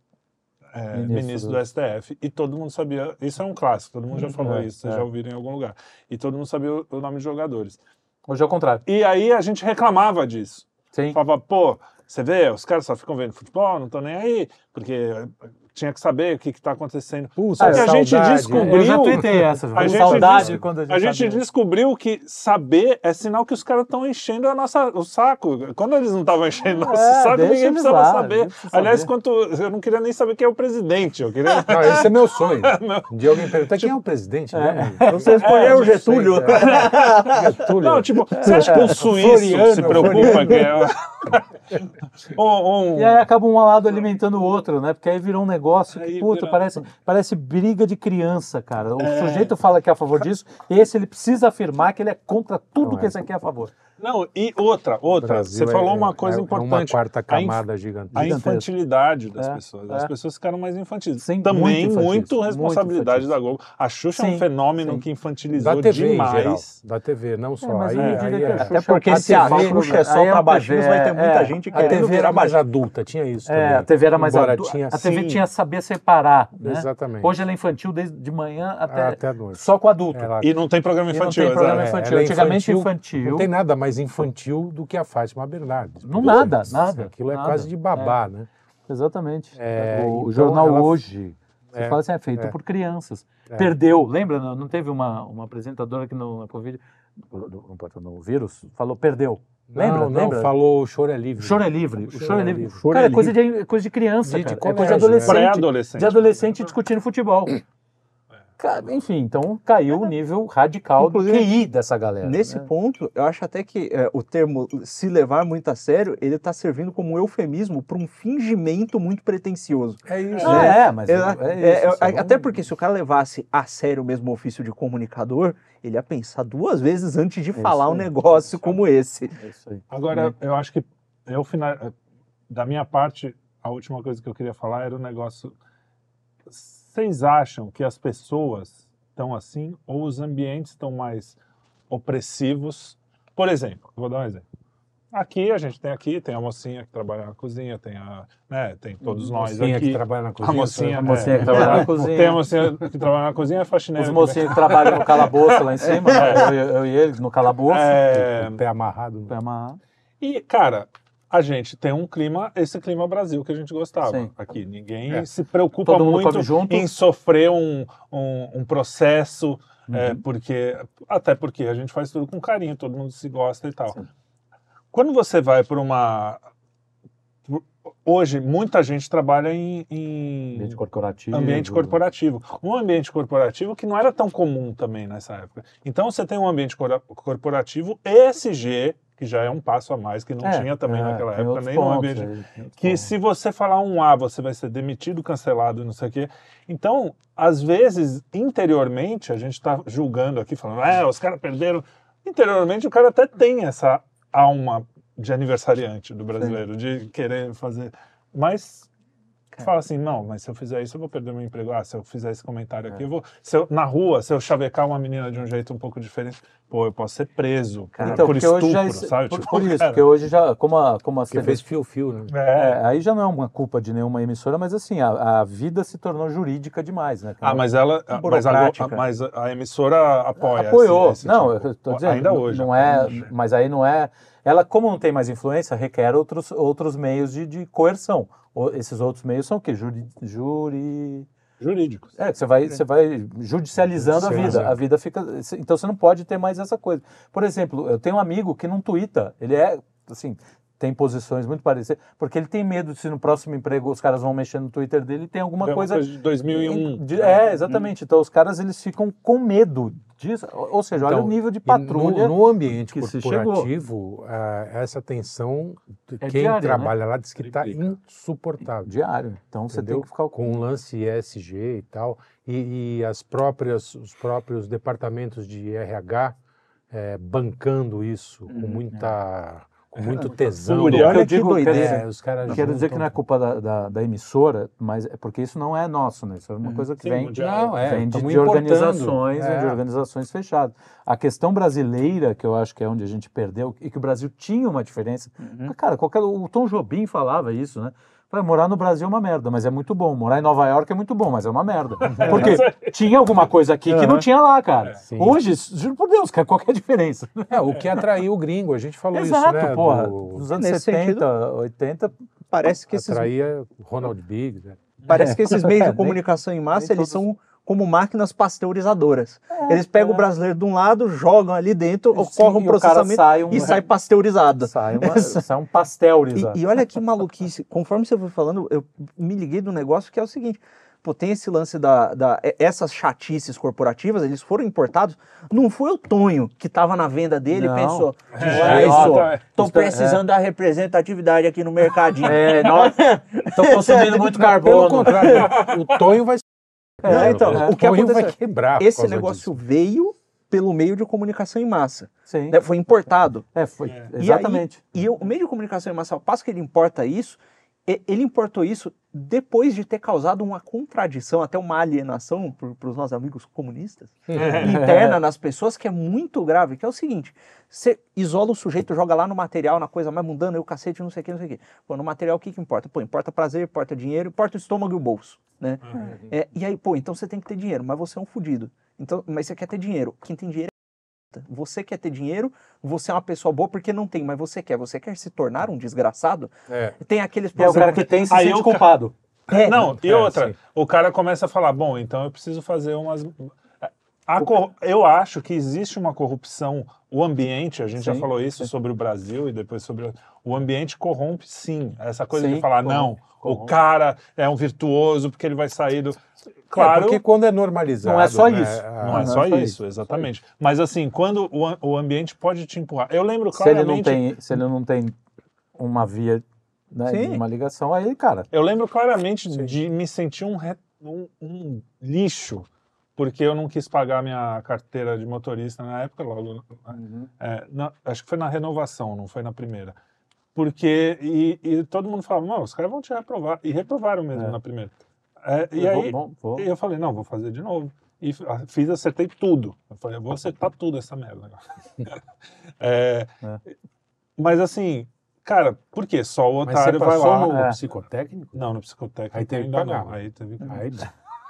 é, Ministros ministros do- STF. E todo mundo sabia, isso é um clássico, todo mundo já falou É, isso, vocês é. já ouviram em algum lugar. E todo mundo sabia o, o nome de jogadores. Hoje é o contrário. E aí a gente reclamava disso. Sim. Falava, pô, você vê, os caras só ficam vendo futebol, não estão nem aí, porque tinha que saber o que está acontecendo. Só que a gente saudade. descobriu- Eu já tuitei essa. A gente saudade disse- quando a gente, A gente sabia. descobriu que saber é sinal que os caras estão enchendo a nossa, o saco. Quando eles não estavam enchendo o nosso É, saco, ninguém precisava lá, saber. precisa Aliás, saber. quanto, eu não queria nem saber quem é o presidente. Eu queria. Não, esse é meu sonho. *laughs* Um dia alguém pergunta quem é o presidente? né? Então você escolheu É, o Getúlio. *laughs* Getúlio. Não, tipo, você acha que um suíço Floriano, se preocupa Floriano. que é. *laughs* ou *laughs* um- E aí acaba um lado alimentando o outro, né? Porque aí virou um negócio que, puta, vira- parece, parece briga de criança, cara. O É. sujeito fala que é a favor disso, esse ele precisa afirmar que ele é contra tudo Não que é. esse aqui é a favor. Não, e outra, outra. Você falou é- uma coisa é, importante. É uma quarta A camada A gigantesca. Gigantesco. infantilidade das É, pessoas. As é. pessoas ficaram mais infantis. Sim, Também muito muito muito responsabilidade infantis. da Globo. A Xuxa é Sim, um fenômeno sim. que infantilizou Da TV demais. em geral. Da TV, não só. mas aí, aí diria que é- a Até porque a se a TV Xuxa é só aí é pra o baixinhos, vai ter muita é, gente a querendo TV era mais adulta, tinha isso É, também. a TV era mais adulta. tinha, a TV tinha saber separar, né? Exatamente. Hoje ela é infantil desde de manhã até, Até a noite. só com adulto. E não tem programa não infantil, tem programa exato. É, infantil. ela é Antigamente infantil. Não tem nada mais infantil do que a Fátima Bernardes. Não, nada, nada, Aquilo é nada. quase de babá, né? Exatamente. É, o então jornal ela- hoje, você É, fala assim, é feito é. por crianças. É. Perdeu, lembra? Não, teve uma, uma apresentadora que no, na Covid, no, no- no vírus, falou perdeu. Lembra? Não, não, lembra? falou o choro é livre. O choro é livre. O choro é livre. Choro cara, é é coisa de, coisa de criança, De- de cara. é coisa de adolescente. Pré-adolescente. De adolescente discutindo futebol. Enfim, então caiu o nível radical Inclusive, do QI dessa galera. Nesse né? ponto, eu acho até que é, o termo se levar muito a sério, ele está servindo como um eufemismo para um fingimento muito pretencioso. É isso. Ah, né? é, mas é, É, é, isso. é, só até porque se o cara levasse a sério o mesmo ofício de comunicador, ele ia pensar duas vezes antes de isso falar um negócio como esse. É isso aí. Agora, eu acho que eu final, da minha parte, a última coisa que eu queria falar era o negócio. Vocês acham que as pessoas estão assim ou os ambientes estão mais opressivos? Por exemplo, vou dar um exemplo. Aqui a gente tem aqui, tem a mocinha que trabalha na cozinha, tem a, né, tem todos nós Mocinha aqui. que trabalha na cozinha. a mocinha, A mocinha é, que trabalha na *laughs* é, cozinha. Tem a mocinha que trabalha na cozinha, a faxineira. Os que mocinhos que trabalham no calabouço lá em cima, né? *laughs* eu, eu e ele no calabouço. É, O pé amarrado. Pra amarrar. E, cara, a gente tem um clima, esse clima Brasil que a gente gostava Sim. aqui. Ninguém É. se preocupa muito em sofrer um, um, um processo, Uhum. é, porque até porque a gente faz tudo com carinho, todo mundo se gosta e tal. Sim. Quando você vai para uma. Hoje, muita gente trabalha em, em Ambiente corporativo. ambiente corporativo. Um ambiente corporativo que não era tão comum também nessa época. Então você tem um ambiente corporativo ESG, que já é um passo a mais, que não É, tinha também é, naquela época, nem no pontos ambiente. aí, tem outros Que pontos. se você falar um A, você vai ser demitido, cancelado, não sei o quê. Então, às vezes, interiormente, a gente está julgando aqui, falando, é, os caras perderam. Interiormente, o cara até tem essa alma de aniversariante do brasileiro, de querer fazer. Mas fala assim, não, mas se eu fizer isso, eu vou perder meu emprego. Ah, se eu fizer esse comentário aqui, eu vou. Se eu, na rua, se eu chavecar uma menina de um jeito um pouco diferente, pô, eu posso ser preso por, Então, por estupro, hoje já, sabe? por, Tipo, por isso, cara, porque hoje já, como, a, como as TVs fez fio-fio, né? é. É, aí já não é uma culpa de nenhuma emissora, mas assim, a, a vida se tornou jurídica demais, né? Ah, mas ela, mas a, mas a emissora apoia. apoiou. esse- esse não, tipo- eu tô dizendo, ainda não- hoje. Não é, mas aí não é. Ela, como não tem mais influência, requer outros, outros meios de, de coerção. O- esses outros meios são o quê? Juri, juri... Jurídicos. É, que você vai, você vai judicializando a vida. A vida fica. Então você não pode ter mais essa coisa. Por exemplo, eu tenho um amigo que não twitta. Ele é, assim, tem posições muito parecidas, porque ele tem medo de se no próximo emprego os caras vão mexer no Twitter dele e tem alguma É uma coisa... de 2001. de- é, exatamente. Então os caras eles ficam com medo disso. Ou seja, olha Então, o nível de patrulha. No, no ambiente que se corporativo, ah, essa tensão, É quem diária, trabalha lá diz que está insuportável. diário. Então você tem que ficar com o lance ESG e tal, e, e as próprias, os próprios departamentos de RH eh, bancando isso com muita, com muito tesão. fúria. Que Olha que digo, doideira. quer dizer, É, os caras Quero dizer que não é culpa da, da, da emissora, mas é porque isso não é nosso, né? Isso é uma coisa que Sim, vem, mundial. Não, é, vem de, de organizações, É. de organizações fechadas. A questão brasileira, que eu acho que é onde a gente perdeu, e que o Brasil tinha uma diferença. Cara, qualquer, o Tom Jobim falava isso, né? Morar no Brasil é uma merda, mas é muito bom. Morar em Nova York é muito bom, mas é uma merda. *laughs* Porque tinha alguma coisa aqui que não tinha lá, cara. Sim. Hoje, juro por Deus, cara, qual que é a diferença? É, o que atraiu o gringo, a gente falou Exato, isso, né? porra. do- Nos anos Nesse 70, 80, Parece que esses atraía Ronald Biggs, né? Parece que esses meios *laughs* É, de nem- comunicação em massa, eles todos- são como máquinas pasteurizadoras. eles pegam o brasileiro de um lado, jogam ali dentro, ocorre um e o cara processamento sai um- e sai pasteurizado. sai, uma, *laughs* sai um pastel, E, e olha que maluquice. Conforme você foi falando, eu me liguei do negócio que é o seguinte. Pô, tem esse lance da, da- Essas chatices corporativas, eles foram importados. Não foi o Tonho que estava na venda dele Não. e pensou: É, isso, é. tô Isso é- precisando da representatividade aqui no mercadinho. É, estão consumindo *laughs* muito Pelo carbono. contrário, *laughs* o Tonho vai Não, então, é. o que vai aconteceu? quebrar. por Esse negócio disso. veio pelo meio de comunicação em massa. Sim. né? Foi importado. É, foi. É. E Exatamente. aí- E, o meio de comunicação em massa, ao passo que ele importa isso, ele importou isso depois de ter causado uma contradição, até uma alienação para os nossos amigos comunistas, *laughs* interna nas pessoas, que é muito grave, que é o seguinte, você isola o sujeito, joga lá no material, na coisa mais mundana, e o cacete, não sei o que, não sei o que. Pô, no material o que, que importa? Pô, importa prazer, importa dinheiro, importa o estômago e o bolso, né? É, e aí, pô, então você tem que ter dinheiro, mas você é um fudido. Então, mas você quer ter dinheiro. Quem tem dinheiro você quer ter dinheiro, você é uma pessoa boa porque não tem, mas você quer. Você quer se tornar um desgraçado? É. Tem aqueles E é o cara que tem se Aí sente o culpado. É, Não, e É, outra, sim. o cara começa a falar, bom, então eu preciso fazer umas. A cor- Eu acho que existe uma corrupção. O ambiente, a gente já Sim, falou isso sim. sobre o Brasil e depois sobre. o- O ambiente corrompe, sim. Essa coisa Sim, de falar, corrompe, não, o corrompe. cara é um virtuoso porque ele vai sair do. É, Claro, porque quando é normalizado. Não é só né, isso. a- não é Aham, só só isso, isso, exatamente. Mas assim, quando o, o ambiente pode te empurrar. Eu lembro Se ele, claramente. não tem, se ele não tem uma via, né, Sim. uma ligação, aí, cara. Eu lembro claramente de me sentir um, re- um- um lixo, porque eu não quis pagar minha carteira de motorista na época, logo. é, na- acho que foi na renovação, não foi na primeira. Porque. E, e todo mundo falava, não, os caras vão te reprovar. E reprovaram mesmo É. na primeira. É, e aí vou- vou- eu falei, não, vou fazer de novo. E ah, fiz, acertei tudo. Eu falei, eu vou acertar tudo essa merda. agora. *laughs* É, Mas assim, cara, por quê? Só o otário vai lá. no É. psicotécnico? Não, no psicotécnico Aí teve que pagar. não. Aí teve que... Aí,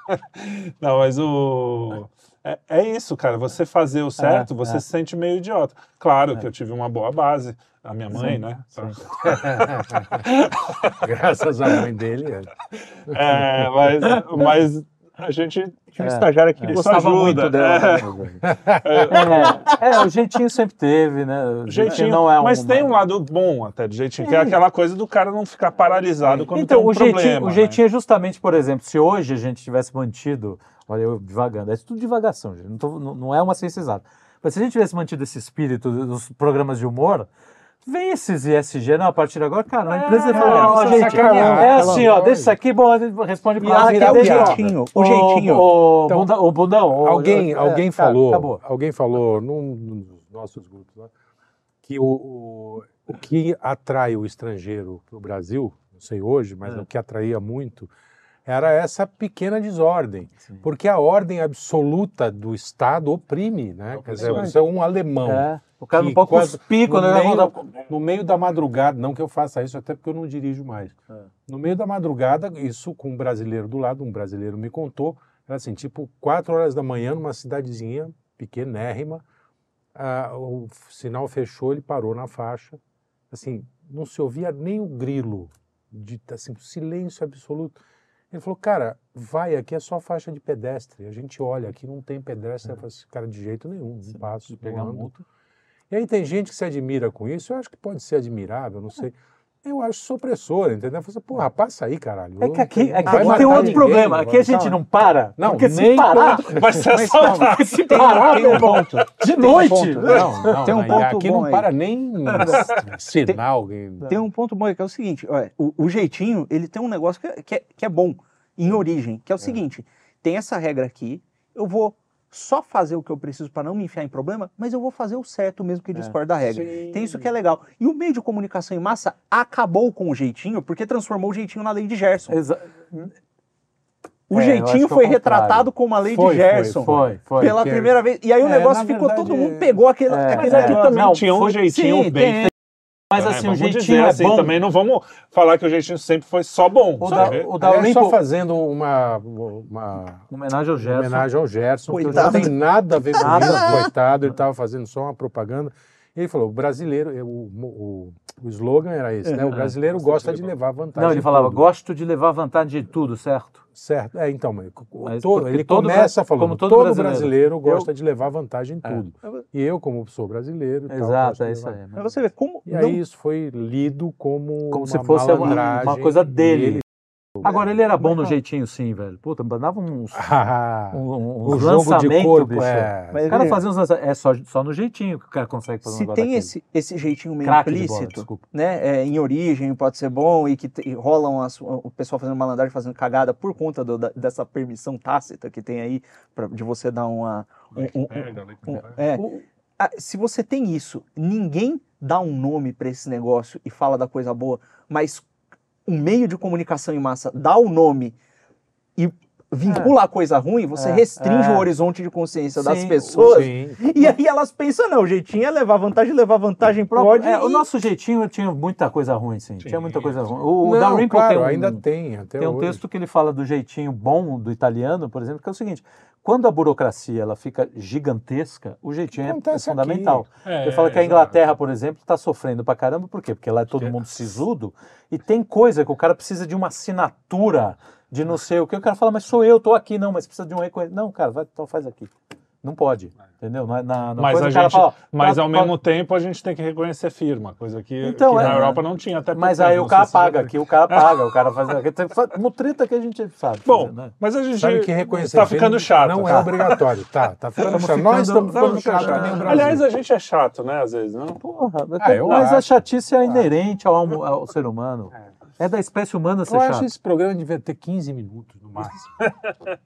*laughs* Não, mas o... É, é isso, cara. Você fazer o certo, É, você é. se sente meio idiota. Claro que eu tive uma boa base. A minha mãe, Sim, né? *laughs* graças à mãe dele. é. É, mas, mas a gente... tinha um estagiário aqui que Isso gostava ajuda, muito dela. né? É, é, o jeitinho sempre teve, né? O Jeitinho, não é um. mas tem um lado bom até de jeitinho, que é aquela coisa do cara não ficar paralisado quando Então, tem um o jeitinho, problema. o jeitinho é justamente, por exemplo, se hoje a gente tivesse mantido, olha, eu divagando, é tudo divagação, gente, não, tô- não- não é uma ciência exata. Mas se a gente tivesse mantido esse espírito dos programas de humor, vem esses ISG, não, a partir de agora, cara, a empresa É, fala, ó, gente, é assim, ó, deixa de isso aqui, bom, responde E com a até o jeitinho, o jeitinho. Então, bunda- ô, bundão, ô, alguém é, alguém falou, alguém falou num, dos nossos grupos lá, que o, o, o que atrai o estrangeiro para o Brasil, não sei hoje, mas É. o que atraía muito era essa pequena desordem, Sim. porque a ordem absoluta do Estado oprime, né? Quer dizer, você é um alemão. É, o cara não pode quase- cuspir quando no ele meio, no meio da madrugada, não que eu faça isso, até porque eu não dirijo mais. É. No meio da madrugada, isso com um brasileiro do lado, um brasileiro me contou, era assim, tipo, quatro horas da manhã, numa cidadezinha pequenérrima, ah, o sinal fechou, ele parou na faixa, assim, não se ouvia nem o grilo, de, assim, silêncio absoluto. Ele falou, cara, vai, aqui é só faixa de pedestre, a gente olha, aqui não tem pedestre, eu falei cara, de jeito nenhum, não passo, pegar ando." multa. E aí tem gente que se admira com isso, eu acho que pode ser admirável, não sei. Eu acho supressor, entendeu? Você, porra, passa aí, caralho. É que aqui, aqui tem outro ninguém, problema. Aqui a gente não para. Não, porque se nem parar, *laughs* Vai ser assaltado. se tem, parar, tem meu um ponto. de Tem um noite. ponto. Não, não, Tem um ponto aqui bom não aí. para nem sinal. que- Tem um ponto bom aí, que é o seguinte, olha, o, o jeitinho, ele tem um negócio que é, que é, que é bom em origem, que é o seguinte, tem essa regra aqui, eu vou só fazer o que eu preciso para não me enfiar em problema, mas eu vou fazer o certo mesmo que discorda da regra. Sim. Tem isso que é legal. E o meio de comunicação em massa acabou com o jeitinho, porque transformou o jeitinho na lei de Gerson. Exa- O É, jeitinho é foi retratado como a lei Foi, de Gerson. Foi, foi. Pela que é- primeira vez. E aí o É, negócio ficou, verdade, todo mundo pegou aquele, é, aquele Mas aqui negócio. também Não, tinha um foi- jeitinho sim, bem tem. Mas né? assim, o Vamos jeitinho dizer é assim, bom. Também não vamos falar que o jeitinho sempre foi só bom. O da, o da Aliás, só Olimpo, fazendo uma, uma homenagem ao Gerson. homenagem ao Gerson, que Coitado. não tem nada a ver com Nada isso, coitado, ele estava fazendo só uma propaganda. Ele falou, o brasileiro, o, o, o slogan era esse, né? O brasileiro gosta de levar vantagem. Não, ele falava, gosto de levar vantagem de tudo, certo? Certo, é, então, mas, todo- ele todo começa falando, como todo todo, brasileiro. brasileiro, gosta de levar vantagem em É. tudo. E eu, como sou brasileiro, tal, Exato, é isso aí. Mas você vê como. E não- aí isso foi lido como Como uma se fosse uma- uma coisa dele. dele. Agora, ele era bom no jeitinho, sim, velho. Puta, mandava uns, *laughs* Ah, um, um, o uns jogo de lançamentos, corpo bicho. é... Mas O cara fazia uns. É só, só no jeitinho que o cara consegue fazer um se negócio tem esse, esse jeitinho meio Craque de bola, implícito, né, é, em origem pode ser bom e que te- e rolam as- o pessoal fazendo malandragem, fazendo cagada por conta do- da- dessa permissão tácita que tem aí pra, de você dar uma um- um- um- um- é, O- Ah, se você tem isso, ninguém dá um nome para esse negócio e fala da coisa boa, mas um meio de comunicação em massa dá o nome e vincula a coisa ruim, você É, restringe é. o horizonte de consciência das Sim, pessoas. Sim. E aí elas pensam, não, o jeitinho é levar vantagem, levar vantagem pode. É, o e- nosso jeitinho tinha muita coisa ruim, sim. Tinha muita coisa ruim. O, o Não, Dalrymple claro, tem um, ainda tem, até tem um hoje. texto que ele fala do jeitinho bom do italiano, por exemplo, que é o seguinte: quando a burocracia ela fica gigantesca, o jeitinho é- é, fundamental. É, Ele fala que a exato. Inglaterra, por exemplo, está sofrendo pra caramba, por quê? Porque lá é todo mundo sisudo e tem coisa que o cara precisa de uma assinatura de não sei o que. O cara fala, mas sou eu, tô aqui, não, mas precisa de um reconhecimento. Não, cara, vai, então faz aqui. Não pode, entendeu? Na, na, na Mas, coisa, a gente, fala, mas tá- ao mesmo tempo a gente tem que reconhecer firma, coisa que, Então, que é, na né? Europa não tinha até Mas aí o cara paga, aqui o cara paga, o cara faz. No treta que a gente sabe. Bom, fazer, né? mas a gente Sabe que reconhecer tá ficando chato. Não é tá? obrigatório, tá? Tá ficando chato. ficando- Nós estamos ficando chato, cara, que nem o Brasil. Aliás, a gente é chato, né, às vezes, não? Porra, Ah, mas a acho. chatice é inerente ao, ao ser humano. É da espécie humana ser eu chato. acho que esse programa devia ter 15 minutos no máximo. *laughs*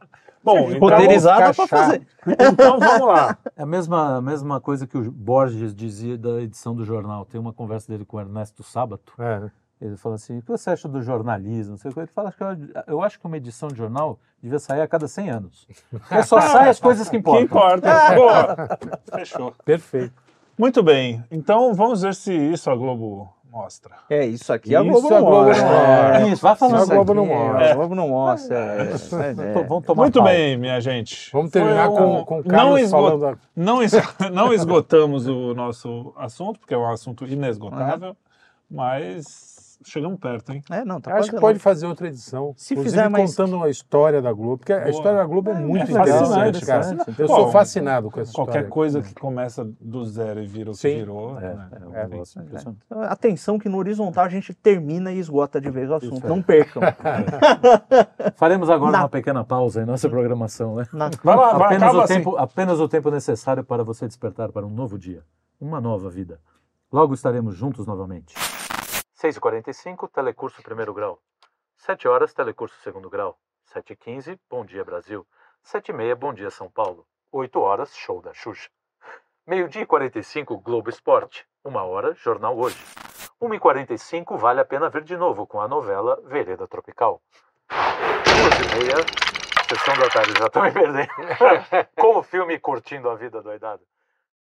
Bom, então, pra fazer. então vamos lá. É a mesma, a mesma coisa que o Borges dizia da edição do jornal. Tem uma conversa dele com o Ernesto Sábato. É. Ele fala assim: o que você acha do jornalismo? Não sei o que. Ele fala que eu, eu acho que uma edição de jornal devia sair a cada 100 anos. Porque só sai as coisas que *laughs* Que importam. importa. Boa. Fechou. Perfeito. Muito bem. Então vamos ver se isso a Globo mostra. É, isso aqui Isso a não Globo não mostra. É, Isso, vai falando. Só a Globo não mostra. é, A Globo não mostra. é, *laughs* Tô- Vamos tomar Muito bem, minha gente. Vamos terminar Foi com, com o não, Carlos esgo- falando. a- não, es- *laughs* não esgotamos o nosso assunto, porque é um assunto inesgotável, mas chegamos perto, hein? É, não, tá Acho que lá. pode fazer outra edição. Se Inclusive fizer mais- contando a história da Globo, porque a Boa. história da Globo é, muito é interessante, cara. interessante. Eu Bom, sou fascinado com essa Qualquer história. coisa que começa do zero e vira o que Sim. virou. É, né? é um É, negócio impressionante. Então, Atenção que no horizontal a gente termina e esgota de vez o assunto. Isso é. Não percam. *laughs* Faremos agora Na- uma pequena pausa em nossa programação, né? Na- Vai lá, vai, apenas, o assim. tempo, apenas o tempo necessário para você despertar para um novo dia, uma nova vida. Logo estaremos juntos novamente. 6h45, telecurso primeiro grau. 7 horas, telecurso segundo grau. 7h15, Bom Dia Brasil. 7h30, Bom Dia São Paulo. 8 horas, Show da Xuxa. Meio-dia e 45, Globo Esporte. 1 hora, Jornal Hoje. 1h45, vale a pena ver de novo com a novela Vereda Tropical. 2h30, Sessão da tarde, já estou me perdendo. *laughs* com o filme Curtindo a Vida Doidada.